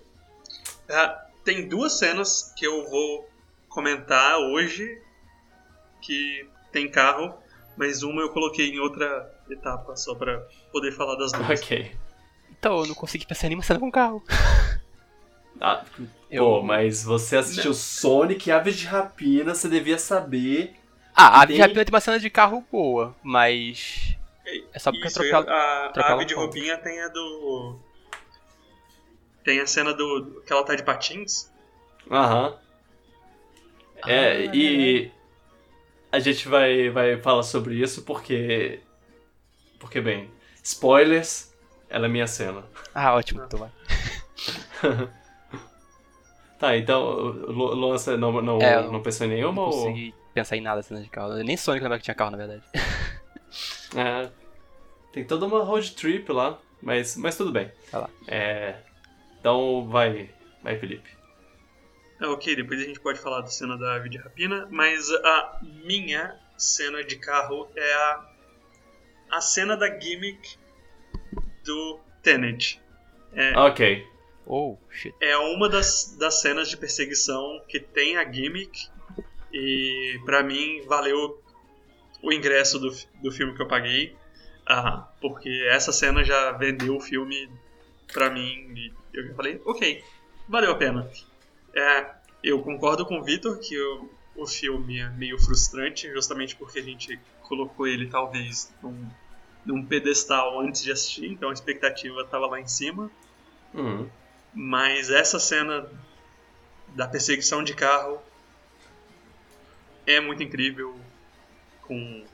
Speaker 3: Ah, tem duas cenas que eu vou comentar hoje que tem carro, mas uma eu coloquei em outra etapa só pra poder falar das duas.
Speaker 1: Ok.
Speaker 2: Então, eu não consegui pensar em nenhuma cena com carro.
Speaker 1: Ah,
Speaker 2: Eu-
Speaker 1: Pô, mas você assistiu Sonic e Aves de Rapina, você devia saber.
Speaker 2: Ah, a
Speaker 1: Tem-
Speaker 2: Ave de Rapina tem uma cena de carro boa, mas. É só porque
Speaker 3: Isso,
Speaker 2: trocar.
Speaker 3: a, a
Speaker 2: trocar
Speaker 3: ave de roupinha tem a do. Tem a cena do. que ela tá de patins.
Speaker 1: Aham. É,
Speaker 2: Ah,
Speaker 1: e a gente vai, vai falar sobre isso porque. Porque, bem, spoilers, ela é minha cena.
Speaker 2: Ah, ótimo, então vai.
Speaker 1: Tá, então, Lu- Luan, você não, não,
Speaker 2: É,
Speaker 1: não pensou em nenhuma?
Speaker 2: Não
Speaker 1: ou...
Speaker 2: consegui pensar em nada cena de carro. Nem Sonic lembrava que tinha carro, na verdade.
Speaker 1: É, tem toda uma road trip lá, mas, mas tudo bem.
Speaker 2: Vai lá.
Speaker 1: É, então, vai, vai, Felipe.
Speaker 3: Ah, ok, depois a gente pode falar da cena da ave de rapina, mas a minha cena de carro é a, a cena da gimmick do Tenet.
Speaker 1: Ok.
Speaker 2: Oh, shit.
Speaker 3: É uma das, das cenas de perseguição que tem a gimmick e pra mim valeu o ingresso do, do filme que eu paguei, ah, porque essa cena já vendeu o filme pra mim e eu já falei, ok, valeu a pena. É, eu concordo com o Vitor que o, o filme é meio frustrante, justamente porque a gente colocou ele talvez num, num pedestal antes de assistir, então a expectativa estava lá em cima.
Speaker 1: Hum,
Speaker 3: Mas essa cena da perseguição de carro é muito incrível, com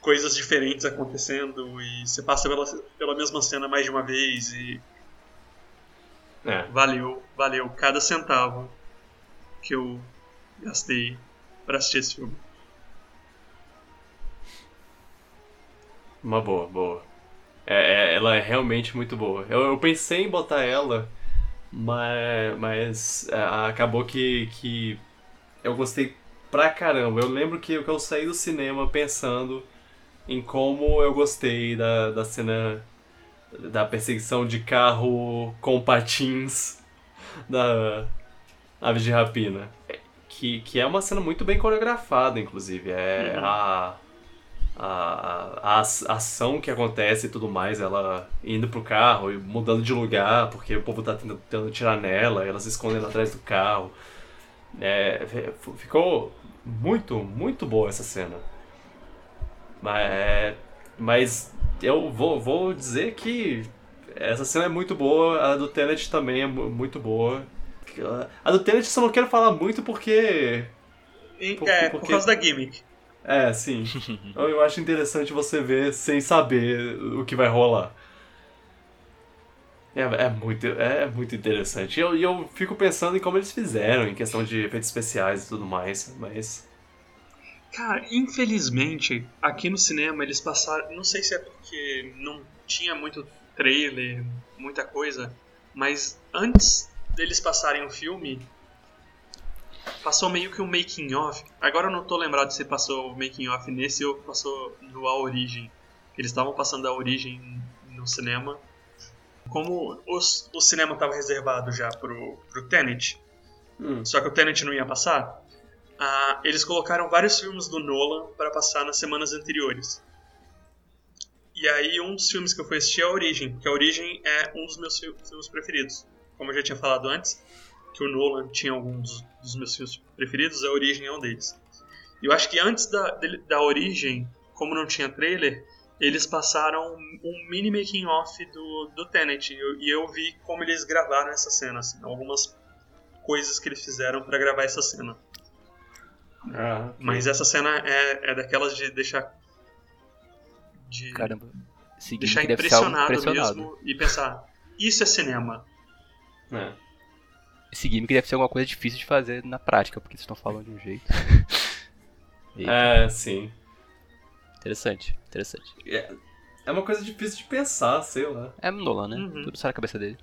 Speaker 3: coisas diferentes acontecendo e você passa pela, pela mesma cena mais de uma vez e
Speaker 1: é.
Speaker 3: valeu, valeu cada centavo que eu gastei para assistir esse filme.
Speaker 1: Uma boa, boa. É, é, ela é realmente muito boa. Eu, eu pensei em botar ela, mas, mas é, acabou que, que eu gostei pra caramba. Eu lembro que, eu saí do cinema pensando em como eu gostei da, da cena da perseguição de carro com patins da Aves de Rapina. Que, que é uma cena muito bem coreografada, inclusive. É uhum. a, a, a, ação que acontece e tudo mais, ela indo pro carro e mudando de lugar, porque o povo tá tentando tirar nela, elas se escondendo atrás do carro. É, ficou muito, muito boa essa cena. Mas, mas eu vou, vou dizer que essa cena é muito boa, a do Tenet também é muito boa. A do Tenet eu só não quero falar muito porque.
Speaker 3: Por, é, porque... por causa da gimmick.
Speaker 1: É, sim. eu acho interessante você ver sem saber o que vai rolar. É, é, muito, é muito interessante. E eu, eu fico pensando em como eles fizeram, em questão de efeitos especiais e tudo mais, mas.
Speaker 3: Cara, infelizmente, aqui no cinema eles passaram. Não sei se é porque não tinha muito trailer, muita coisa, mas antes deles passarem o filme, passou meio que um making off. Agora eu não tô lembrado se passou o making off nesse ou passou no A Origem. Eles estavam passando a Origem no cinema. Como os, o cinema estava reservado já pro, pro Tenet, hum. só que o Tenet não ia passar, ah, eles colocaram vários filmes do Nolan para passar nas semanas anteriores. E aí, um dos filmes que eu fui assistir é A Origem, porque A Origem é um dos meus filmes preferidos. Como eu já tinha falado antes, que o Nolan tinha alguns dos meus filmes preferidos, A Origem é um deles. E eu acho que antes da, da Origem, como não tinha trailer, eles passaram um mini making off do, do Tenet. E eu, e eu vi como eles gravaram essa cena, assim, algumas coisas que eles fizeram para gravar essa cena. Ah, Mas essa cena é, é daquelas de deixar. De
Speaker 2: Caramba.
Speaker 3: deixar impressionado, impressionado, mesmo e pensar: isso é cinema.
Speaker 2: É. Esse gimmick deve ser alguma coisa difícil de fazer na prática, porque vocês estão falando de um jeito.
Speaker 1: é, sim.
Speaker 2: Interessante, interessante.
Speaker 1: É, é uma coisa difícil de pensar, sei lá.
Speaker 2: É Nolan, né? Uhum. Tudo sai na cabeça dele.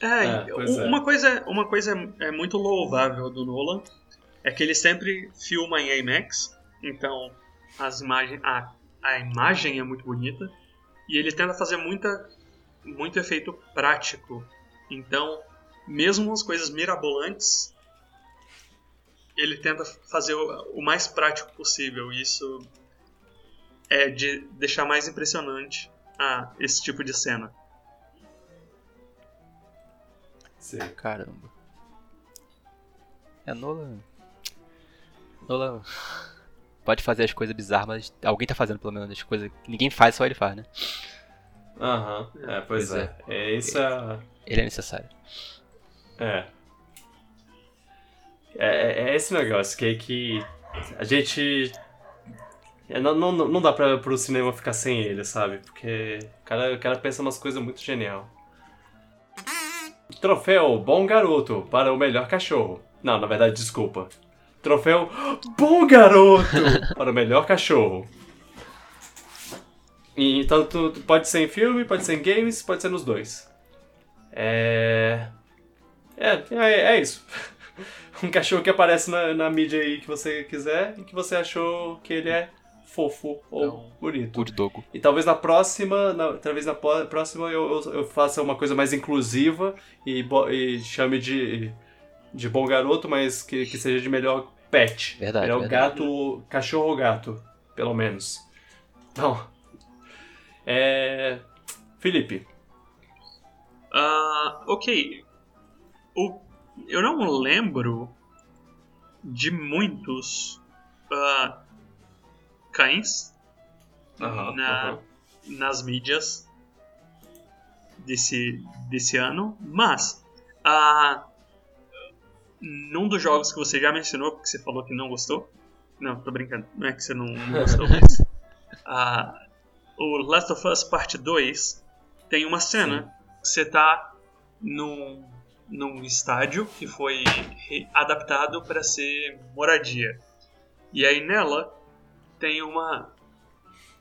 Speaker 3: É, é, é, uma, Coisa, uma coisa é muito louvável do Nolan é que ele sempre filma em IMAX, então as imagens, a, a imagem é muito bonita e ele tenta fazer muita, muito efeito prático. Então, mesmo as coisas mirabolantes, ele tenta fazer o, o mais prático possível. Isso é de deixar mais impressionante a esse tipo de cena.
Speaker 2: Sim. Caramba. É Nolan. Nolan pode fazer as coisas bizarras, mas alguém tá fazendo pelo menos as coisas que ninguém faz, só ele faz, né?
Speaker 1: Aham, uhum. é, pois, pois é. é. é. Isso é...
Speaker 2: Ele é necessário.
Speaker 1: É. É, é esse negócio que, que a gente. É, não, não, não dá pra, pro cinema ficar sem ele, sabe? Porque o cara, o cara pensa umas coisas muito genial. Troféu Bom Garoto para o melhor cachorro. Não, na verdade, desculpa. Troféu Bom Garoto para o melhor cachorro. E tanto pode ser em filme, pode ser em games, pode ser nos dois. É. É, é, é isso. Um cachorro que aparece na, na mídia aí que você quiser e que você achou que ele é fofo ou Não, bonito.
Speaker 2: Good dogo.
Speaker 1: E talvez na próxima, na, talvez na próxima eu, eu, eu, faça uma coisa mais inclusiva e, e chame de de bom garoto, mas que, que seja de melhor pet.
Speaker 2: Verdade.
Speaker 1: Melhor
Speaker 2: verdade.
Speaker 1: gato, cachorro ou gato, pelo menos. Então, é... Felipe.
Speaker 3: Uh, ok. O... Eu não lembro de muitos uh, cães na, nas mídias desse, desse ano, mas uh, num dos jogos que você já mencionou, porque você falou que não gostou. Não, tô brincando. Não é que você não, não gostou, mas. O Last of Us Part 2 tem uma cena Sim. que você tá num, num estádio que foi adaptado para ser moradia. E aí nela tem uma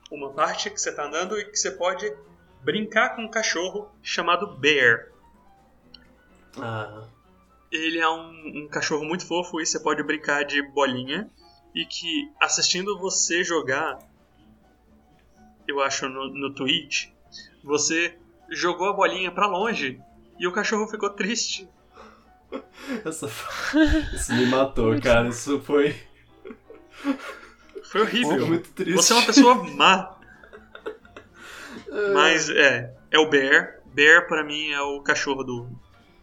Speaker 3: uma parte que você tá andando e que você pode brincar com um cachorro chamado Bear.
Speaker 1: Ah,
Speaker 3: Ele é um, um cachorro muito fofo e você pode brincar de bolinha. E que assistindo você jogar, eu acho no, no Twitch, você jogou a bolinha pra longe e o cachorro ficou triste.
Speaker 1: essa... Isso me matou, cara. Isso foi,
Speaker 3: Foi horrível.
Speaker 1: foi muito triste.
Speaker 3: Você é uma pessoa má. Mas é, é o Bear. Bear pra mim é o cachorro do.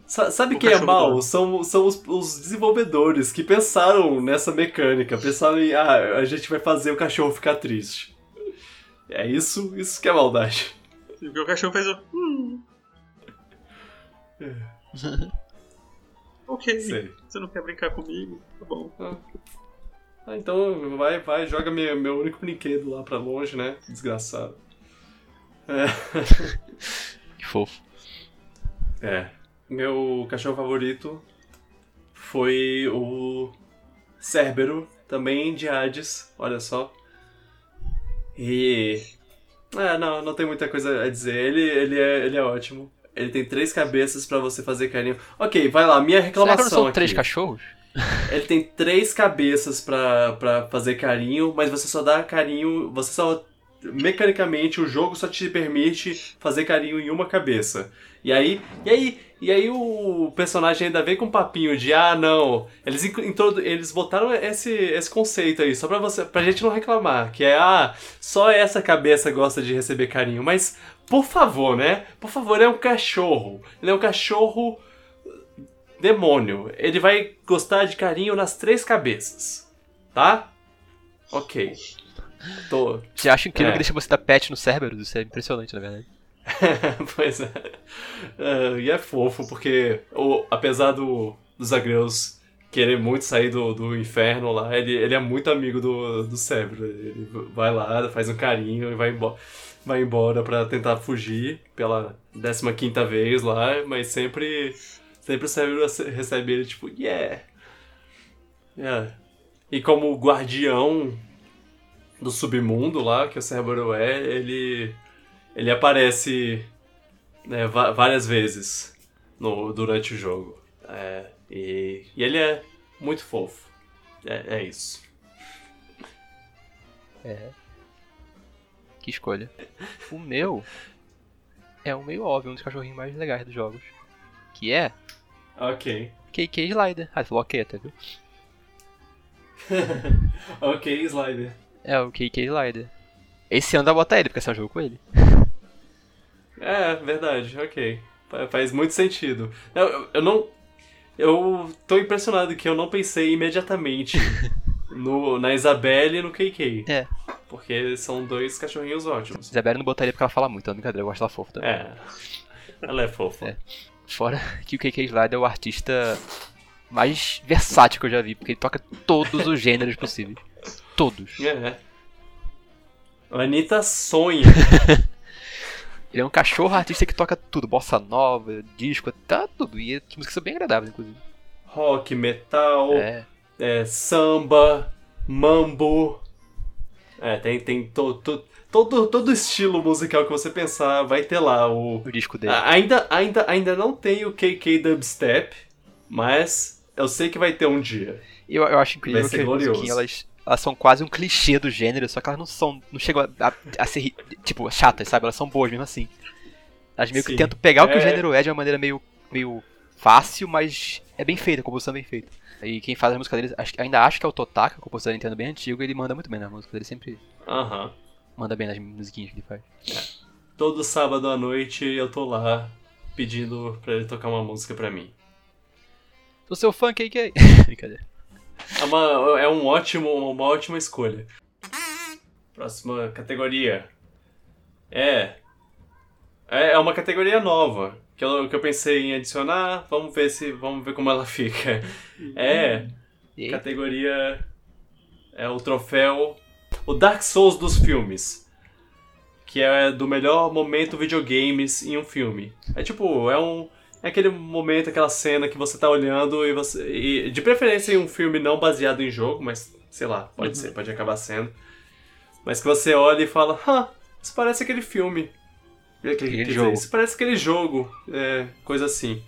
Speaker 1: Sa- Sabe
Speaker 3: O
Speaker 1: quem é mal?
Speaker 3: dono.
Speaker 1: São, são os, os desenvolvedores que pensaram nessa mecânica. Pensaram em, ah, a gente vai fazer o cachorro ficar triste. É isso, isso que é maldade.
Speaker 3: Porque o cachorro fez o. "Hum." ok,
Speaker 1: Sei.
Speaker 3: você não quer brincar comigo? Tá bom.
Speaker 1: Ah, então vai, vai, joga meu, meu único brinquedo lá pra longe, né? Desgraçado. É.
Speaker 2: Que fofo.
Speaker 1: É. Meu cachorro favorito foi o Cérbero, também de Hades, olha só. E. É, não, não tem muita coisa a dizer. Ele, ele, é, ele é ótimo. Ele tem três cabeças pra você fazer carinho. Ok, vai lá, minha
Speaker 2: Será que não
Speaker 1: reclamação
Speaker 2: são
Speaker 1: aqui.
Speaker 2: três cachorros?
Speaker 1: Ele tem três cabeças pra fazer carinho, mas você só dá carinho. Você só. Mecanicamente, o jogo só te permite fazer carinho em uma cabeça. E aí. E aí. E aí o personagem ainda vem com um papinho de ah não. Eles, eles botaram esse, esse conceito aí, só pra, você, pra gente não reclamar. Que é ah, só essa cabeça gosta de receber carinho. Mas, por favor, né? Por favor, ele é um cachorro. Ele é um cachorro demônio. Ele vai gostar de carinho nas três cabeças. Tá? Ok. Tô.
Speaker 2: Você acha incrível
Speaker 1: É.
Speaker 2: que deixa você dar pet no Cerberus? Isso é impressionante, na verdade.
Speaker 1: pois é. É, E é fofo, porque o, apesar do, dos agreus querer muito sair do, do inferno lá, ele, ele é muito amigo do, do Cérebro. Ele vai lá, faz um carinho e vai embora. Vai embora pra tentar fugir pela 15 vez lá, mas sempre. Sempre Cérebro recebe ele tipo, yeah! Yeah. E como guardião do submundo lá, que o Cérebro é, ele ele aparece né, várias vezes no, durante o jogo. É, e, e ele é muito fofo. É, é isso.
Speaker 2: É. Que escolha. O meu é um meio óbvio, um dos cachorrinhos mais legais dos jogos. Que é
Speaker 1: Ok.
Speaker 2: KK Slider. Ah, você falou ok até, viu?
Speaker 1: ok, Slider.
Speaker 2: É o KK Slider. Esse ano dá botar ele, porque esse é um jogo com ele.
Speaker 1: É, verdade, ok. Fa- Faz muito sentido. Eu, eu- não. Eu tô impressionado que eu não pensei imediatamente no, na Isabelle e no KK.
Speaker 2: É.
Speaker 1: Porque são dois cachorrinhos ótimos.
Speaker 2: Isabelle não botaria porque ela fala muito, é brincadeira, eu gosto dela fofa também.
Speaker 1: É. Ela é fofa.
Speaker 2: É. Fora que o KK Slider é o artista mais versátil que eu já vi, porque ele toca todos os gêneros possíveis. Todos.
Speaker 1: É. A Anitta sonha.
Speaker 2: Ele é um cachorro artista que toca tudo, bossa nova, disco, tá tudo. E as músicas são bem agradáveis, inclusive.
Speaker 1: Rock, metal,
Speaker 2: É.
Speaker 1: é, samba, mambo. É, tem, tem to, to- todo, todo estilo musical que você pensar vai ter lá. O,
Speaker 2: O disco dele.
Speaker 1: Ainda, ainda, ainda não tem o KK Dubstep, mas eu sei que vai ter um dia.
Speaker 2: Eu, eu acho incrível
Speaker 1: Vai ser
Speaker 2: que as
Speaker 1: glorioso.
Speaker 2: musiquinhas, elas, elas são quase um clichê do gênero, só que elas não são. não chegam a, a- a ser, tipo, chatas, sabe? Elas são boas mesmo assim. Elas meio
Speaker 1: Sim.
Speaker 2: que tentam pegar o que o
Speaker 1: É.
Speaker 2: gênero é de uma maneira meio, meio fácil, mas é bem feita, a composição é bem feita. E quem faz a música deles, acho- ainda acho que é o Totaka, compositor da Nintendo bem antigo, ele manda muito bem na música, ele sempre
Speaker 1: Aham.
Speaker 2: Manda bem nas musiquinhas que ele faz.
Speaker 1: Todo sábado à noite eu tô lá pedindo pra ele tocar uma música pra mim.
Speaker 2: Sou seu fã, KK! Brincadeira.
Speaker 1: É, uma, é um ótimo, uma ótima escolha. Próxima categoria. É. É é uma categoria nova. Que eu, que eu pensei em adicionar. Vamos ver se. Vamos ver como ela fica. É. Categoria. É o troféu. O Dark Souls dos filmes. Que é do melhor momento videogames em um filme. É tipo, é um. É aquele momento, aquela cena que você tá olhando e você. e, de preferência em um filme não baseado em jogo, mas sei lá, pode ser, pode acabar sendo. mas que você olha e fala, ah, isso parece aquele filme. Aquele,
Speaker 2: Aquele
Speaker 1: dizer,
Speaker 2: jogo.
Speaker 1: Isso parece aquele jogo, é, coisa assim.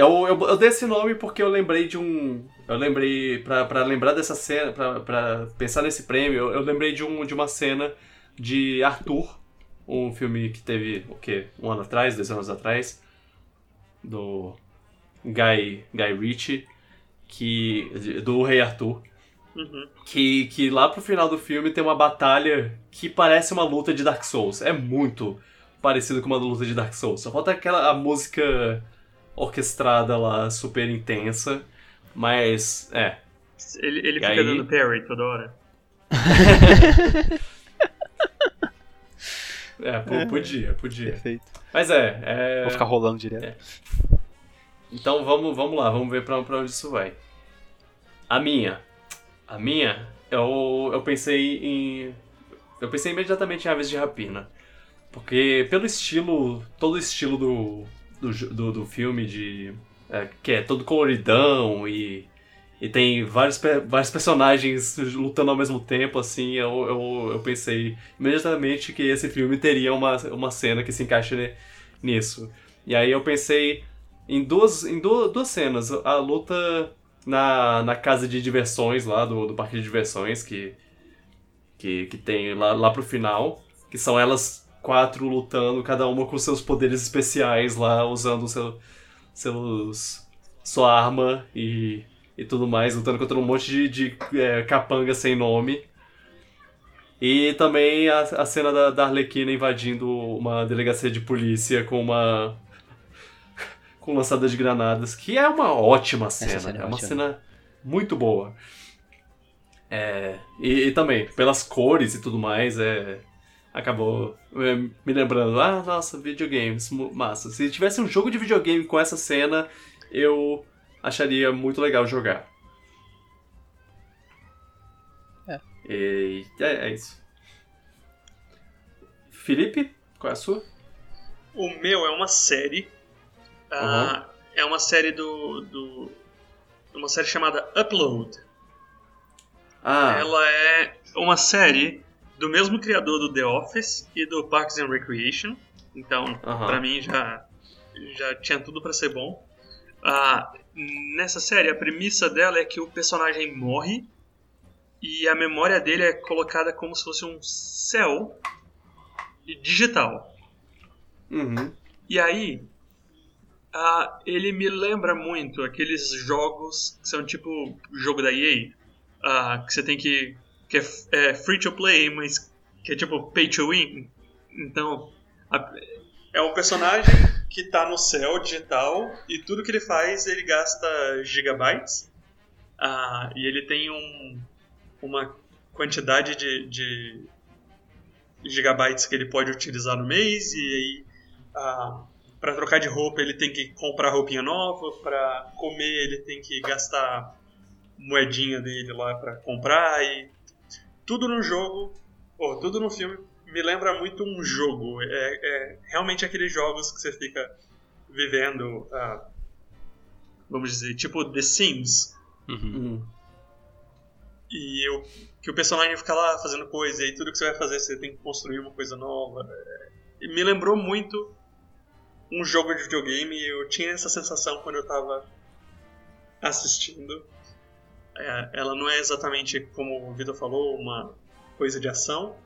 Speaker 1: Eu, eu, eu dei esse nome porque eu lembrei de um. Eu lembrei, pra, pra lembrar dessa cena, pra, pra pensar nesse prêmio, eu, eu lembrei de, um, de uma cena de Arthur, um filme que teve, o quê? Um ano atrás, dois anos atrás, do Guy, Guy Ritchie, que, do Rei Arthur,
Speaker 3: Uhum.
Speaker 1: que, que lá pro final do filme tem uma batalha que parece uma luta de Dark Souls. É muito parecido com uma luta de Dark Souls. Só falta aquela a música orquestrada lá, super intensa. Mas, é.
Speaker 3: Ele, ele
Speaker 1: E
Speaker 3: fica
Speaker 1: aí?
Speaker 3: dando parry toda hora.
Speaker 1: É, pô, podia, podia.
Speaker 2: Perfeito.
Speaker 1: Mas é, é...
Speaker 2: Vou ficar rolando direto.
Speaker 1: Então vamos, vamos lá, vamos ver pra, pra onde isso vai. A minha. A minha, eu, eu pensei em. Eu pensei imediatamente em Aves de Rapina. Porque pelo estilo. Todo o estilo do, do, do, do filme de. é, que é todo coloridão e. E tem vários, vários personagens lutando ao mesmo tempo, assim, eu, eu, eu pensei imediatamente que esse filme teria uma, uma cena que se encaixa nisso. E aí eu pensei em duas, em du- duas cenas. A luta na, na casa de diversões lá, do, do parque de diversões, que, que, que tem lá, lá pro final. Que são elas quatro lutando, cada uma com seus poderes especiais lá, usando seu, seus, sua arma e, e tudo mais, lutando contra um monte de, de é, capanga sem nome. E também a, a cena da, da Arlequina invadindo uma delegacia de polícia com uma com lançada de granadas, que é uma ótima cena.
Speaker 2: cena é
Speaker 1: é uma
Speaker 2: ótima.
Speaker 1: cena muito boa. É, e, e também, pelas cores e tudo mais, é, acabou me lembrando, ah, nossa, videogames, massa. Se tivesse um jogo de videogame com essa cena, eu acharia muito legal jogar.
Speaker 2: É.
Speaker 1: E é, é isso. Felipe, qual é a sua?
Speaker 3: O meu é uma série. ah, é uma série do, do. Uma série chamada Upload.
Speaker 1: Ah,
Speaker 3: Ela é uma série do mesmo criador do The Office e do Parks and Recreation. Então,
Speaker 1: Aham.
Speaker 3: pra mim já, já tinha tudo pra ser bom. Ah, nessa série, a premissa dela é que o personagem morre e a memória dele é colocada como se fosse um céu digital.
Speaker 1: uhum.
Speaker 3: E aí, ah, ele me lembra muito aqueles jogos que são tipo jogo da EA, ah, que você tem que. Que é, é free to play, mas que é tipo pay to win. Então, a- é um personagem que tá no céu digital e tudo que ele faz ele gasta gigabytes. Ah, e ele tem um, uma quantidade de, de gigabytes que ele pode utilizar no mês e aí ah, para trocar de roupa ele tem que comprar roupinha nova, para comer ele tem que gastar moedinha dele lá para comprar e tudo no jogo, ou tudo no filme me lembra muito um jogo. É, é realmente aqueles jogos que você fica vivendo, ah, vamos dizer, tipo The Sims.
Speaker 2: Uhum.
Speaker 1: Uhum.
Speaker 3: E eu, que o personagem fica lá fazendo coisa, e tudo que você vai fazer você tem que construir uma coisa nova. É, e me lembrou muito um jogo de videogame, e eu tinha essa sensação quando eu tava assistindo. É, ela não é exatamente, como o Vitor falou, uma coisa de ação,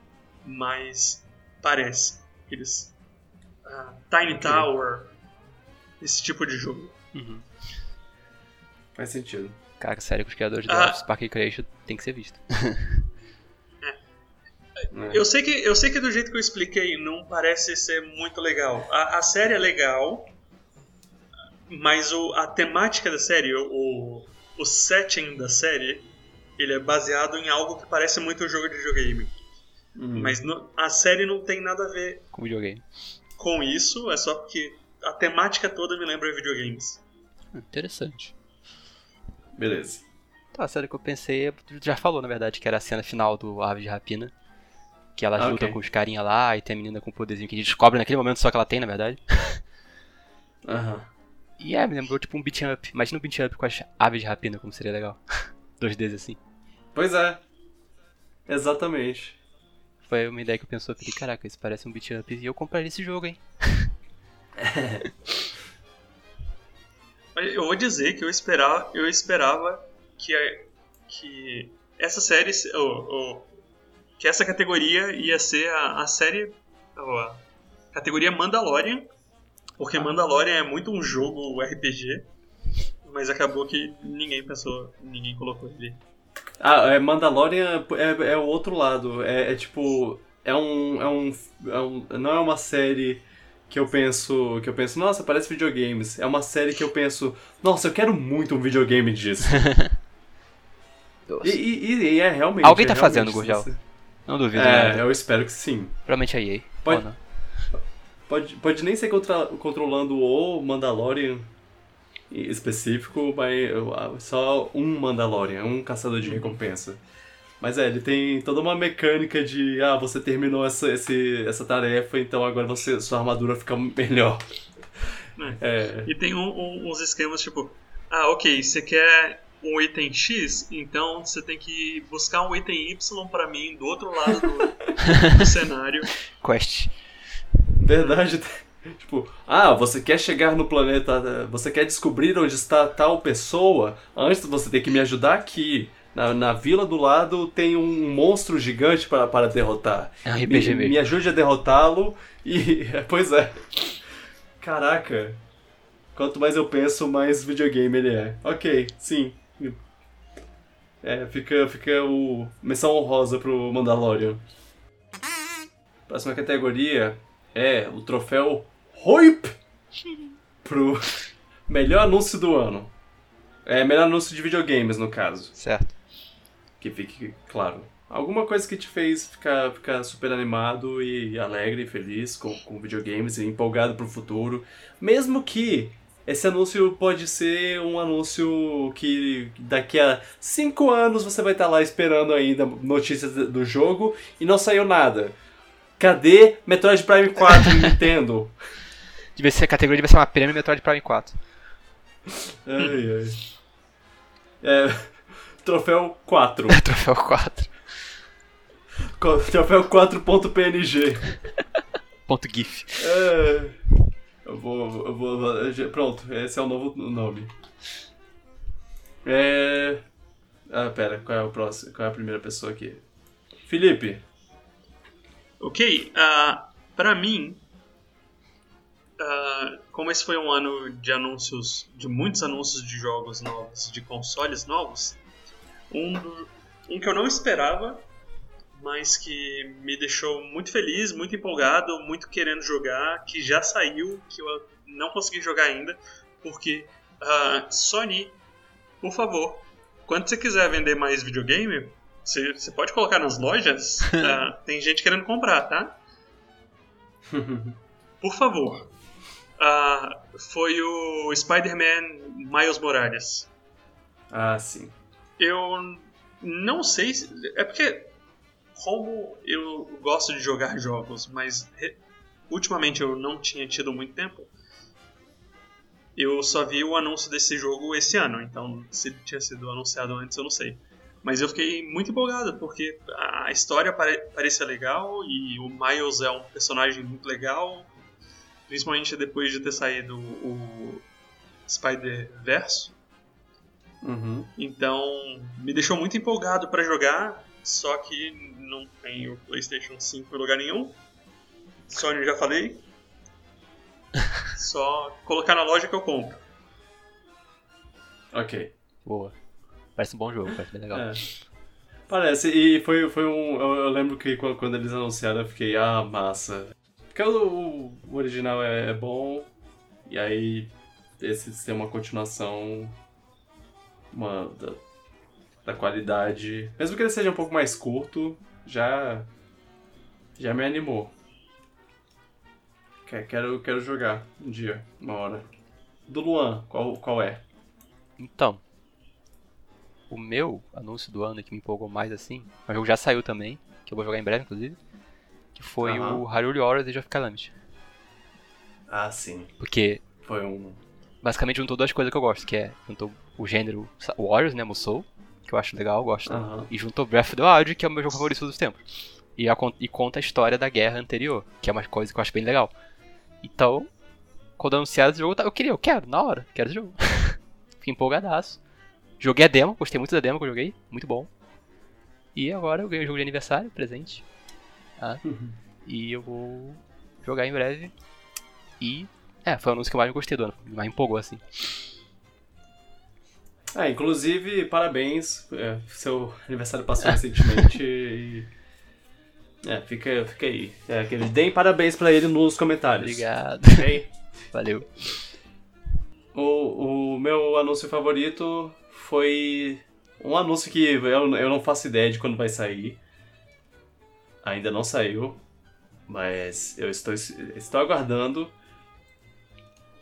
Speaker 3: mas parece. Aqueles ah, Tiny Tower, esse tipo de jogo.
Speaker 2: Uhum.
Speaker 1: Faz sentido.
Speaker 2: Cara, sério, que os criadores do
Speaker 3: Ah.
Speaker 2: Office Park Recreation tem que ser visto.
Speaker 1: né?
Speaker 3: Eu sei, que, eu sei que do jeito que eu expliquei não parece ser muito legal. A, a série é legal, mas o, a temática da série, o, o setting da série, ele é baseado em algo que parece muito um jogo de videogame.
Speaker 1: Uhum.
Speaker 3: Mas no- a série não tem nada a ver
Speaker 2: Com videogame.
Speaker 3: com isso, é só porque a temática toda me lembra videogames.
Speaker 2: Interessante.
Speaker 1: Beleza.
Speaker 2: Tá, a série que eu pensei, tu já falou na verdade, que era a cena final do Ave de Rapina. Que ela
Speaker 1: Ah,
Speaker 2: luta
Speaker 1: ok.
Speaker 2: com os carinha lá e tem a menina com o poderzinho que a gente descobre naquele momento só que ela tem, na verdade.
Speaker 1: Aham.
Speaker 2: E é, me lembrou tipo um beat up. Imagina um beat up com as aves de rapina, como seria legal. 2Ds assim.
Speaker 1: Pois é. Exatamente.
Speaker 2: Foi uma ideia que eu pensou, falei, caraca, isso parece um beat up e eu compraria esse jogo, hein?
Speaker 3: Eu vou dizer que eu esperava, eu esperava que, a- que essa série, ou- ou- que essa categoria ia ser a, a série, a categoria Mandalorian, porque Mandalorian é muito um jogo RPG, mas acabou que ninguém pensou, ninguém colocou ele.
Speaker 1: Ah, é Mandalorian é, é o outro lado. É, é tipo. É um, é, um, é um. Não é uma série que eu penso. Que eu penso, nossa, parece videogames. É uma série que eu penso, nossa, eu quero muito um videogame disso. E, e- e é realmente.
Speaker 2: Alguém tá
Speaker 1: é
Speaker 2: fazendo,
Speaker 1: realmente-
Speaker 2: Gurgel? Não duvido,
Speaker 1: É,
Speaker 2: nada.
Speaker 1: eu espero que sim.
Speaker 2: Provavelmente a EA.
Speaker 1: Pode-
Speaker 2: Ou não.
Speaker 1: Pode, pode nem ser contra- controlando o Mandalorian em específico, mas eu- só um Mandalorian, um caçador de recompensa. Mas é, ele tem toda uma mecânica de, ah, você terminou essa, esse, essa tarefa, então agora você, sua armadura fica melhor. É,
Speaker 3: E tem um- um- uns esquemas tipo, ah, ok, você quer um item X, então você tem que buscar um item Y pra mim do outro lado do, do cenário.
Speaker 2: Quest.
Speaker 1: Verdade. Tipo, ah, você quer chegar no planeta, você quer descobrir onde está tal pessoa, antes você tem que me ajudar aqui. Na, na vila do lado tem um monstro gigante para, para derrotar.
Speaker 2: É um RPG
Speaker 1: me,
Speaker 2: mesmo.
Speaker 1: me ajude a derrotá-lo e. Pois é. Caraca. Quanto mais eu penso, mais videogame ele é. Ok, sim. É, fica, fica o. Menção honrosa pro Mandalorian. Próxima categoria é o troféu ROIP pro melhor anúncio do ano. É, melhor anúncio de videogames, no caso.
Speaker 2: Certo.
Speaker 1: Que fique claro. Alguma coisa que te fez ficar, ficar super animado e alegre e feliz com, com videogames e empolgado pro futuro. Mesmo que esse anúncio pode ser um anúncio que daqui a 5 anos você vai estar lá esperando ainda notícias do jogo e não saiu nada. Cadê Metroid Prime 4 Nintendo?
Speaker 2: Devia ser, a categoria devia ser uma prêmio Metroid Prime 4.
Speaker 1: Ai, ai. É, troféu 4.
Speaker 2: Troféu 4.
Speaker 1: Co- Troféu 4.png.
Speaker 2: Ponto GIF.
Speaker 1: É, eu vou, eu vou. Pronto, esse é o novo nome. É. Ah, pera, qual é o próximo? Qual é a primeira pessoa aqui? Felipe.
Speaker 3: Ok, ah, pra mim, ah, como esse foi um ano de anúncios, de muitos anúncios de jogos novos, de consoles novos, um, um que eu não esperava, mas que me deixou muito feliz, muito empolgado, muito querendo jogar, que já saiu, que eu não consegui jogar ainda, porque ah, Sony, por favor, quando você quiser vender mais videogame, você, você pode colocar nas lojas, ah, tem gente querendo comprar, tá? Por favor. Ah, foi o Spider-Man Miles Morales.
Speaker 1: ah, sim.
Speaker 3: Eu não sei se. É porque, como eu gosto de jogar jogos, mas re- ultimamente eu não tinha tido muito tempo, eu só vi o anúncio desse jogo esse ano. Então, se ele tinha sido anunciado antes, eu não sei. Mas eu fiquei muito empolgado, porque a história pare parecia legal e o Miles é um personagem muito legal, principalmente depois de ter saído o Spider-Verse.
Speaker 1: Uhum.
Speaker 3: Então, me deixou muito empolgado pra jogar, só que não tem o PlayStation 5 em lugar nenhum. Sony já falei. Só colocar na loja que eu compro.
Speaker 1: Ok.
Speaker 2: Boa. Parece um bom jogo, parece bem legal.
Speaker 1: É. Parece, e foi, foi um. Eu, eu lembro que quando, eles anunciaram eu fiquei, ah, massa. Porque o, o original é, é bom, e aí esse tem uma continuação uma, da, da qualidade. Mesmo que ele seja um pouco mais curto, já. já me animou. Que- Quero, quero jogar um dia, uma hora. Do Luan, qual, qual é?
Speaker 2: Então, o meu anúncio do ano que me empolgou mais assim, o jogo já saiu também, que eu vou jogar em breve, inclusive, que foi
Speaker 1: Aham.
Speaker 2: o Hyrule Warriors Age of Calamity.
Speaker 1: Ah, sim.
Speaker 2: Porque
Speaker 1: Foi um.
Speaker 2: basicamente juntou duas coisas que eu gosto, que é juntou o gênero Warriors, né, Musou, que eu acho legal, eu gosto,
Speaker 1: Aham.
Speaker 2: e juntou Breath of the Wild, que é o meu jogo favorito dos tempos. E, a, e conta a história da guerra anterior, que é uma coisa que eu acho bem legal. Então, quando anunciaram esse jogo, eu queria, eu quero, na hora, quero esse jogo. Fiquei empolgadaço. Joguei a demo, gostei muito da demo que eu joguei, muito bom. E agora eu ganhei o jogo de aniversário, presente. Tá? Uhum. E eu vou jogar em breve. E. É, foi o anúncio que eu mais gostei do ano, mais empolgou assim.
Speaker 1: Ah, inclusive, parabéns. É, seu aniversário passou recentemente e. É, fica, fica aí. É, que deem parabéns pra ele nos comentários.
Speaker 2: Obrigado.
Speaker 1: Ok?
Speaker 2: Valeu.
Speaker 1: O, o meu anúncio favorito foi um anúncio que eu, eu não faço ideia de quando vai sair. Ainda não saiu, mas eu estou, estou aguardando.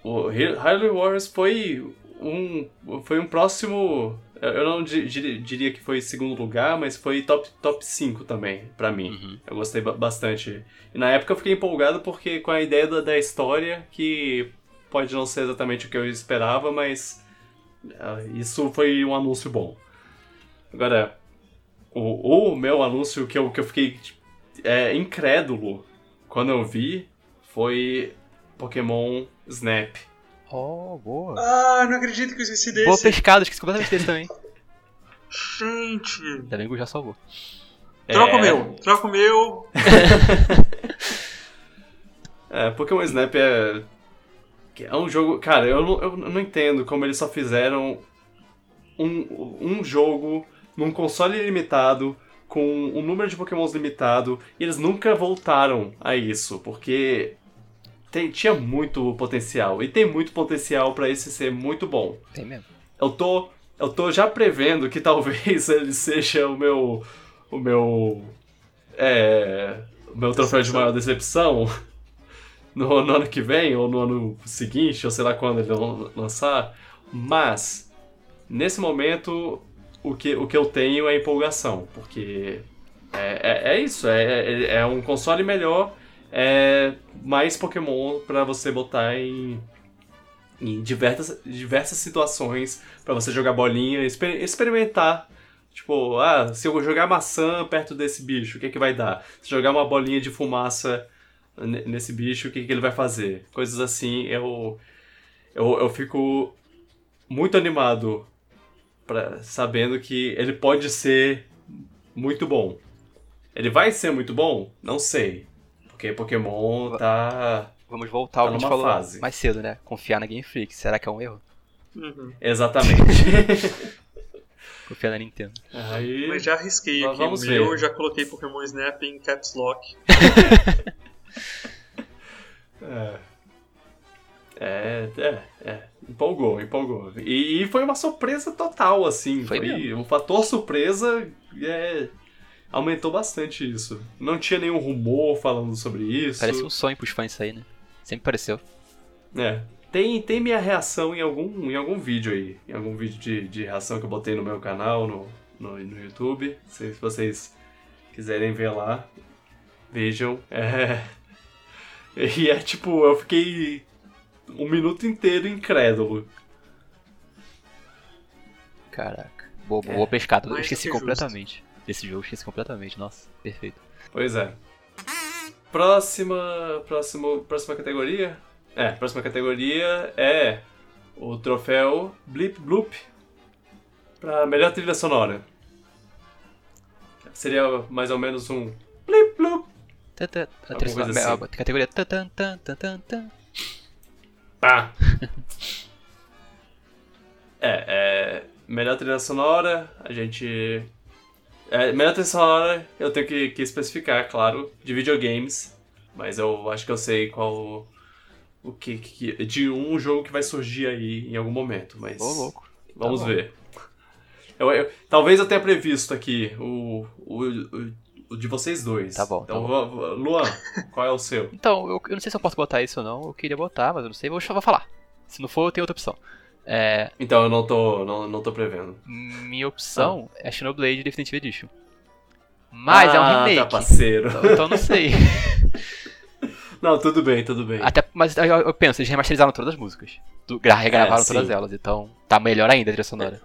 Speaker 1: O Harley Wars foi um, foi um próximo. Eu não diria que foi segundo lugar, mas foi top, top 5 também, pra mim. Uhum. Eu gostei bastante. E na época eu fiquei empolgado porque com a ideia da, da história, que pode não ser exatamente o que eu esperava, mas isso foi um anúncio bom. Agora, o, o meu anúncio que eu, que eu fiquei é, incrédulo quando eu vi foi Pokémon Snap.
Speaker 2: Oh, boa.
Speaker 3: Ah, não acredito que eu esqueci desse.
Speaker 2: Boa pescada, esqueci completamente desse também.
Speaker 3: Gente.
Speaker 2: Ainda bem que eu já salvou.
Speaker 3: Troca é... o meu, troca o meu.
Speaker 1: é, Pokémon Snap é. É um jogo. Cara, eu não, eu não entendo como eles só fizeram um, um jogo num console limitado, com um número de pokémons limitado, e eles nunca voltaram a isso, porque tem, tinha muito potencial, e tem muito potencial para esse ser muito bom.
Speaker 2: Tem mesmo.
Speaker 1: Eu tô, eu tô já prevendo que talvez ele seja o meu, o meu, é, o meu troféu de maior decepção no, no ano que vem, ou no ano seguinte, ou sei lá quando ele lançar, mas nesse momento o que, o que eu tenho é empolgação, porque é, é, é isso, é, é, é, um console melhor, é mais Pokémon para você botar em, em diversas, diversas situações, para você jogar bolinha, exper experimentar. Tipo, ah, se eu jogar maçã perto desse bicho, o que, que vai dar? Se jogar uma bolinha de fumaça nesse bicho, o que, que ele vai fazer? Coisas assim, eu, eu, eu fico muito animado pra, sabendo que ele pode ser muito bom. Ele vai ser muito bom? Não sei. Porque Pokémon tá.
Speaker 2: Vamos voltar ao tá que a gente falou fase. mais cedo, né? Confiar na Game Freak. Será que é um erro?
Speaker 1: Uhum. Exatamente.
Speaker 2: Confiar na Nintendo.
Speaker 3: Aí... Mas já arrisquei aqui. Vamos ver. Eu já coloquei Pokémon Snap em Caps Lock.
Speaker 1: é. É, é, é. Empolgou, empolgou. E, e foi uma surpresa total, assim. Foi, foi o fator surpresa é, aumentou bastante isso. Não tinha nenhum rumor falando sobre isso.
Speaker 2: Parece um sonho pros fãs aí, né? Sempre pareceu.
Speaker 1: É. Tem, tem minha reação em algum, em algum vídeo aí. Em algum vídeo de, de reação que eu botei no meu canal, no, no, no YouTube. Se vocês quiserem ver lá, vejam. É. E é tipo, eu fiquei um minuto inteiro incrédulo.
Speaker 2: Caraca. Boa, boa é, pescada. Eu esqueci completamente justo. desse jogo, esqueci completamente. Nossa, perfeito.
Speaker 1: Pois é. Próxima, próximo, próxima categoria? É, próxima categoria é o troféu Blip Bloop para melhor trilha sonora. Seria mais ou menos um Blip Bloop.
Speaker 2: A categoria
Speaker 1: Pá! é, é. Melhor trilha sonora, a gente. É, melhor trilha sonora, eu tenho que, que especificar, claro, de videogames. Mas eu acho que eu sei qual. O que, que. De um jogo que vai surgir aí em algum momento. Mas.
Speaker 2: Ô, louco.
Speaker 1: Vamos tá ver. Eu, eu, talvez eu tenha previsto aqui o, o, o de vocês dois.
Speaker 2: Tá bom.
Speaker 1: Então,
Speaker 2: tá bom.
Speaker 1: Luan, qual é o seu?
Speaker 2: Então, eu, eu, não sei se eu posso botar isso ou não. Eu queria botar, mas eu não sei. Vou, vou falar. Se não for, eu tenho outra opção. É...
Speaker 1: Então eu não tô, não, não tô prevendo.
Speaker 2: Minha opção ah. é Xenoblade Definitive Edition. Mas ah, é um ah, remake. Tá
Speaker 1: parceiro.
Speaker 2: Então, então não sei.
Speaker 1: não, tudo bem, tudo bem.
Speaker 2: Até, mas eu, eu penso, eles remasterizaram todas as músicas. Do, regravaram é, todas elas, então tá melhor ainda a trilha sonora.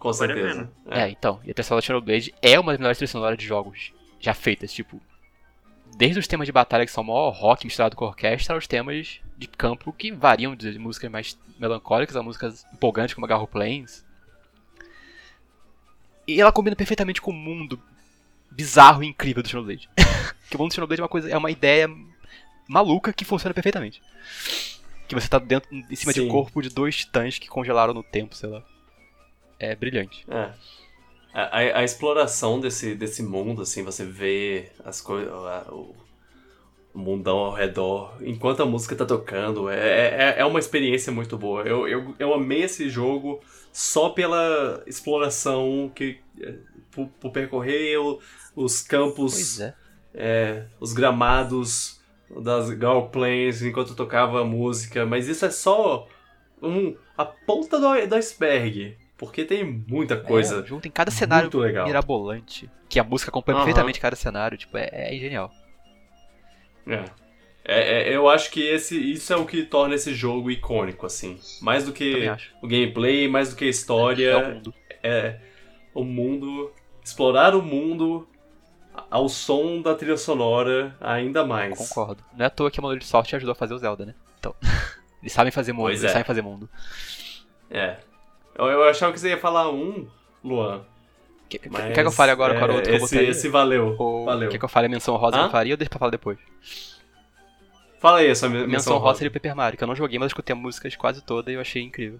Speaker 1: Com certeza.
Speaker 2: É. é. então. E a trilha sonora de Xenoblade é uma das melhores trilhas sonoras de jogos já feitas, tipo. Desde os temas de batalha que são mó rock misturado com orquestra, aos temas de campo que variam de músicas mais melancólicas a músicas empolgantes como Garro Plains. E ela combina perfeitamente com o mundo bizarro e incrível do Xenoblade. que o mundo do Xenoblade é uma coisa, é uma ideia maluca que funciona perfeitamente. Que você tá dentro, em cima
Speaker 1: Sim.
Speaker 2: de um corpo de dois titãs que congelaram no tempo, sei lá. É brilhante.
Speaker 1: É. A, a- a exploração desse, desse mundo, assim, você vê as coisas. O, mundão ao redor, enquanto a música tá tocando, é, é, é uma experiência muito boa. Eu, eu, eu amei esse jogo só pela exploração que. é, Por, por percorrer o- os campos
Speaker 2: é.
Speaker 1: é, os gramados das Gal Plains enquanto tocava a música, mas isso é só um, a ponta do, do iceberg, porque tem muita coisa
Speaker 2: É, junto em cada cenário
Speaker 1: muito legal.
Speaker 2: mirabolante. Que a música acompanha
Speaker 1: Aham.
Speaker 2: perfeitamente cada cenário. Tipo, é, é genial.
Speaker 1: É. É, é, eu acho que esse, isso é o que torna esse jogo icônico, assim. Mais do que o gameplay, mais do que a história,
Speaker 2: É o mundo.
Speaker 1: é o mundo, explorar o mundo ao som da trilha sonora ainda mais.
Speaker 2: Concordo. Não é à toa que a Monolith Soft ajudou a fazer o Zelda, né? Então, eles sabem fazer mundo,
Speaker 1: Pois
Speaker 2: eles
Speaker 1: é.
Speaker 2: sabem fazer mundo.
Speaker 1: É. Eu, eu achava que você ia falar um, Luan.
Speaker 2: Quer, quer-
Speaker 1: Mas,
Speaker 2: quer que eu fale agora
Speaker 1: é,
Speaker 2: qual era o outro que eu
Speaker 1: esse,
Speaker 2: botaria?
Speaker 1: esse valeu.
Speaker 2: Ou
Speaker 1: valeu.
Speaker 2: quer que eu fale a menção rosa que eu faria ou deixa pra falar depois?
Speaker 1: Fala aí essa menção,
Speaker 2: Menção rosa
Speaker 1: rosa.
Speaker 2: seria o Paper Mario, que eu não joguei, mas eu escutei a música quase toda e eu achei incrível.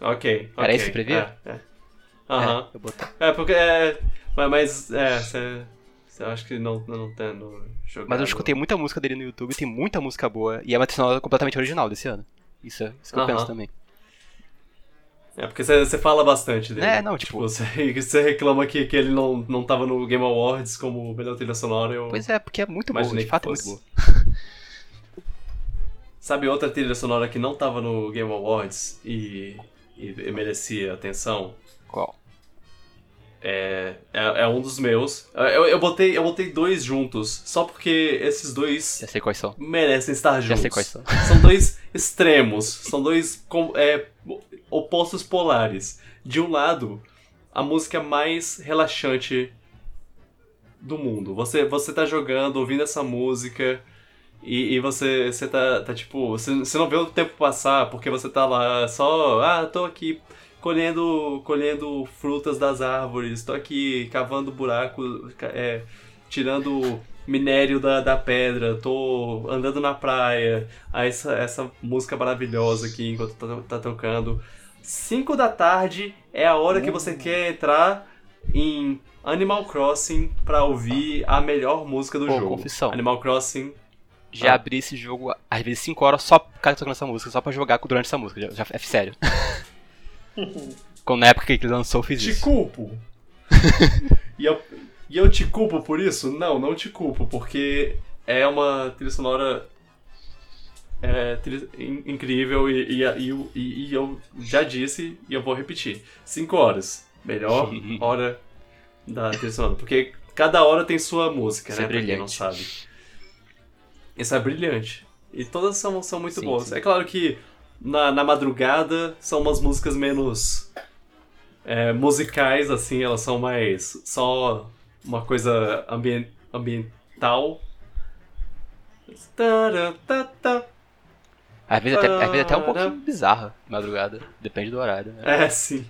Speaker 1: Ok,
Speaker 2: Era
Speaker 1: ok.
Speaker 2: esse que previa?
Speaker 1: É, é. Aham.
Speaker 2: É, eu botei.
Speaker 1: É, porque é. Mas, mas é, você. Você acha que não, não tendo jogado.
Speaker 2: Mas eu escutei muita música dele no YouTube, tem muita música boa, e é uma trilha completamente original desse ano. Isso é isso que eu penso também.
Speaker 1: É, porque você, fala bastante dele.
Speaker 2: É, não, tipo-
Speaker 1: Você, você reclama que, que ele não, não tava no Game Awards como melhor trilha sonora. Eu...
Speaker 2: Pois é, porque é muito
Speaker 1: Imaginei
Speaker 2: de fato é muito boa.
Speaker 1: Sabe outra trilha sonora que não tava no Game Awards e, e merecia atenção?
Speaker 2: Qual?
Speaker 1: É, é, é um dos meus. Eu, eu, botei, eu botei dois juntos, só porque esses dois
Speaker 2: Já sei quais são.
Speaker 1: merecem estar juntos.
Speaker 2: Já sei quais são.
Speaker 1: São dois extremos, são dois é, opostos polares. De um lado, a música mais relaxante do mundo. Você, você tá jogando, ouvindo essa música e, e você, você tá, tá tipo. Você, você não vê o tempo passar porque você tá lá só. Ah, tô aqui colhendo, colhendo frutas das árvores, tô aqui cavando buraco, é, tirando minério da, da pedra, tô andando na praia. Aí essa, essa música maravilhosa aqui enquanto tá, tá tocando. 5 da tarde é a hora que você quer entrar em Animal Crossing pra ouvir a melhor música do
Speaker 2: Pô,
Speaker 1: jogo.
Speaker 2: confissão.
Speaker 1: Animal Crossing.
Speaker 2: Já
Speaker 1: Ah.
Speaker 2: abri esse jogo, às vezes 5 horas, só por causa tocando essa música, só pra jogar durante essa música. Já, já é sério. Quando na época que ele lançou, eu fiz
Speaker 1: Te
Speaker 2: isso.
Speaker 1: culpo. e, eu, e eu te culpo por isso? Não, não te culpo, porque é uma trilha sonora é, trilha- in- incrível e, e, e, e- eu já disse e eu vou repetir. 5 horas. Melhor hora da trilha sonora. Porque cada hora tem sua música,
Speaker 2: Isso
Speaker 1: né?
Speaker 2: é
Speaker 1: pra quem não sabe. Isso é brilhante. E todas são, são muito
Speaker 2: Sim,
Speaker 1: boas.
Speaker 2: sim.
Speaker 1: É claro que na, na madrugada são umas músicas menos é, musicais, assim, elas são mais só uma coisa ambien- ambiental.
Speaker 2: Às vezes até, às vezes até um pouquinho bizarra, madrugada. Depende do horário. Né?
Speaker 1: É, sim.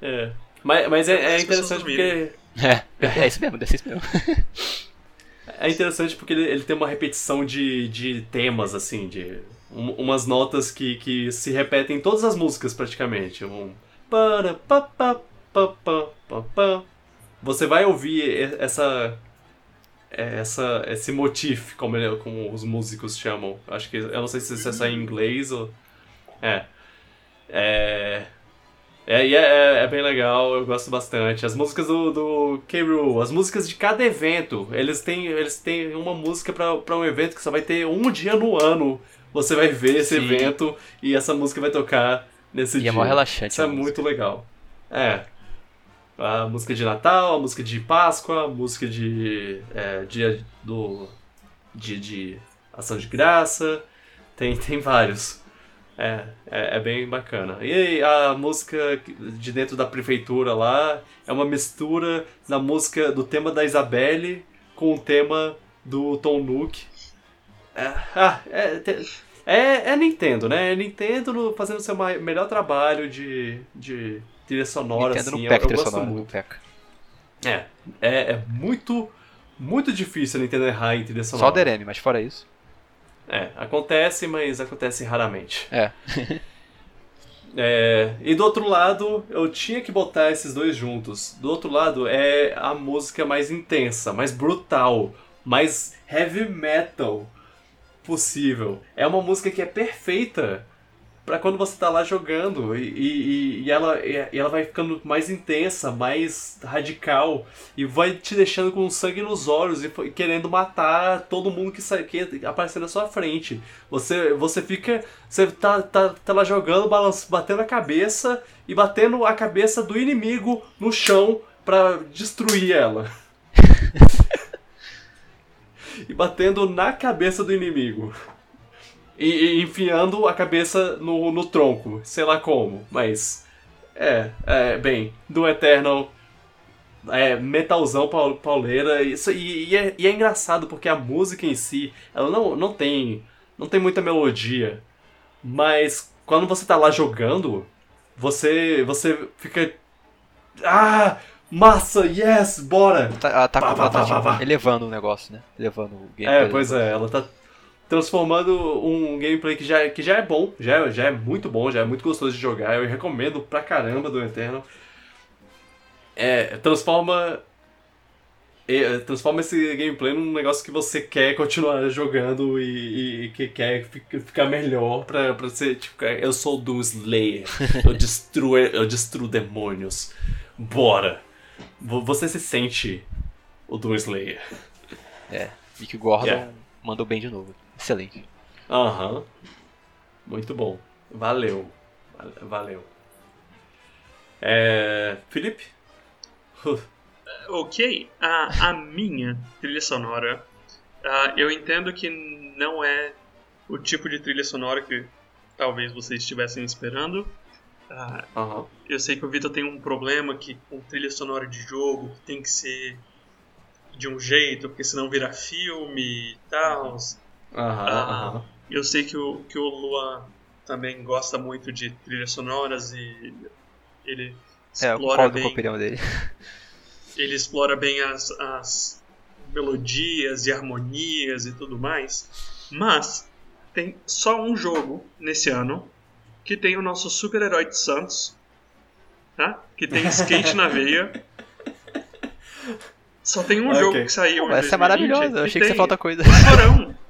Speaker 1: É. Mas, mas é, é interessante porque.
Speaker 2: É, é isso mesmo, deve ser isso mesmo.
Speaker 1: É interessante porque ele, ele tem uma repetição de, de temas, assim, de um- umas notas que, que se repetem em todas as músicas praticamente. Um. para, pa, pa, pa, pa, pa, pa. Você vai ouvir essa. Essa, esse motif, como, ele- como os músicos chamam. Acho que. Eu não sei se isso é só em inglês ou. É. É. É, é, é- é bem legal, eu gosto bastante. As músicas do, do K-Rool, as músicas de cada evento, eles têm, eles têm uma música pra pra um evento que só vai ter um dia no ano. Você vai ver esse
Speaker 2: Sim.
Speaker 1: evento e essa música vai tocar nesse
Speaker 2: E
Speaker 1: dia.
Speaker 2: é mó relaxante.
Speaker 1: Isso é
Speaker 2: música.
Speaker 1: muito legal. É. A música de Natal, a música de Páscoa, a música de. É, dia do. Dia de ação de graça. Tem, tem vários. É, é, é, bem bacana. E a música de dentro da prefeitura lá é uma mistura da música do tema da Isabelle com o tema do Tom Nook. É, ah, é, é, é, Nintendo, né? É Nintendo fazendo seu melhor trabalho de, de trilha sonora. Nintendo assim,
Speaker 2: PEC,
Speaker 1: eu,
Speaker 2: eu
Speaker 1: gosto
Speaker 2: sonora,
Speaker 1: muito. É, é, é muito, muito difícil a Nintendo errar em trilha sonora.
Speaker 2: Só o DRM, mas fora isso.
Speaker 1: É, acontece, mas acontece raramente.
Speaker 2: É.
Speaker 1: é. E do outro lado, eu tinha que botar esses dois juntos. Do outro lado é a música mais intensa, mais brutal, mais heavy metal possível. É uma música que é perfeita para quando você tá lá jogando e, e, e ela, e ela vai ficando mais intensa, mais radical e vai te deixando com sangue nos olhos e querendo matar todo mundo que, sai, que aparecer na sua frente. Você, você fica. Você tá, tá, tá lá jogando, balançando, batendo a cabeça e batendo a cabeça do inimigo no chão para destruir ela. e batendo na cabeça do inimigo e, e, enfiando a cabeça no, no tronco, sei lá como, mas é, é bem, do Eternal é, metalzão pauleira, isso, e, e, é, e é engraçado porque a música em si, ela não, não tem não tem muita melodia, mas quando você tá lá jogando, você você fica ah, massa, yes, bora.
Speaker 2: Ela tá, ela tá, pá, ela tá pá, tipo, elevando o negócio, né? Elevando o
Speaker 1: gameplay. É, pois é, ela tá transformando um gameplay que já, que já é bom, já, já é muito bom, já é muito gostoso de jogar. Eu recomendo pra caramba do Eternal. É, transforma é, transforma esse gameplay num negócio que você quer continuar jogando e, e que quer ficar melhor pra, pra ser tipo, eu sou do Slayer, eu destruo, eu destruo demônios. Bora! Você se sente o Doom Slayer.
Speaker 2: É, Mick Gordon yeah. mandou bem de novo. Excelente.
Speaker 1: Aham. Uhum. Muito bom. Valeu. Valeu. É... Felipe?
Speaker 3: ok. A, a minha trilha sonora, uh, eu entendo que não é o tipo de trilha sonora que talvez vocês estivessem esperando. Uh,
Speaker 1: uhum.
Speaker 3: Eu sei que o Vitor tem um problema que com trilha sonora de jogo tem que ser de um jeito, porque senão vira filme e tal. Uhum.
Speaker 1: Uhum,
Speaker 3: Eu sei que o, que o Luan também gosta muito de trilhas sonoras e ele
Speaker 2: é, explora é, bem. Com a opinião dele.
Speaker 3: Ele explora bem as, as melodias e harmonias e tudo mais. Mas tem só um jogo nesse ano que tem o nosso super-herói de Santos, tá? Que tem skate na veia. Só tem um okay. jogo que saiu.
Speaker 2: Pô, essa é maravilhosa, eu achei que você falta coisa.
Speaker 3: Chorão.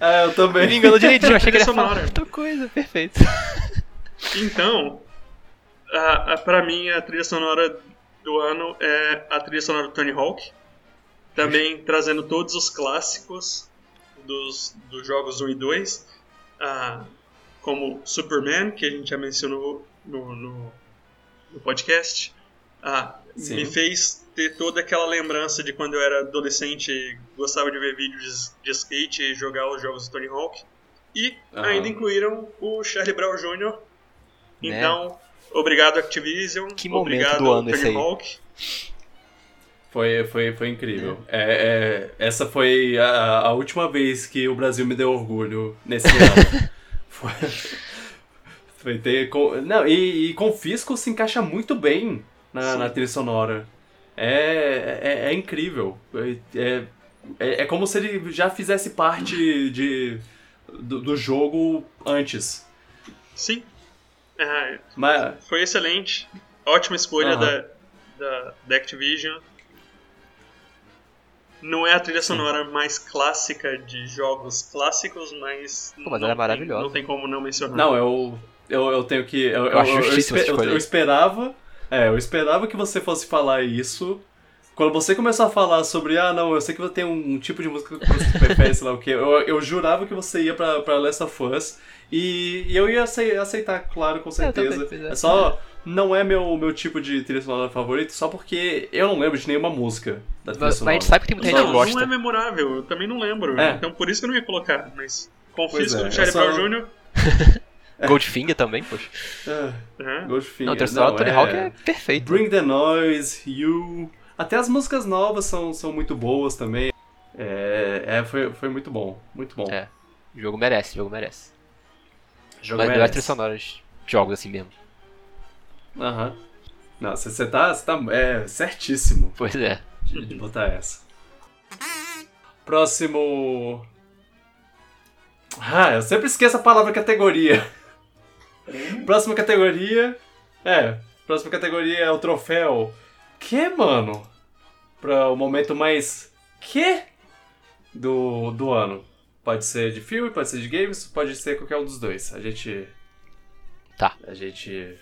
Speaker 1: É, eu também.
Speaker 2: Me enganou direitinho, achei que ele ia falar outra coisa, perfeito.
Speaker 3: Então, a, a, pra mim, a trilha sonora do ano é a trilha sonora do Tony Hawk. Também trazendo todos os clássicos dos, dos jogos 1 e 2. Ah, como Superman, que a gente já mencionou no, no, no podcast. Ah, me fez ter toda aquela lembrança de quando eu era adolescente e gostava de ver vídeos de skate e jogar os jogos do Tony Hawk. E uhum. ainda incluíram o Charlie Brown Jr. Né? Então, obrigado Activision,
Speaker 2: que
Speaker 3: obrigado
Speaker 2: do ano
Speaker 3: Tony Hawk.
Speaker 1: Foi, foi, foi incrível. É. É, é, essa foi a, a, última vez que o Brasil me deu orgulho nesse ano. foi, foi ter. Não, e, e Confisco se encaixa muito bem na, na trilha sonora. É, é, é incrível. É, é, é, como se ele já fizesse parte de, do, do jogo antes.
Speaker 3: Sim. É, Mas... Foi excelente. Ótima escolha uh -huh. da, da, da Activision. Não é a trilha sonora Sim. mais clássica de jogos clássicos, mas.
Speaker 2: Pô, mas ela é maravilhosa.
Speaker 3: Não tem como não mencionar.
Speaker 1: Não, eu, eu, eu tenho que. Eu, eu, eu, eu, eu esperava é, eu esperava que você fosse falar isso. Quando você começou a falar sobre, ah, não, eu sei que você tem um, tipo de música que você prefere, sei lá o que, eu, eu jurava que você ia pra, pra Last of Us. E, e eu ia aceitar, claro, com certeza. É só. Não é meu, meu tipo de trilha sonora favorito, só porque eu não lembro de nenhuma música da trilha sonora.
Speaker 2: Mas a gente sabe que tem muita gente que gosta.
Speaker 3: Não é memorável, eu também não lembro. É. Então por isso que eu não ia colocar. Mas confisco é, do Charlie Brown Jr.
Speaker 2: Goldfinger também, poxa.
Speaker 1: Ah,
Speaker 3: É.
Speaker 1: Goldfinger.
Speaker 2: Não, o sonora do Tony
Speaker 1: é-
Speaker 2: Hawk é perfeito.
Speaker 1: Bring the Noise, You. Até as músicas novas são, são muito boas também. É, é, foi, foi muito bom. Muito bom.
Speaker 2: É. O jogo merece, o jogo merece.
Speaker 1: O jogo
Speaker 2: Mas melhor
Speaker 1: merece.
Speaker 2: trilha sonora de jogos assim mesmo.
Speaker 1: Aham. Não, você tá, cê tá é, certíssimo
Speaker 2: Pois é.
Speaker 1: de, de botar essa. Próximo. Ah, eu sempre esqueço a palavra categoria. Próxima categoria. É, próxima categoria é o troféu. Que, mano? Pra o momento mais. Que? Do, do ano. Pode ser de filme, pode ser de games, pode ser qualquer um dos dois. A gente.
Speaker 2: Tá.
Speaker 1: A gente.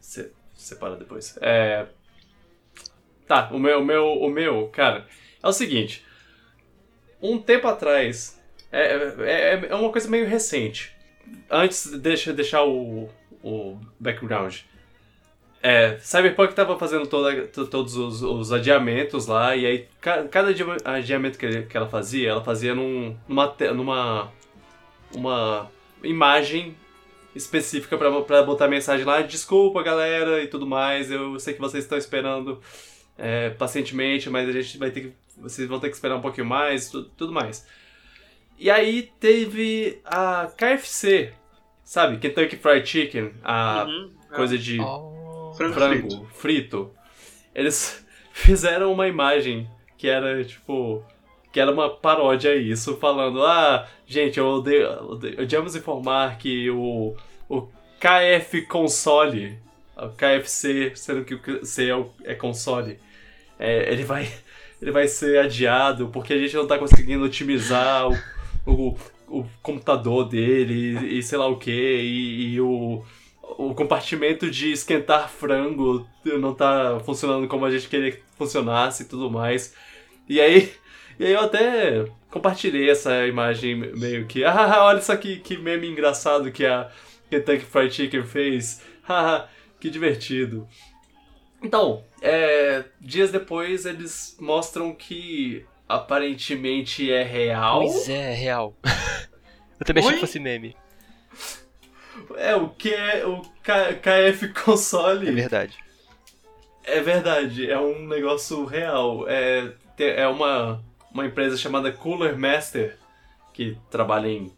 Speaker 1: Se, separa depois. É. Tá, o meu, o meu, o meu, cara, é o seguinte. Um tempo atrás. É, é, é uma coisa meio recente. Antes, deixa deixar o, o background. É, Cyberpunk tava fazendo toda, to- todos os, os adiamentos lá, e aí ca- cada adia- adiamento que, que ela fazia, ela fazia num, numa, numa uma imagem específica pra botar mensagem lá, desculpa galera e tudo mais, eu sei que vocês estão esperando é, pacientemente, mas a gente vai ter que. Vocês vão ter que esperar um pouquinho mais, tudo, tudo mais. E aí teve a KFC, sabe? Kentucky Fried Chicken, a
Speaker 3: Uhum.
Speaker 1: coisa de
Speaker 2: Oh.
Speaker 3: Frango,
Speaker 1: frango
Speaker 3: frito.
Speaker 1: frito. Eles fizeram uma imagem que era tipo. Que era uma paródia a isso, falando: Ah, gente, eu odeio, odeio- odiamos informar que o, o KF console, o KFC, sendo que o C é, o- é console, é, ele, vai, ele vai ser adiado porque a gente não tá conseguindo otimizar o, o, o computador dele e, sei lá o que, e, e o, o compartimento de esquentar frango não tá funcionando como a gente queria que funcionasse e tudo mais. E aí, e aí eu até compartilhei essa imagem meio que, ah, olha isso aqui, que meme engraçado que a Kentucky Fried Chicken fez. Haha, que divertido. Então, é, dias depois eles mostram que aparentemente é real.
Speaker 2: Pois é, é real. Eu também achei
Speaker 3: Oi?
Speaker 2: que fosse meme.
Speaker 1: É o que é o K- KF console.
Speaker 2: É verdade.
Speaker 1: É verdade, é um negócio real. É, é uma, uma empresa chamada Cooler Master que trabalha em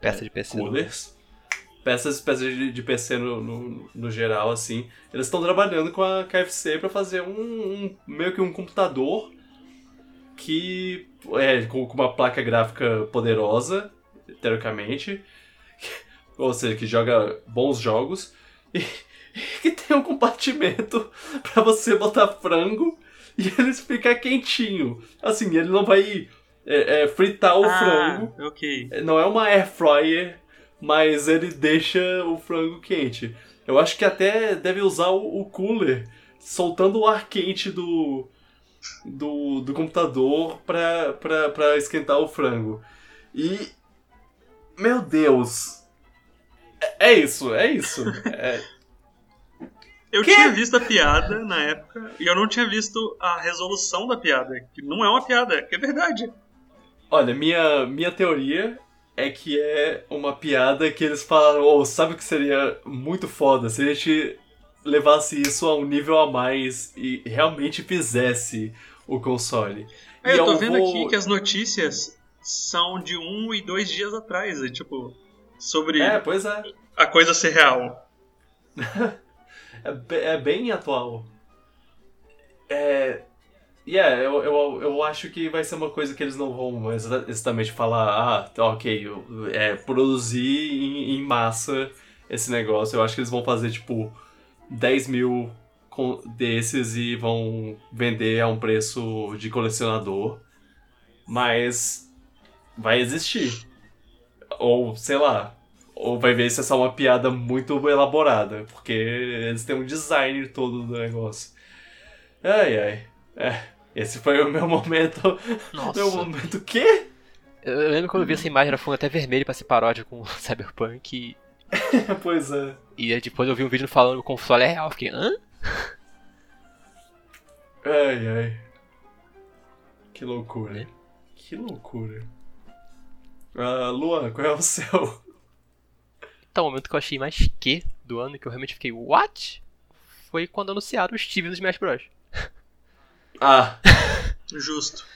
Speaker 2: Peça de PC.
Speaker 1: coolers. Peças, peças de, de PC no, no, no geral, assim. Eles estão trabalhando com a KFC para fazer um, um- meio que um computador que é com, uma placa gráfica poderosa, teoricamente, ou seja, que joga bons jogos e que tem um compartimento para você botar frango e ele ficar quentinho. Assim, ele não vai é, é, fritar o
Speaker 3: ah,
Speaker 1: frango.
Speaker 3: ok.
Speaker 1: Não é uma air fryer, mas ele deixa o frango quente. Eu acho que até deve usar o, o cooler soltando o ar quente do do, do computador pra, pra, pra esquentar o frango. E meu Deus. É, é isso, é isso. É,
Speaker 3: Eu
Speaker 1: Quê?
Speaker 3: tinha visto a piada na época e eu não tinha visto a resolução da piada. Que não é uma piada, que é verdade.
Speaker 1: Olha, minha, minha teoria é que é uma piada que eles falaram, oh, sabe o que seria muito foda se a gente levasse isso a um nível a mais e realmente fizesse o console.
Speaker 3: É, eu tô
Speaker 1: eu
Speaker 3: vendo
Speaker 1: vou-
Speaker 3: aqui que as notícias são de um e dois dias atrás, é, tipo, sobre
Speaker 1: É, pois é.
Speaker 3: a coisa ser real.
Speaker 1: É, é bem atual. É. Yeah, eu, eu, eu acho que vai ser uma coisa que eles não vão exa- exatamente falar, ah, tá, ok, é, produzir em, em massa esse negócio. Eu acho que eles vão fazer, tipo, 10 mil desses e vão vender a um preço de colecionador. Mas vai existir. Ou, sei lá, ou vai ver se é só uma piada muito elaborada, porque eles têm um design todo do negócio. Ai, ai. É, esse foi o meu momento.
Speaker 2: Nossa.
Speaker 1: Meu momento quê?
Speaker 2: Eu, eu lembro quando eu vi essa imagem, era fundo até vermelho pra ser paródia com Cyberpunk. E,
Speaker 1: pois é.
Speaker 2: e aí depois eu vi um vídeo falando que o console é real. Eu Fiquei, hã?
Speaker 1: Ai, ai. Que loucura.
Speaker 2: Né?
Speaker 1: Que loucura. Ah, Luan, qual é o seu?
Speaker 2: tá, o momento que eu achei mais que do ano, que eu realmente fiquei, what? Foi quando anunciaram o Steve no Smash Bros.
Speaker 1: Ah,
Speaker 3: Justo.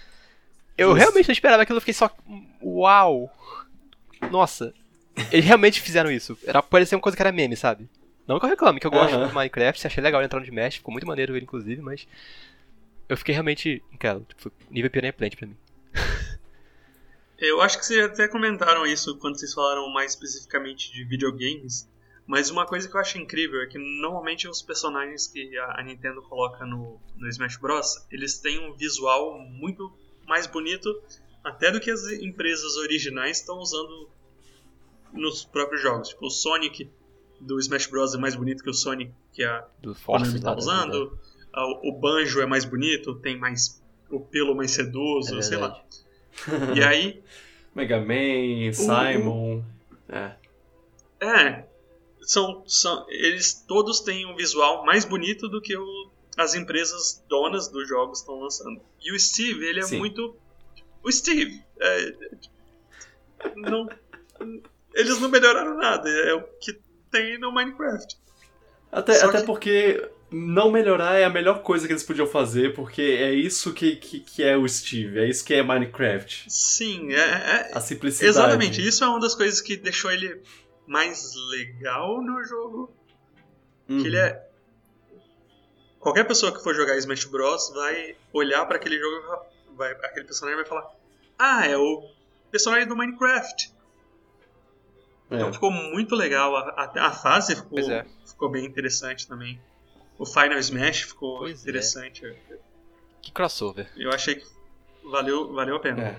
Speaker 2: Eu
Speaker 1: Justo.
Speaker 2: realmente não esperava aquilo, eu fiquei só, uau. Nossa, eles realmente fizeram isso. Era, parecia uma coisa que era meme, sabe? Não que eu reclame, que eu gosto
Speaker 1: Aham.
Speaker 2: do Minecraft, achei legal ele entrar no Smash, ficou muito maneiro ele, inclusive, mas... Eu fiquei realmente incrédulo, tipo, foi nível Piranha Plant pra mim.
Speaker 3: Eu acho que vocês até comentaram isso quando vocês falaram mais especificamente de videogames. Mas uma coisa que eu acho incrível é que normalmente os personagens que a a Nintendo coloca no, no Smash Bros. eles têm um visual muito mais bonito até do que as empresas originais estão usando nos próprios jogos. Tipo, o Sonic do Smash Bros. é mais bonito que o Sonic que a Konami
Speaker 2: Force
Speaker 3: tá
Speaker 2: da
Speaker 3: usando. Ah, O o Banjo é mais bonito, tem mais o pelo mais sedoso,
Speaker 2: É
Speaker 3: sei lá. E aí,
Speaker 1: Mega Man, Simon. É.
Speaker 3: É, são, são, eles todos têm um visual mais bonito do que o, as empresas donas dos jogos estão lançando. E o Steve, ele é
Speaker 1: Sim.
Speaker 3: muito. O Steve. é, não, eles não melhoraram nada, é o que tem no Minecraft.
Speaker 1: Até,
Speaker 3: Só
Speaker 1: até
Speaker 3: que-
Speaker 1: porque não melhorar é a melhor coisa que eles podiam fazer, porque é isso que, que, que é o Steve, é isso que é Minecraft.
Speaker 3: Sim, é, é-
Speaker 1: A simplicidade.
Speaker 3: exatamente. Isso é uma das coisas que deixou ele mais legal no jogo.
Speaker 1: Uhum.
Speaker 3: que ele é. Qualquer pessoa que for jogar Smash Bros. vai olhar pra aquele jogo va- vai, aquele personagem vai falar: Ah, é o personagem do Minecraft.
Speaker 1: É.
Speaker 3: Então ficou muito legal. A, a, a fase ficou,
Speaker 2: é.
Speaker 3: ficou bem interessante também. O Final Smash ficou
Speaker 2: Pois é.
Speaker 3: interessante.
Speaker 2: Que crossover.
Speaker 3: Eu achei que valeu, valeu a pena.
Speaker 1: É.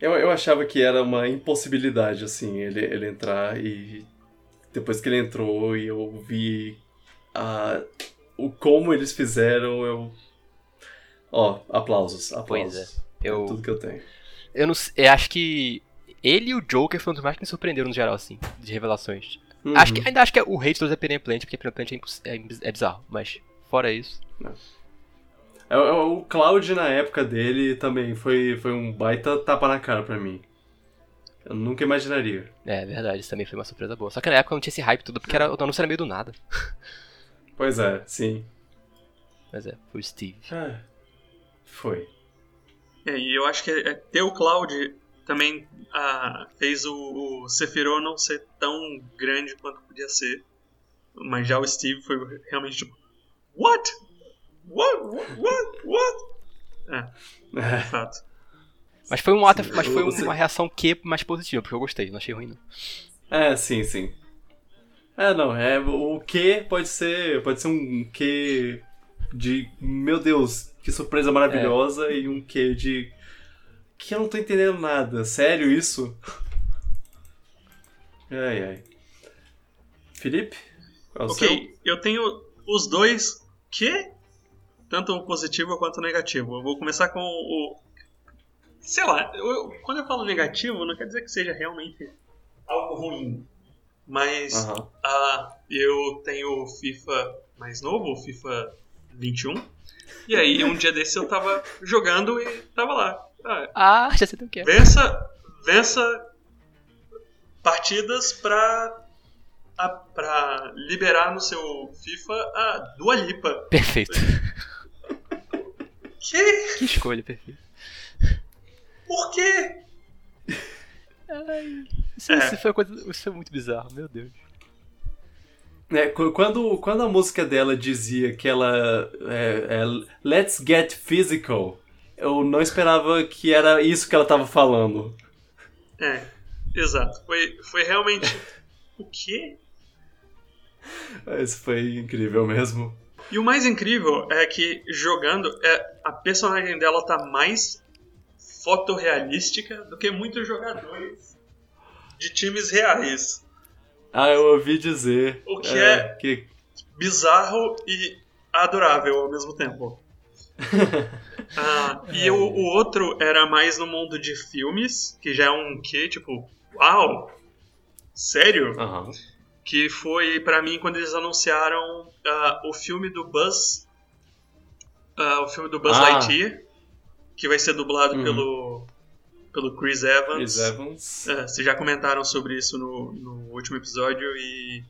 Speaker 1: Eu, eu achava que era uma impossibilidade, assim, ele, ele entrar e depois que ele entrou e eu vi a, o como eles fizeram, eu... Ó, aplausos, aplausos.
Speaker 2: Pois é. Eu-
Speaker 1: tudo que eu tenho.
Speaker 2: Eu não sei, eu acho que ele e o Joker foram dos mais que me surpreenderam no geral, assim, de revelações.
Speaker 1: Uhum.
Speaker 2: Acho que, ainda acho que é o hate dos é Piranha Plant, porque Piranha Plant é, é, é bizarro, mas fora isso.
Speaker 1: É, é, O Cloud na época dele também foi, foi um baita tapa na cara pra mim. Eu nunca imaginaria.
Speaker 2: É verdade, isso também foi uma surpresa boa. Só que na época não tinha esse hype tudo, porque era, o anúncio era meio do nada.
Speaker 1: Pois é, sim.
Speaker 2: Mas é, foi o Steve.
Speaker 1: Ah, foi.
Speaker 3: É, e eu acho que é, ter o Cloud também ah, fez o, o Sephiroth não ser tão grande quanto podia ser. Mas já o Steve foi realmente tipo: What? What? What? What? What? É,
Speaker 1: É.
Speaker 3: de fato.
Speaker 2: Mas foi, um ato, mas foi uma reação que mais positiva, porque eu gostei, não achei ruim não.
Speaker 1: É, sim, sim. É, não, é o que pode ser, pode ser um que de meu Deus, que surpresa maravilhosa e um que de que eu não tô entendendo nada. Sério isso? Ai ai. Felipe? Qual é o seu?
Speaker 3: Ok, eu tenho os dois que? Tanto o positivo quanto o negativo. Eu vou começar com o. Sei lá, eu- quando eu falo negativo, não quer dizer que seja realmente algo ruim. Mas ah, eu tenho o FIFA mais novo, o FIFA 21. E aí, um dia desse eu tava jogando e tava lá. Ah,
Speaker 2: Ah, já sei o que é.
Speaker 3: vença, vença partidas pra, a- pra liberar no seu FIFA a Dua Lipa.
Speaker 2: Perfeito.
Speaker 3: Que?
Speaker 2: Que escolha perfeita.
Speaker 3: Por quê?
Speaker 2: Isso,
Speaker 3: É.
Speaker 2: isso foi uma coisa, isso foi muito bizarro, meu Deus.
Speaker 1: É, qu- quando, quando a música dela dizia que ela é, é, Let's get physical, eu não esperava que era isso que ela tava falando.
Speaker 3: É, exato. Foi, foi realmente. o quê?
Speaker 1: Isso foi incrível mesmo.
Speaker 3: E o mais incrível é que jogando, é, a personagem dela tá mais fotorrealística do que muitos jogadores de times reais.
Speaker 1: Ah, eu ouvi dizer.
Speaker 3: O que é-
Speaker 1: que
Speaker 3: Bizarro e adorável ao mesmo tempo. Ah, e o, o outro era mais no mundo de filmes, que já é um quê? Tipo, uau! Sério?
Speaker 1: Aham.
Speaker 3: Que foi pra mim quando eles anunciaram ah, o filme do Buzz. ah, o filme do Buzz
Speaker 1: Ah.
Speaker 3: Lightyear, que vai ser dublado
Speaker 1: Uhum.
Speaker 3: pelo pelo Chris Evans.
Speaker 1: Chris Evans.
Speaker 3: É, vocês já comentaram sobre isso no, no último episódio e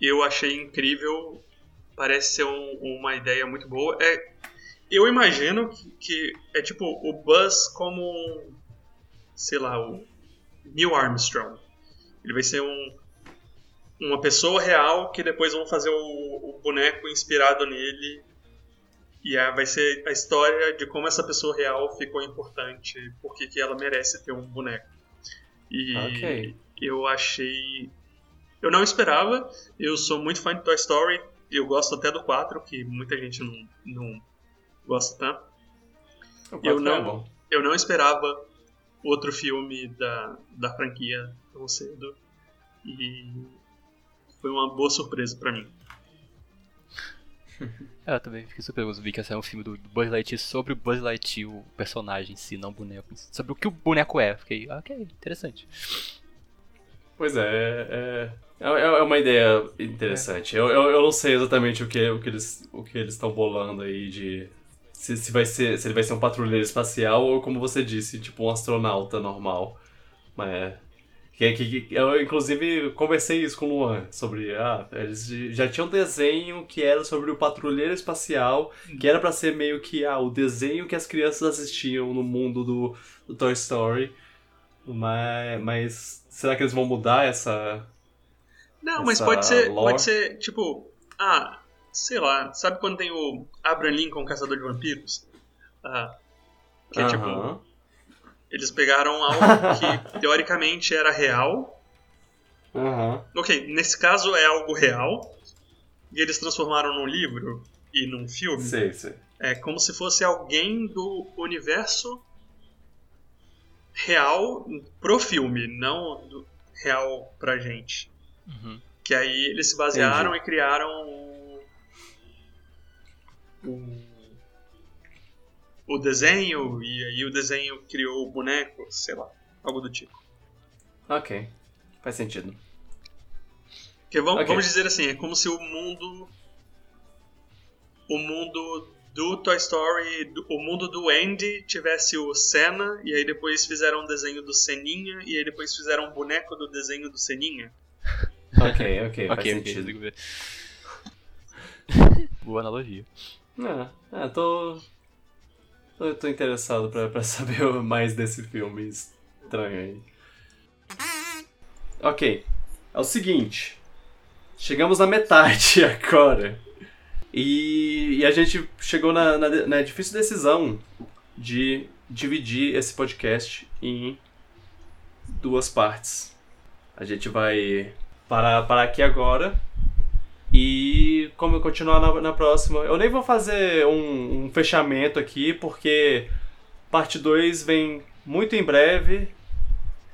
Speaker 3: eu achei incrível. Parece ser um- uma ideia muito boa. É, eu imagino que, que é tipo o Buzz como sei lá, o Neil Armstrong. Ele vai ser um, uma pessoa real que depois vão fazer o, o boneco inspirado nele. E é, vai ser a história de como essa pessoa real ficou importante, porque que ela merece ter um boneco. E
Speaker 1: Ok.
Speaker 3: eu achei. Eu não esperava. Eu sou muito fã de Toy Story. Eu gosto até do 4, que muita gente não, não gosta tanto.
Speaker 1: O
Speaker 3: Eu
Speaker 1: quatro
Speaker 3: não-
Speaker 1: é.
Speaker 3: Eu não esperava outro filme da, da franquia tão cedo. E foi uma boa surpresa pra mim.
Speaker 2: É, Eu também fiquei super curioso, vi que esse é um filme do Buzz Lightyear sobre o Buzz Lightyear, o personagem em si, não o boneco. Sobre o que o boneco é. Fiquei, ok, interessante.
Speaker 1: Pois é, é, é, é uma ideia interessante. Eu, eu, eu não sei exatamente o que, o que eles o que eles estão bolando aí de se, se vai ser se ele vai ser um patrulheiro espacial ou como você disse, tipo um astronauta normal. Mas que, que, que- eu inclusive conversei isso com o Luan sobre ah, eles já tinham um desenho que era sobre o patrulheiro espacial, que era pra ser meio que ah, o desenho que as crianças assistiam no mundo do, do Toy Story. Mas, mas será que eles vão mudar essa.
Speaker 3: Não, mas
Speaker 1: Essa
Speaker 3: pode ser,
Speaker 1: lore.
Speaker 3: pode ser, tipo, ah, sei lá, sabe quando tem o Abraham Lincoln, Caçador de Vampiros? Ah, que é tipo, eles pegaram algo que teoricamente era real.
Speaker 1: Aham.
Speaker 3: Ok, nesse caso é algo real. E eles transformaram num livro e num filme.
Speaker 1: Sei, sei.
Speaker 3: É como se fosse alguém do universo real pro filme, não do real pra gente.
Speaker 2: Uhum.
Speaker 3: Que aí eles se basearam e criaram o, o, desenho, e aí o desenho criou o boneco, sei lá, algo do tipo.
Speaker 1: Ok. Faz sentido.
Speaker 3: Porque vamos,
Speaker 1: Ok.
Speaker 3: vamos dizer assim, é como se o mundo. O mundo do Toy Story, do- o mundo do Andy tivesse o Senna, e aí depois fizeram um desenho do Seninha, e aí depois fizeram um boneco do desenho do Seninha.
Speaker 1: Ok, ok, faz
Speaker 2: ok, ok,
Speaker 1: sentido.
Speaker 2: ver. Boa analogia.
Speaker 1: É, é, tô. tô. tô interessado pra, pra saber mais desse filme estranho aí. Ok, é o seguinte. Chegamos na metade agora. E, e a gente chegou na, na, na difícil decisão de dividir esse podcast em duas partes. A gente vai parar, parar aqui agora e como continuar na, na próxima. Eu nem vou fazer um, um fechamento aqui, porque parte 2 vem muito em breve.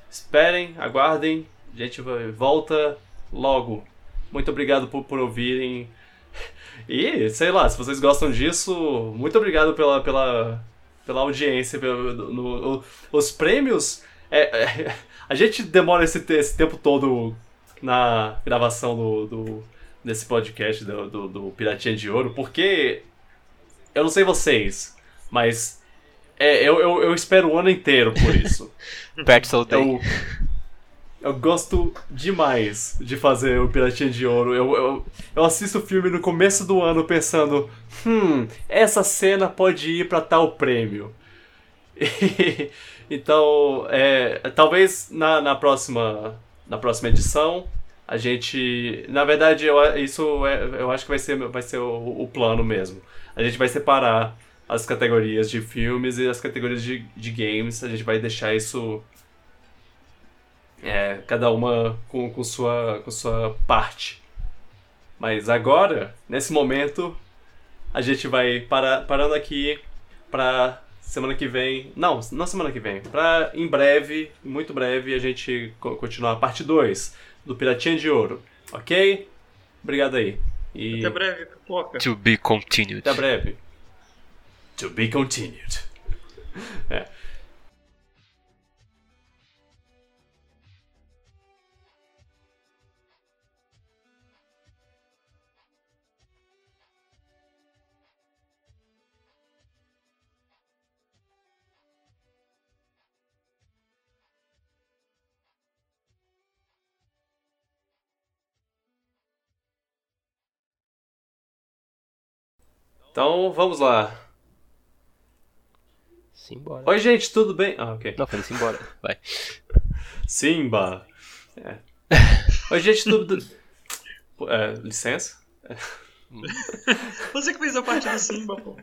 Speaker 1: Esperem, aguardem. A gente volta logo. Muito obrigado por, por ouvirem. E, sei lá, se vocês gostam disso, muito obrigado pela, pela, pela audiência. Pelo, no- o- os prêmios. é- é, a gente demora esse, esse tempo todo na gravação do, do- desse podcast do, do, do Piratinha de Ouro, porque eu não sei vocês, mas é, eu, eu, eu espero o ano inteiro por isso.
Speaker 2: Pretzel Day.
Speaker 1: Eu, eu gosto demais de fazer o Piratinha de Ouro. Eu, eu, eu assisto o filme no começo do ano pensando: hum, essa cena pode ir pra tal prêmio. então, é, talvez na, na, próxima, na próxima edição a gente. Na verdade, eu, isso é, eu acho que vai ser, vai ser o, o plano mesmo. A gente vai separar as categorias de filmes e as categorias de, de games. A gente vai deixar isso é, cada uma com, com, sua, com sua parte. Mas agora, nesse momento, a gente vai parar, parando aqui pra semana que vem. Não, não semana que vem. Pra em breve, muito breve, a gente co- continuar a parte 2 do Piratinha de Ouro. Ok? Obrigado aí. E
Speaker 3: Até breve, pipoca.
Speaker 2: To be continued.
Speaker 1: até breve. To be continued. É. Então vamos lá.
Speaker 2: Simbora.
Speaker 1: Oi, gente, tudo bem? Ah, ok.
Speaker 2: Não, falei simbora. Vai.
Speaker 1: Simba. É. Oi, gente, tudo. É, licença?
Speaker 3: Você que fez a parte do Simba, pô.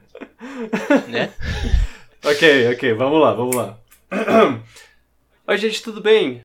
Speaker 2: Né?
Speaker 1: Ok, ok, vamos lá, vamos lá. Oi, gente, tudo bem?